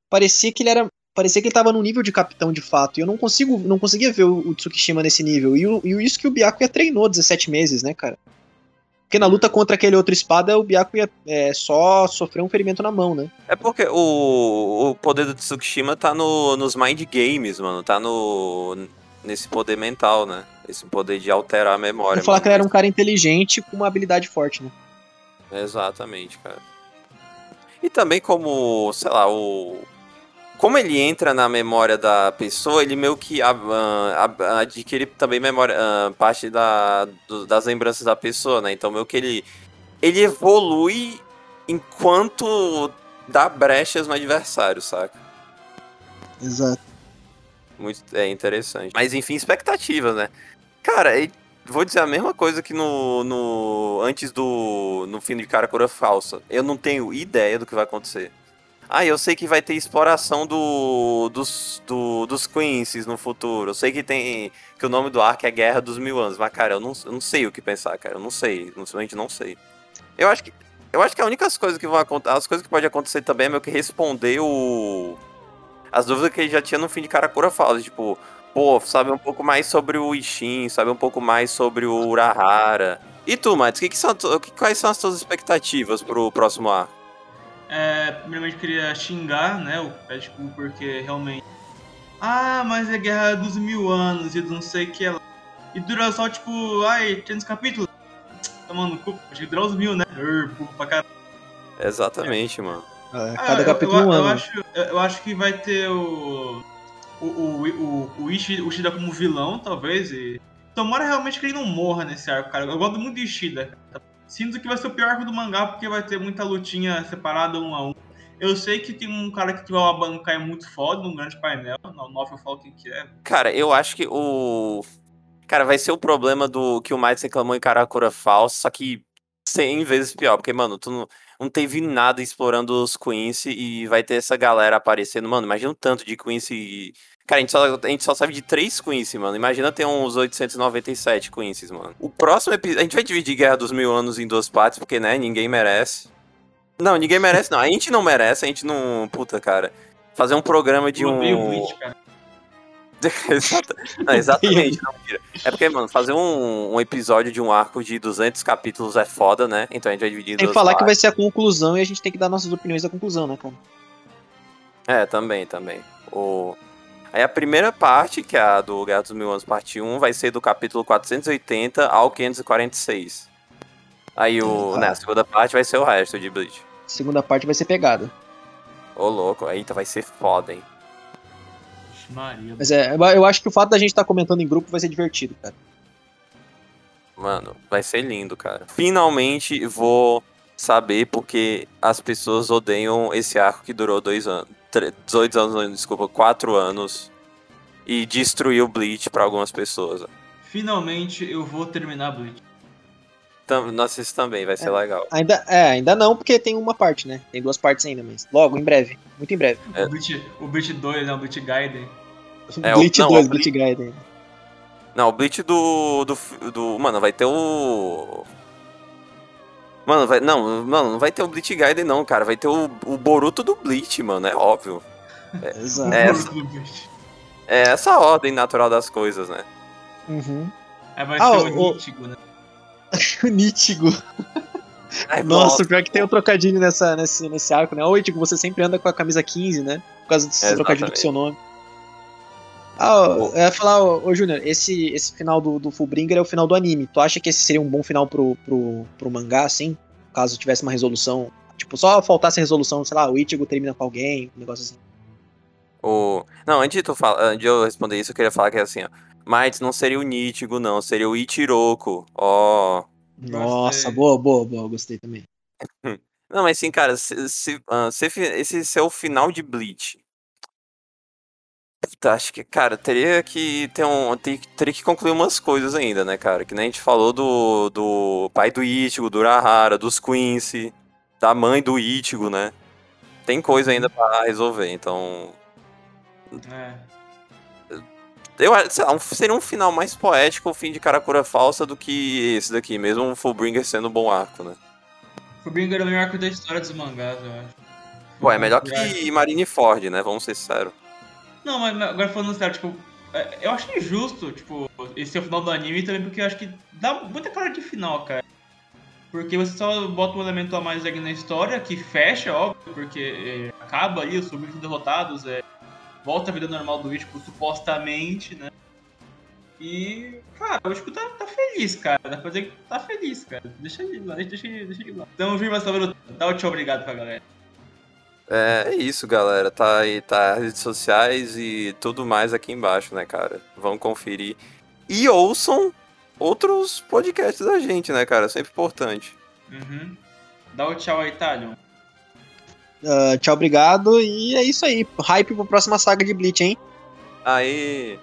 Speaker 3: parecia que ele era. Parecia que ele tava no nível de capitão de fato. E eu não consigo, não conseguia ver o, o Tsukishima nesse nível. E, o, e isso que o Byakuya treinou 17 meses, né, cara? Porque na luta contra aquele outro espada, o Byakuya é, só sofreu um ferimento na mão, né?
Speaker 2: É porque o, o poder do Tsukishima tá no, nos mind games, mano. Tá no. Nesse poder mental, né? Esse poder de alterar a memória.
Speaker 3: Vou falar
Speaker 2: mano.
Speaker 3: que ele era um cara inteligente com uma habilidade forte, né?
Speaker 2: Exatamente, cara. E também como, sei lá, o. Como ele entra na memória da pessoa, ele meio que ah, adquire também memória, ah, parte da, do- das lembranças da pessoa, né? Então meio que ele. Ele evolui enquanto dá brechas no adversário, saca?
Speaker 3: Exato.
Speaker 2: Muito é interessante. Mas enfim, expectativas, né? Cara, vou dizer a mesma coisa que no, no antes do no fim de Karakura falsa. Eu não tenho ideia do que vai acontecer. Ah, eu sei que vai ter exploração do, dos, do, dos Quincy's no futuro. Eu sei que tem que o nome do arco é Guerra dos Mil Anos, mas cara, eu não, eu não sei o que pensar, cara. Eu não sei, simplesmente não sei. Eu acho que eu acho que a única coisa que vão acontecer, as coisas que pode acontecer também é meio que responder o as dúvidas que ele já tinha no fim de Karakura Falls, tipo, pô, sabe um pouco mais sobre o Ishin, sabe um pouco mais sobre o Urahara. E tu, Matos, que que são, que- quais são as tuas expectativas pro próximo arco?
Speaker 1: É, primeiramente eu queria xingar, né, o Pet Cool, porque realmente. Ah, mas é Guerra dos Mil Anos e não sei o que lá. E dura só tipo, ai, 300 capítulos. Tomando cu, achei que dura os mil, né? Pra caralho.
Speaker 2: Exatamente, mano.
Speaker 3: É,
Speaker 1: Ah,
Speaker 3: cada
Speaker 1: eu-
Speaker 3: capítulo
Speaker 1: eu,
Speaker 3: um
Speaker 1: eu
Speaker 3: ano.
Speaker 1: acho, eu, eu acho que vai ter o. O, o, o, o, Ishi- o Ishida como vilão, talvez. E tomara realmente que ele não morra nesse arco, cara. Eu gosto muito do Ishida. cara. Sinto que vai ser o pior arco do mangá, porque vai ter muita lutinha separada um a um. Eu sei que tem um cara que vai abancar é muito foda num grande painel. No Novel eu falo quem que é.
Speaker 2: Cara, eu acho que o. Cara, vai ser o problema do que o Miles reclamou em Karakura Falls, só que 100 vezes pior, porque, mano, tu não, não teve nada explorando os Quincy e vai ter essa galera aparecendo. Mano, imagina o tanto de Quincy. Cara, a gente, só, a gente só sabe de três Quincy, mano. Imagina ter uns 897 Quincy's, mano. O próximo episódio. A gente vai dividir Guerra dos Mil Anos em duas partes, porque, né, ninguém merece. Não, ninguém merece, não. A gente não merece, a gente não. Puta, cara. Fazer um programa de um.
Speaker 1: cara.
Speaker 2: Exata- não, exatamente, não. É porque, mano, fazer um, um episódio de um arco de 200 capítulos é foda, né? Então a gente vai dividir em
Speaker 3: Tem que falar que vai
Speaker 2: partes.
Speaker 3: ser a conclusão e a gente tem que dar nossas opiniões da conclusão, né, cara?
Speaker 2: É, também, também. O... A Aí a primeira parte, que é a do Guerra dos Mil Anos, parte 1, vai ser do capítulo 480 ao 546. Aí o,
Speaker 3: Ah.
Speaker 2: né, a segunda parte vai ser o resto de Bleach.
Speaker 3: Segunda parte vai ser pegada.
Speaker 2: Ô, louco, eita, vai ser foda, hein?
Speaker 1: Maria.
Speaker 3: Mas é, eu- acho que o fato da gente estar comentando em grupo vai ser divertido, cara.
Speaker 2: Mano, vai ser lindo, cara. Finalmente vou saber porque as pessoas odeiam esse arco que durou dois anos. Tre- 18 anos, desculpa, 4 anos. E destruiu Bleach pra algumas pessoas.
Speaker 1: Finalmente eu vou terminar Bleach.
Speaker 2: Tam, nossa, isso também vai ser
Speaker 3: É.
Speaker 2: legal.
Speaker 3: Ainda, é, ainda não, porque tem uma parte, né? Tem duas partes ainda, mas logo, em breve. Muito em breve.
Speaker 2: É.
Speaker 1: O Bleach, o Bleach 2, né? O Bleach Gaiden.
Speaker 2: É, o-
Speaker 3: Bleach
Speaker 2: não,
Speaker 3: 2,
Speaker 2: o
Speaker 3: Bleach Gaiden.
Speaker 2: Não, o Bleach do, do. do. Mano, vai ter o. Mano, vai. Não, mano, não vai ter o Bleach Gaiden, não, cara. Vai ter o, o Boruto do Bleach, mano. É óbvio.
Speaker 3: Exato.
Speaker 2: É.
Speaker 1: O Boruto do Bleach.
Speaker 2: É essa a ordem natural das coisas, né?
Speaker 3: Uhum.
Speaker 1: Aí vai
Speaker 3: Ah,
Speaker 1: ser o
Speaker 3: o-
Speaker 1: Nítigo, né?
Speaker 3: O Nítigo.
Speaker 2: Ai,
Speaker 3: Nossa, pior que tem um trocadilho nessa, nesse, nesse arco, né? Oi, tipo, você sempre anda com a camisa 15, né? Por causa desse
Speaker 2: É,
Speaker 3: trocadilho com
Speaker 2: exatamente.
Speaker 3: seu nome. Ah,
Speaker 2: Pô.
Speaker 3: eu ia falar, ô, ô Júnior, esse, esse final do, do Fullbringer é o final do anime. Tu acha que esse seria um bom final pro, pro, pro mangá, assim? Caso tivesse uma resolução. Tipo, só faltasse a resolução, sei lá, o Ichigo termina com alguém, um negócio assim.
Speaker 2: O... Não, antes de, tu fala... antes de eu responder isso, eu queria falar que é assim, ó. Mas não seria o Nítigo, não. Seria o Ichiroko. Ó.
Speaker 3: Nossa,
Speaker 1: Gostei.
Speaker 3: boa, boa, boa, gostei também.
Speaker 2: Não, mas assim, cara, se, se, ah, se esse ser o final de Bleach. Puta, acho que, cara, teria que ter um. ter- teria que concluir umas coisas ainda, né, cara? Que nem a gente falou do, do pai do Ichigo, do Urahara, dos Quincy, da mãe do Ichigo, né? Tem coisa ainda pra resolver, então.
Speaker 1: É.
Speaker 2: Eu lá, um- seria um final mais poético o fim de Karakura falsa do que esse daqui, mesmo o Fullbringer sendo um bom arco, né?
Speaker 1: O Bringer é o melhor arco da história dos mangás, eu acho.
Speaker 2: Pô, é melhor que Marineford, né? Vamos ser sinceros.
Speaker 1: Não, mas agora falando sério, tipo, é, eu acho injusto, tipo, esse é o final do anime também, porque eu acho que dá muita cara de final, cara. Porque você só bota um elemento a mais aqui na história, que fecha, óbvio, porque é, acaba ali, os sobrinhos são derrotados, é, volta a vida normal do Ichigo, supostamente, né? E, cara, o Ichigo tá, tá feliz, cara. Dá pra dizer que tá feliz, cara. Deixa ele lá, deixa, deixa, ele lá. Então, Júlio Massaveiro, dá o tchau obrigado pra galera.
Speaker 2: É, é isso, galera. Tá aí, tá as redes sociais e tudo mais aqui embaixo, né, cara? Vão conferir. E ouçam outros podcasts da gente, né, cara? Sempre importante.
Speaker 1: Uhum. Dá o tchau aí, Thalion.
Speaker 3: Ah, tchau, obrigado. E é isso aí. Hype pra próxima saga de Bleach, hein?
Speaker 2: Aí.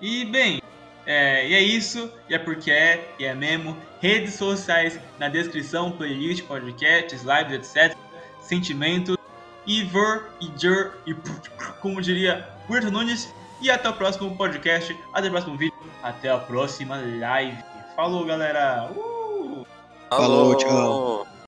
Speaker 1: E bem, é, e é isso, e é porque é, e é mesmo. Redes sociais na descrição, playlist, podcasts, lives, etc. Sentimentos, Ivor, Ijor e como diria Puerto Nunes. E até o próximo podcast, até o próximo vídeo, até a próxima live. Falou, galera! Uh!
Speaker 3: Falou, tchau.